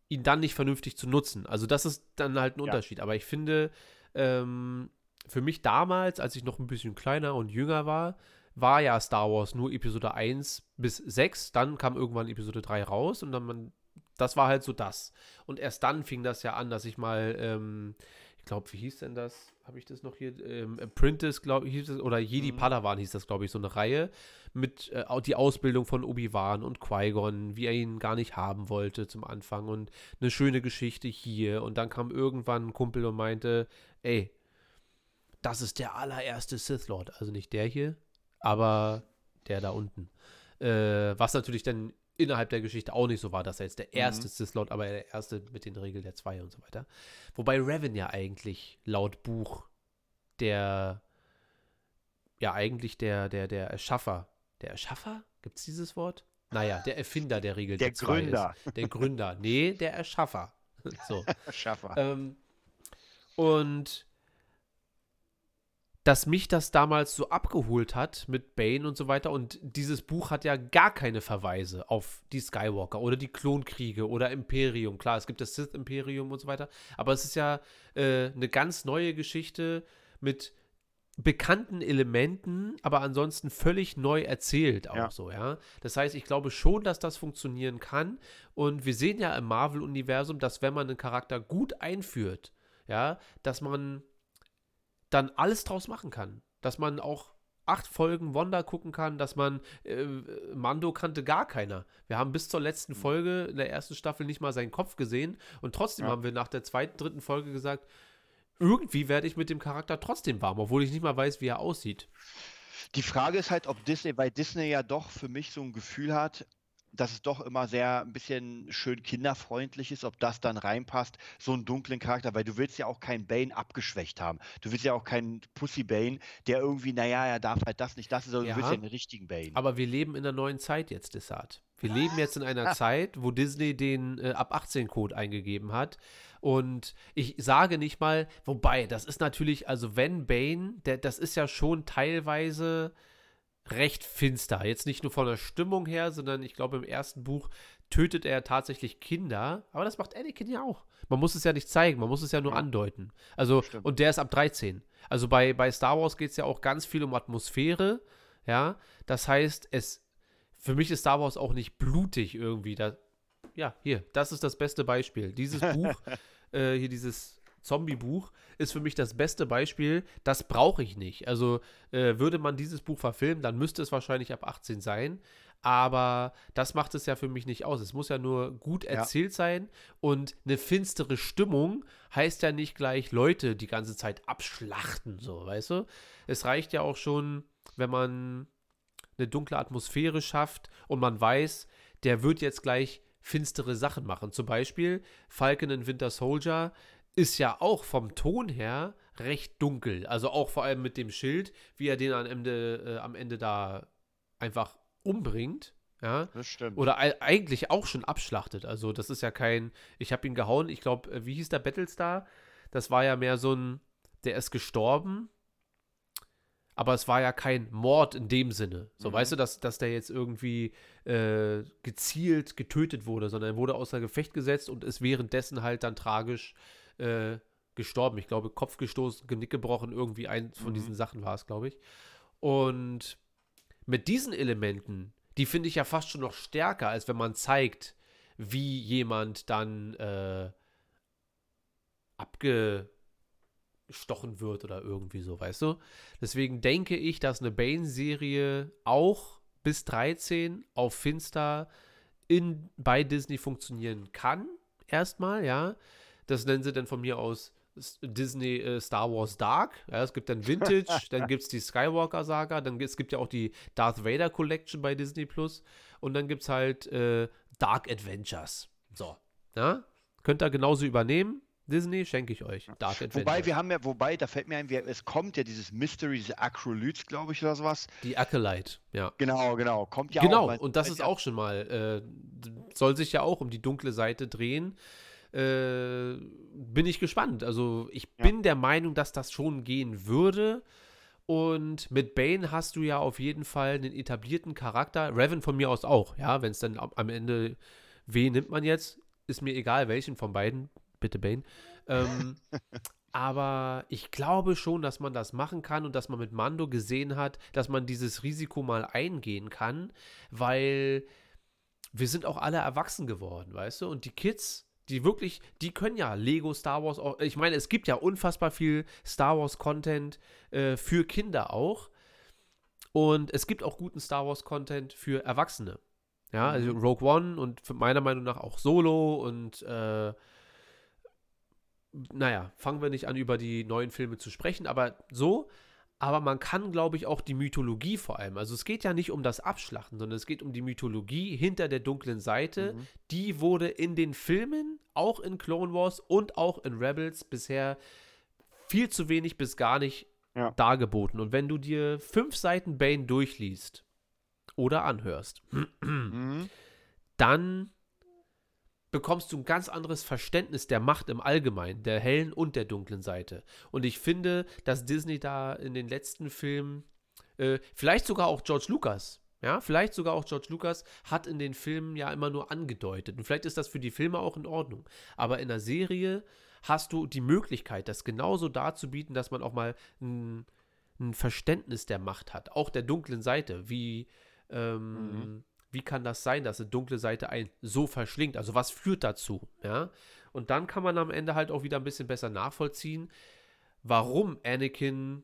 Speaker 1: ihn dann nicht vernünftig zu nutzen. Also, das ist dann halt ein
Speaker 2: Ja.
Speaker 1: Unterschied. Aber ich finde, ähm, für mich damals, als ich noch ein bisschen kleiner und jünger war, war ja Star Wars nur Episode 1 bis 6, dann kam irgendwann Episode 3 raus und dann man, das war halt so das. Und erst dann fing das ja an, dass ich mal, ähm, ich glaube, wie hieß denn das? Habe ich das noch hier? Ähm, Apprentice, glaube ich, hieß oder Jedi
Speaker 2: Mhm.
Speaker 1: Padawan hieß das, glaube ich, so eine Reihe mit äh, die Ausbildung von Obi-Wan und Qui-Gon, wie er ihn gar nicht haben wollte zum Anfang und eine schöne Geschichte hier. Und dann kam irgendwann ein Kumpel und meinte, ey, das ist der allererste Sith Lord. Also nicht der hier, aber der da unten. Äh, was natürlich dann innerhalb der Geschichte auch nicht so war, dass er jetzt der erste Sith Lord, aber der erste mit den Regeln der zwei und so weiter. Wobei Revan ja eigentlich laut Buch der, ja eigentlich der, der, der Erschaffer, der Erschaffer? Gibt es dieses Wort? Naja, der Erfinder der Regel
Speaker 2: Der
Speaker 1: der
Speaker 2: Gründer.
Speaker 1: Ist. Der Gründer. Nee, der Erschaffer. So.
Speaker 2: Schaffer.
Speaker 1: Ähm, und dass mich das damals so abgeholt hat mit Bane und so weiter. Und dieses Buch hat ja gar keine Verweise auf die Skywalker oder die Klonkriege oder Imperium. Klar, es gibt das Sith-Imperium und so weiter. Aber es ist ja äh, eine ganz neue Geschichte mit bekannten Elementen, aber ansonsten völlig neu erzählt auch
Speaker 2: Ja.
Speaker 1: so, ja. Das heißt, ich glaube schon, dass das funktionieren kann. Und wir sehen ja im Marvel-Universum, dass wenn man einen Charakter gut einführt, ja, dass man dann alles draus machen kann. Dass man auch acht Folgen Wanda gucken kann, dass man äh, Mando kannte gar keiner. Wir haben bis zur letzten Folge in der ersten Staffel nicht mal seinen Kopf gesehen und trotzdem
Speaker 2: Ja.
Speaker 1: haben wir nach der zweiten, dritten Folge gesagt, irgendwie werde ich mit dem Charakter trotzdem warm, obwohl ich nicht mal weiß, wie er aussieht.
Speaker 2: Die Frage ist halt, ob Disney, weil Disney ja doch für mich so ein Gefühl hat, dass es doch immer sehr ein bisschen schön kinderfreundlich ist, ob das dann reinpasst, so einen dunklen Charakter, weil du willst ja auch keinen Bane abgeschwächt haben. Du willst ja auch keinen Pussy Bane, der irgendwie, naja, er darf halt das nicht, das ist, sondern
Speaker 1: Ja.
Speaker 2: du willst ja einen richtigen Bane.
Speaker 1: Aber wir leben in einer neuen Zeit jetzt, Desart. Wir leben jetzt in einer Zeit, wo Disney den äh, ab 18 Code eingegeben hat. Und ich sage nicht mal, wobei, das ist natürlich, also wenn Bane, der, das ist ja schon teilweise recht finster. Jetzt nicht nur von der Stimmung her, sondern ich glaube, im ersten Buch tötet er tatsächlich Kinder. Aber das macht Anakin ja auch. Man muss es ja nicht zeigen, man muss es ja nur
Speaker 2: Ja.
Speaker 1: andeuten. Also,
Speaker 2: Stimmt.
Speaker 1: und der ist ab 13. Also bei, bei Star Wars geht es ja auch ganz viel um Atmosphäre. Ja, das heißt, es für mich ist Star Wars auch nicht blutig irgendwie. Da, ja, hier, das ist das beste Beispiel. Dieses Buch, äh, hier dieses Zombie-Buch, ist für mich das beste Beispiel. Das brauche ich nicht. Also äh, würde man dieses Buch verfilmen, dann müsste es wahrscheinlich ab 18 sein. Aber das macht es ja für mich nicht aus. Es muss ja nur gut erzählt sein. Und eine finstere Stimmung heißt ja nicht gleich Leute die ganze Zeit abschlachten, so, weißt du? Es reicht ja auch schon, wenn man eine dunkle Atmosphäre schafft und man weiß, der wird jetzt gleich finstere Sachen machen. Zum Beispiel Falcon and Winter Soldier ist ja auch vom Ton her recht dunkel. Also auch vor allem mit dem Schild, wie er den am Ende, äh, am Ende da einfach umbringt. Ja,
Speaker 2: das stimmt.
Speaker 1: oder ei- eigentlich auch schon abschlachtet. Also das ist ja kein, ich habe ihn gehauen, ich glaube, äh, wie hieß der Battlestar? Das war ja mehr so ein, der ist gestorben, aber es war ja kein Mord in dem Sinne. So,
Speaker 2: Mhm.
Speaker 1: weißt du, dass, dass der jetzt irgendwie äh, gezielt getötet wurde, sondern er wurde außer Gefecht gesetzt und ist währenddessen halt dann tragisch äh, gestorben. Ich glaube, Kopf gestoßen, Genick gebrochen, irgendwie eins von
Speaker 2: Mhm.
Speaker 1: diesen Sachen war es, glaube ich. Und mit diesen Elementen, die finde ich ja fast schon noch stärker, als wenn man zeigt, wie jemand dann äh, abgestochen wird oder irgendwie so, weißt du? Deswegen denke ich, dass eine Bane-Serie auch bis 13 auf Finster in, bei Disney funktionieren kann. Erstmal, ja. Das nennen sie dann von mir aus Disney äh, Star Wars Dark. Ja, es gibt dann Vintage, dann gibt es die Skywalker-Saga, dann gibt es gibt ja auch die Darth Vader Collection bei Disney Plus und dann gibt es halt äh, Dark Adventures. So. Ja? Könnt ihr genauso übernehmen. Disney schenke ich euch. Dark Adventures.
Speaker 2: Wobei wir haben ja, wobei, da fällt mir ein, wir, es kommt ja dieses Mystery, diese Acrolytes, glaube ich, oder sowas.
Speaker 1: die Acolyte, ja.
Speaker 2: Genau, genau. Kommt ja
Speaker 1: genau,
Speaker 2: auch. man-
Speaker 1: und das ist auch schon mal, äh, soll sich ja auch um die dunkle Seite drehen. Äh, bin ich gespannt. Also ich
Speaker 2: Ja.
Speaker 1: bin der Meinung, dass das schon gehen würde. Und mit Bane hast du ja auf jeden Fall einen etablierten Charakter. Revan von mir aus auch, ja. Wenn es dann am am Ende, wen nimmt man jetzt? Ist mir egal, welchen von beiden. Bitte Bane. Ähm, aber ich glaube schon, dass man das machen kann und dass man mit Mando gesehen hat, dass man dieses Risiko mal eingehen kann, weil wir sind auch alle erwachsen geworden, weißt du? Und die Kids, die wirklich, die können ja Lego Star Wars auch. Ich meine, es gibt ja unfassbar viel Star Wars Content äh, für Kinder auch. Und es gibt auch guten Star Wars Content für Erwachsene. Ja, also Rogue One und meiner Meinung nach auch Solo und äh, naja, fangen wir nicht an, über die neuen Filme zu sprechen, aber so. Aber man kann, glaube ich, auch die Mythologie vor allem. Also es geht ja nicht um das Abschlachten, sondern es geht um die Mythologie hinter der dunklen Seite.
Speaker 2: Mhm.
Speaker 1: Die wurde in den Filmen, auch in Clone Wars und auch in Rebels bisher viel zu wenig bis gar nicht
Speaker 2: Ja.
Speaker 1: dargeboten. Und wenn du dir fünf Seiten Bane durchliest oder anhörst,
Speaker 2: Mhm.
Speaker 1: dann bekommst du ein ganz anderes Verständnis der Macht im Allgemeinen, der hellen und der dunklen Seite. Und ich finde, dass Disney da in den letzten Filmen, äh, vielleicht sogar auch George Lucas, ja, vielleicht sogar auch George Lucas hat in den Filmen ja immer nur angedeutet. Und vielleicht ist das für die Filme auch in Ordnung. Aber in der Serie hast du die Möglichkeit, das genauso darzubieten, dass man auch mal ein, ein Verständnis der Macht hat, auch der dunklen Seite. Wie, ähm, wie kann das sein, dass eine dunkle Seite einen so verschlingt? Also was führt dazu? Ja? Und dann kann man am Ende halt auch wieder ein bisschen besser nachvollziehen, warum Anakin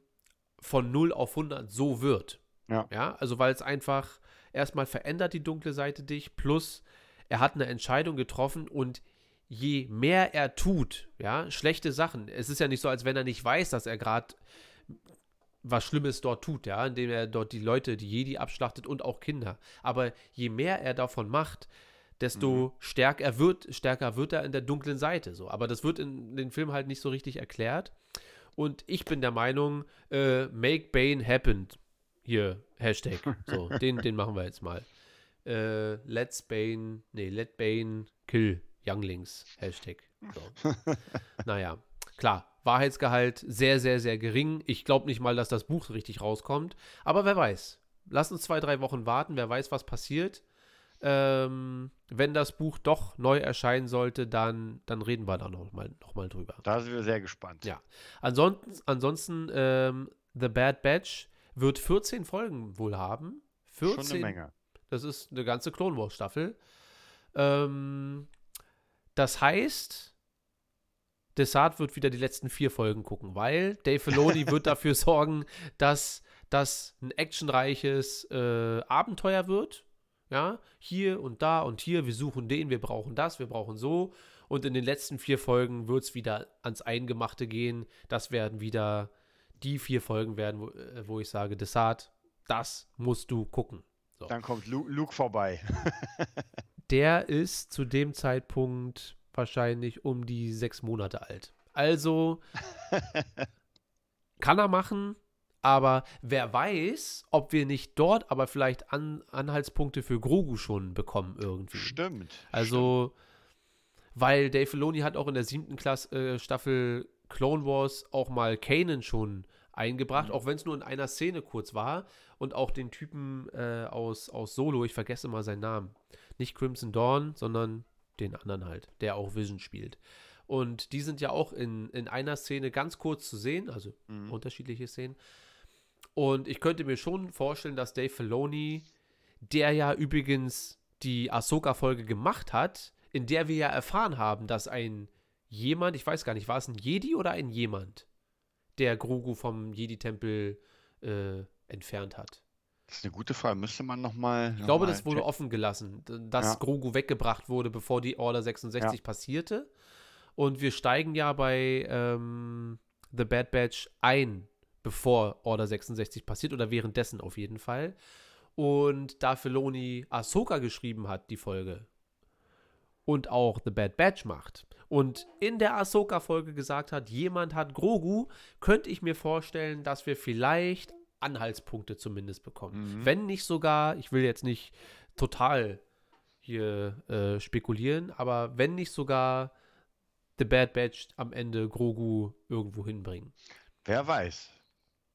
Speaker 1: von 0 auf 100 so wird.
Speaker 2: Ja.
Speaker 1: Ja, also weil es einfach erstmal verändert die dunkle Seite dich, plus er hat eine Entscheidung getroffen und je mehr er tut, ja, schlechte Sachen, es ist ja nicht so, als wenn er nicht weiß, dass er gerade was Schlimmes dort tut, ja, indem er dort die Leute, die Jedi abschlachtet und auch Kinder. Aber je mehr er davon macht, desto stärker wird, stärker wird er in der dunklen Seite. So. Aber das wird in den Film halt nicht so richtig erklärt. Und ich bin der Meinung, äh, make Bane happen. Hier, Hashtag. So, den, den machen wir jetzt mal. Äh, let's Bane, nee, let Bane kill Younglings. Hashtag. So. naja, klar, Wahrheitsgehalt sehr, sehr, sehr gering. Ich glaube nicht mal, dass das Buch richtig rauskommt. Aber wer weiß. Lass uns zwei, drei Wochen warten. Wer weiß, was passiert. Ähm, wenn das Buch doch neu erscheinen sollte, dann, dann reden wir da noch mal, noch mal drüber.
Speaker 2: Da sind wir sehr gespannt.
Speaker 1: Ja. Ansonsten, ansonsten ähm, The Bad Batch wird 14 Folgen wohl haben. 14,
Speaker 2: Schon eine Menge.
Speaker 1: das ist eine ganze Clone Wars Staffel. Ähm, das heißt, Desart wird wieder die letzten vier Folgen gucken, weil Dave Filoni wird dafür sorgen, dass das ein actionreiches äh, Abenteuer wird. Ja, hier und da und hier, wir suchen den, wir brauchen das, wir brauchen so. Und in den letzten vier Folgen wird es wieder ans Eingemachte gehen. Das werden wieder die vier Folgen werden, wo, äh, wo ich sage, Desart, das musst du gucken. So.
Speaker 2: Dann kommt Lu Luke vorbei.
Speaker 1: Der ist zu dem Zeitpunkt wahrscheinlich um die sechs Monate alt. Also kann er machen, aber wer weiß, ob wir nicht dort aber vielleicht An Anhaltspunkte für Grogu schon bekommen irgendwie.
Speaker 2: Stimmt.
Speaker 1: Also, weil Dave Filoni hat auch in der siebten Klasse, äh, Staffel Clone Wars auch mal Kanan schon eingebracht, auch wenn es nur in einer Szene kurz war. Und auch den Typen äh, aus, aus Solo, ich vergesse mal seinen Namen. Nicht Crimson Dawn, sondern den anderen halt, der auch Vision spielt. Und die sind ja auch in, in einer Szene ganz kurz zu sehen, also
Speaker 2: Mhm.
Speaker 1: unterschiedliche Szenen. Und ich könnte mir schon vorstellen, dass Dave Filoni, der ja übrigens die Ahsoka-Folge gemacht hat, in der wir ja erfahren haben, dass ein jemand, ich weiß gar nicht, war es ein Jedi oder ein jemand, der Grogu vom Jedi-Tempel äh, entfernt hat.
Speaker 2: Das ist eine gute Frage. Müsste man nochmal.
Speaker 1: Ich glaube, das wurde offen gelassen, dass
Speaker 2: Ja.
Speaker 1: Grogu weggebracht wurde, bevor die Order 66 passierte. Und wir steigen ja bei ähm, The Bad Batch ein, bevor Order 66 passiert oder währenddessen auf jeden Fall. Und da Filoni Ahsoka geschrieben hat, die Folge, und auch The Bad Batch macht und in der Ahsoka-Folge gesagt hat, jemand hat Grogu, könnte ich mir vorstellen, dass wir vielleicht Anhaltspunkte zumindest bekommen.
Speaker 2: Mhm.
Speaker 1: Wenn nicht sogar, ich will jetzt nicht total hier äh, spekulieren, aber wenn nicht sogar The Bad Batch am Ende Grogu irgendwo hinbringen.
Speaker 2: Wer weiß.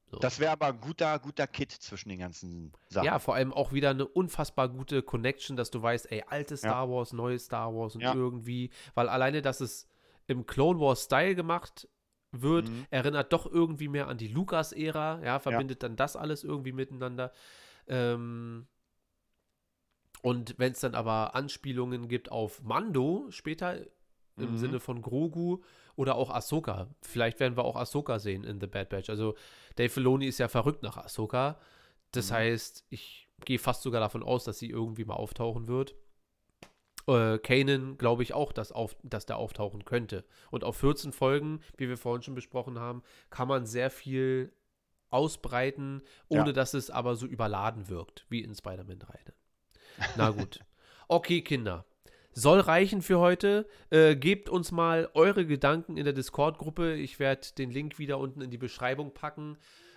Speaker 1: So.
Speaker 2: Das wäre aber ein guter, guter Kit zwischen den ganzen Sachen.
Speaker 1: Ja, vor allem auch wieder eine unfassbar gute Connection, dass du weißt, ey, altes Star Wars, neues Star Wars und
Speaker 2: Ja.
Speaker 1: irgendwie, weil alleine, dass es im Clone Wars Style gemacht wird,
Speaker 2: Mhm.
Speaker 1: erinnert doch irgendwie mehr an die Lucas-Ära, ja, verbindet dann das alles irgendwie miteinander. Ähm, und wenn es dann aber Anspielungen gibt auf Mando später im
Speaker 2: Mhm.
Speaker 1: Sinne von Grogu oder auch Ahsoka, vielleicht werden wir auch Ahsoka sehen in The Bad Batch. Also Dave Filoni ist ja verrückt nach Ahsoka. Das
Speaker 2: Mhm.
Speaker 1: heißt, ich gehe fast sogar davon aus, dass sie irgendwie mal auftauchen wird. Äh, Kanan glaube ich auch, dass, auf, dass der auftauchen könnte. Und auf 14 Folgen, wie wir vorhin schon besprochen haben, kann man sehr viel ausbreiten, ohne
Speaker 2: Ja.
Speaker 1: dass es aber so überladen wirkt, wie in Spider-Man 3. Ne? Na gut. Okay, Kinder. Soll reichen für heute. Äh, gebt uns mal eure Gedanken in der Discord-Gruppe. Ich werde den Link wieder unten in die Beschreibung packen.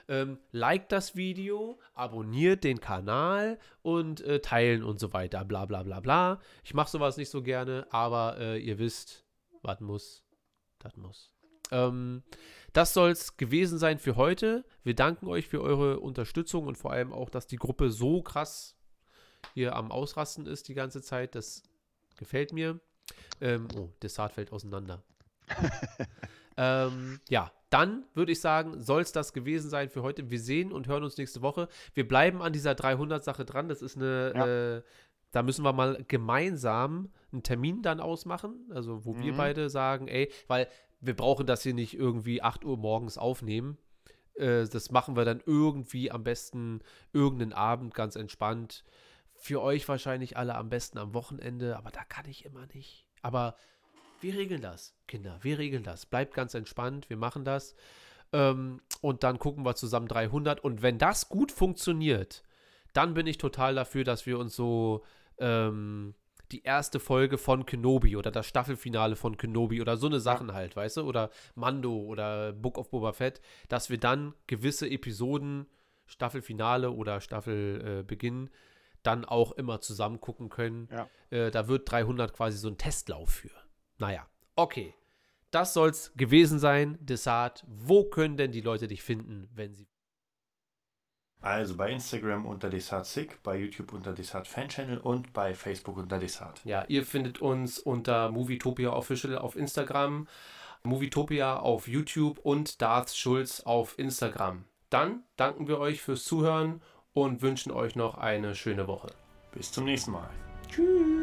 Speaker 1: Ähm, liked das Video, abonniert den Kanal und äh, teilen und so weiter. Bla bla bla bla. Ich mache sowas nicht so gerne, aber äh, ihr wisst, was muss, das muss. Ähm, das soll es gewesen sein für heute. Wir danken euch für eure Unterstützung und vor allem auch, dass die Gruppe so krass hier am Ausrasten ist die ganze Zeit. Das gefällt mir. Ähm, oh, Dessert fällt auseinander. ähm, ja, dann würde ich sagen, soll es das gewesen sein für heute. Wir sehen und hören uns nächste Woche. Wir bleiben an dieser 300-Sache dran. Das ist eine,
Speaker 2: Ja.
Speaker 1: äh, da müssen wir mal gemeinsam einen Termin dann ausmachen. Also, wo wir
Speaker 2: Mhm.
Speaker 1: beide sagen, ey, weil wir brauchen das hier nicht irgendwie 8 Uhr morgens aufnehmen. Äh, das machen wir dann irgendwie am besten irgendeinen Abend ganz entspannt. Für euch wahrscheinlich alle am besten am Wochenende, aber da kann ich immer nicht. Aber wir regeln das, Kinder. Wir regeln das. Bleibt ganz entspannt. Wir machen das. Ähm, und dann gucken wir zusammen 300. Und wenn das gut funktioniert, dann bin ich total dafür, dass wir uns so ähm, die erste Folge von Kenobi oder das Staffelfinale von Kenobi oder so eine Sachen halt, weißt du? Oder Mando oder Book of Boba Fett, dass wir dann gewisse Episoden, Staffelfinale oder Staffelbeginn, äh, dann auch immer zusammen gucken können.
Speaker 2: Ja.
Speaker 1: Äh, da wird 300 quasi so ein Testlauf für. Naja, okay. Das soll's gewesen sein, Desart. Wo können denn die Leute dich finden, wenn sie.
Speaker 4: Also bei Instagram unter DesartSick, bei YouTube unter Desart Fan Channel und bei Facebook unter Desart.
Speaker 1: Ja, ihr findet uns unter Movietopia Official auf Instagram, Movietopia auf YouTube und Darth Schulz auf Instagram. Dann danken wir euch fürs Zuhören und wünschen euch noch eine schöne Woche.
Speaker 4: Bis zum nächsten Mal.
Speaker 1: Tschüss.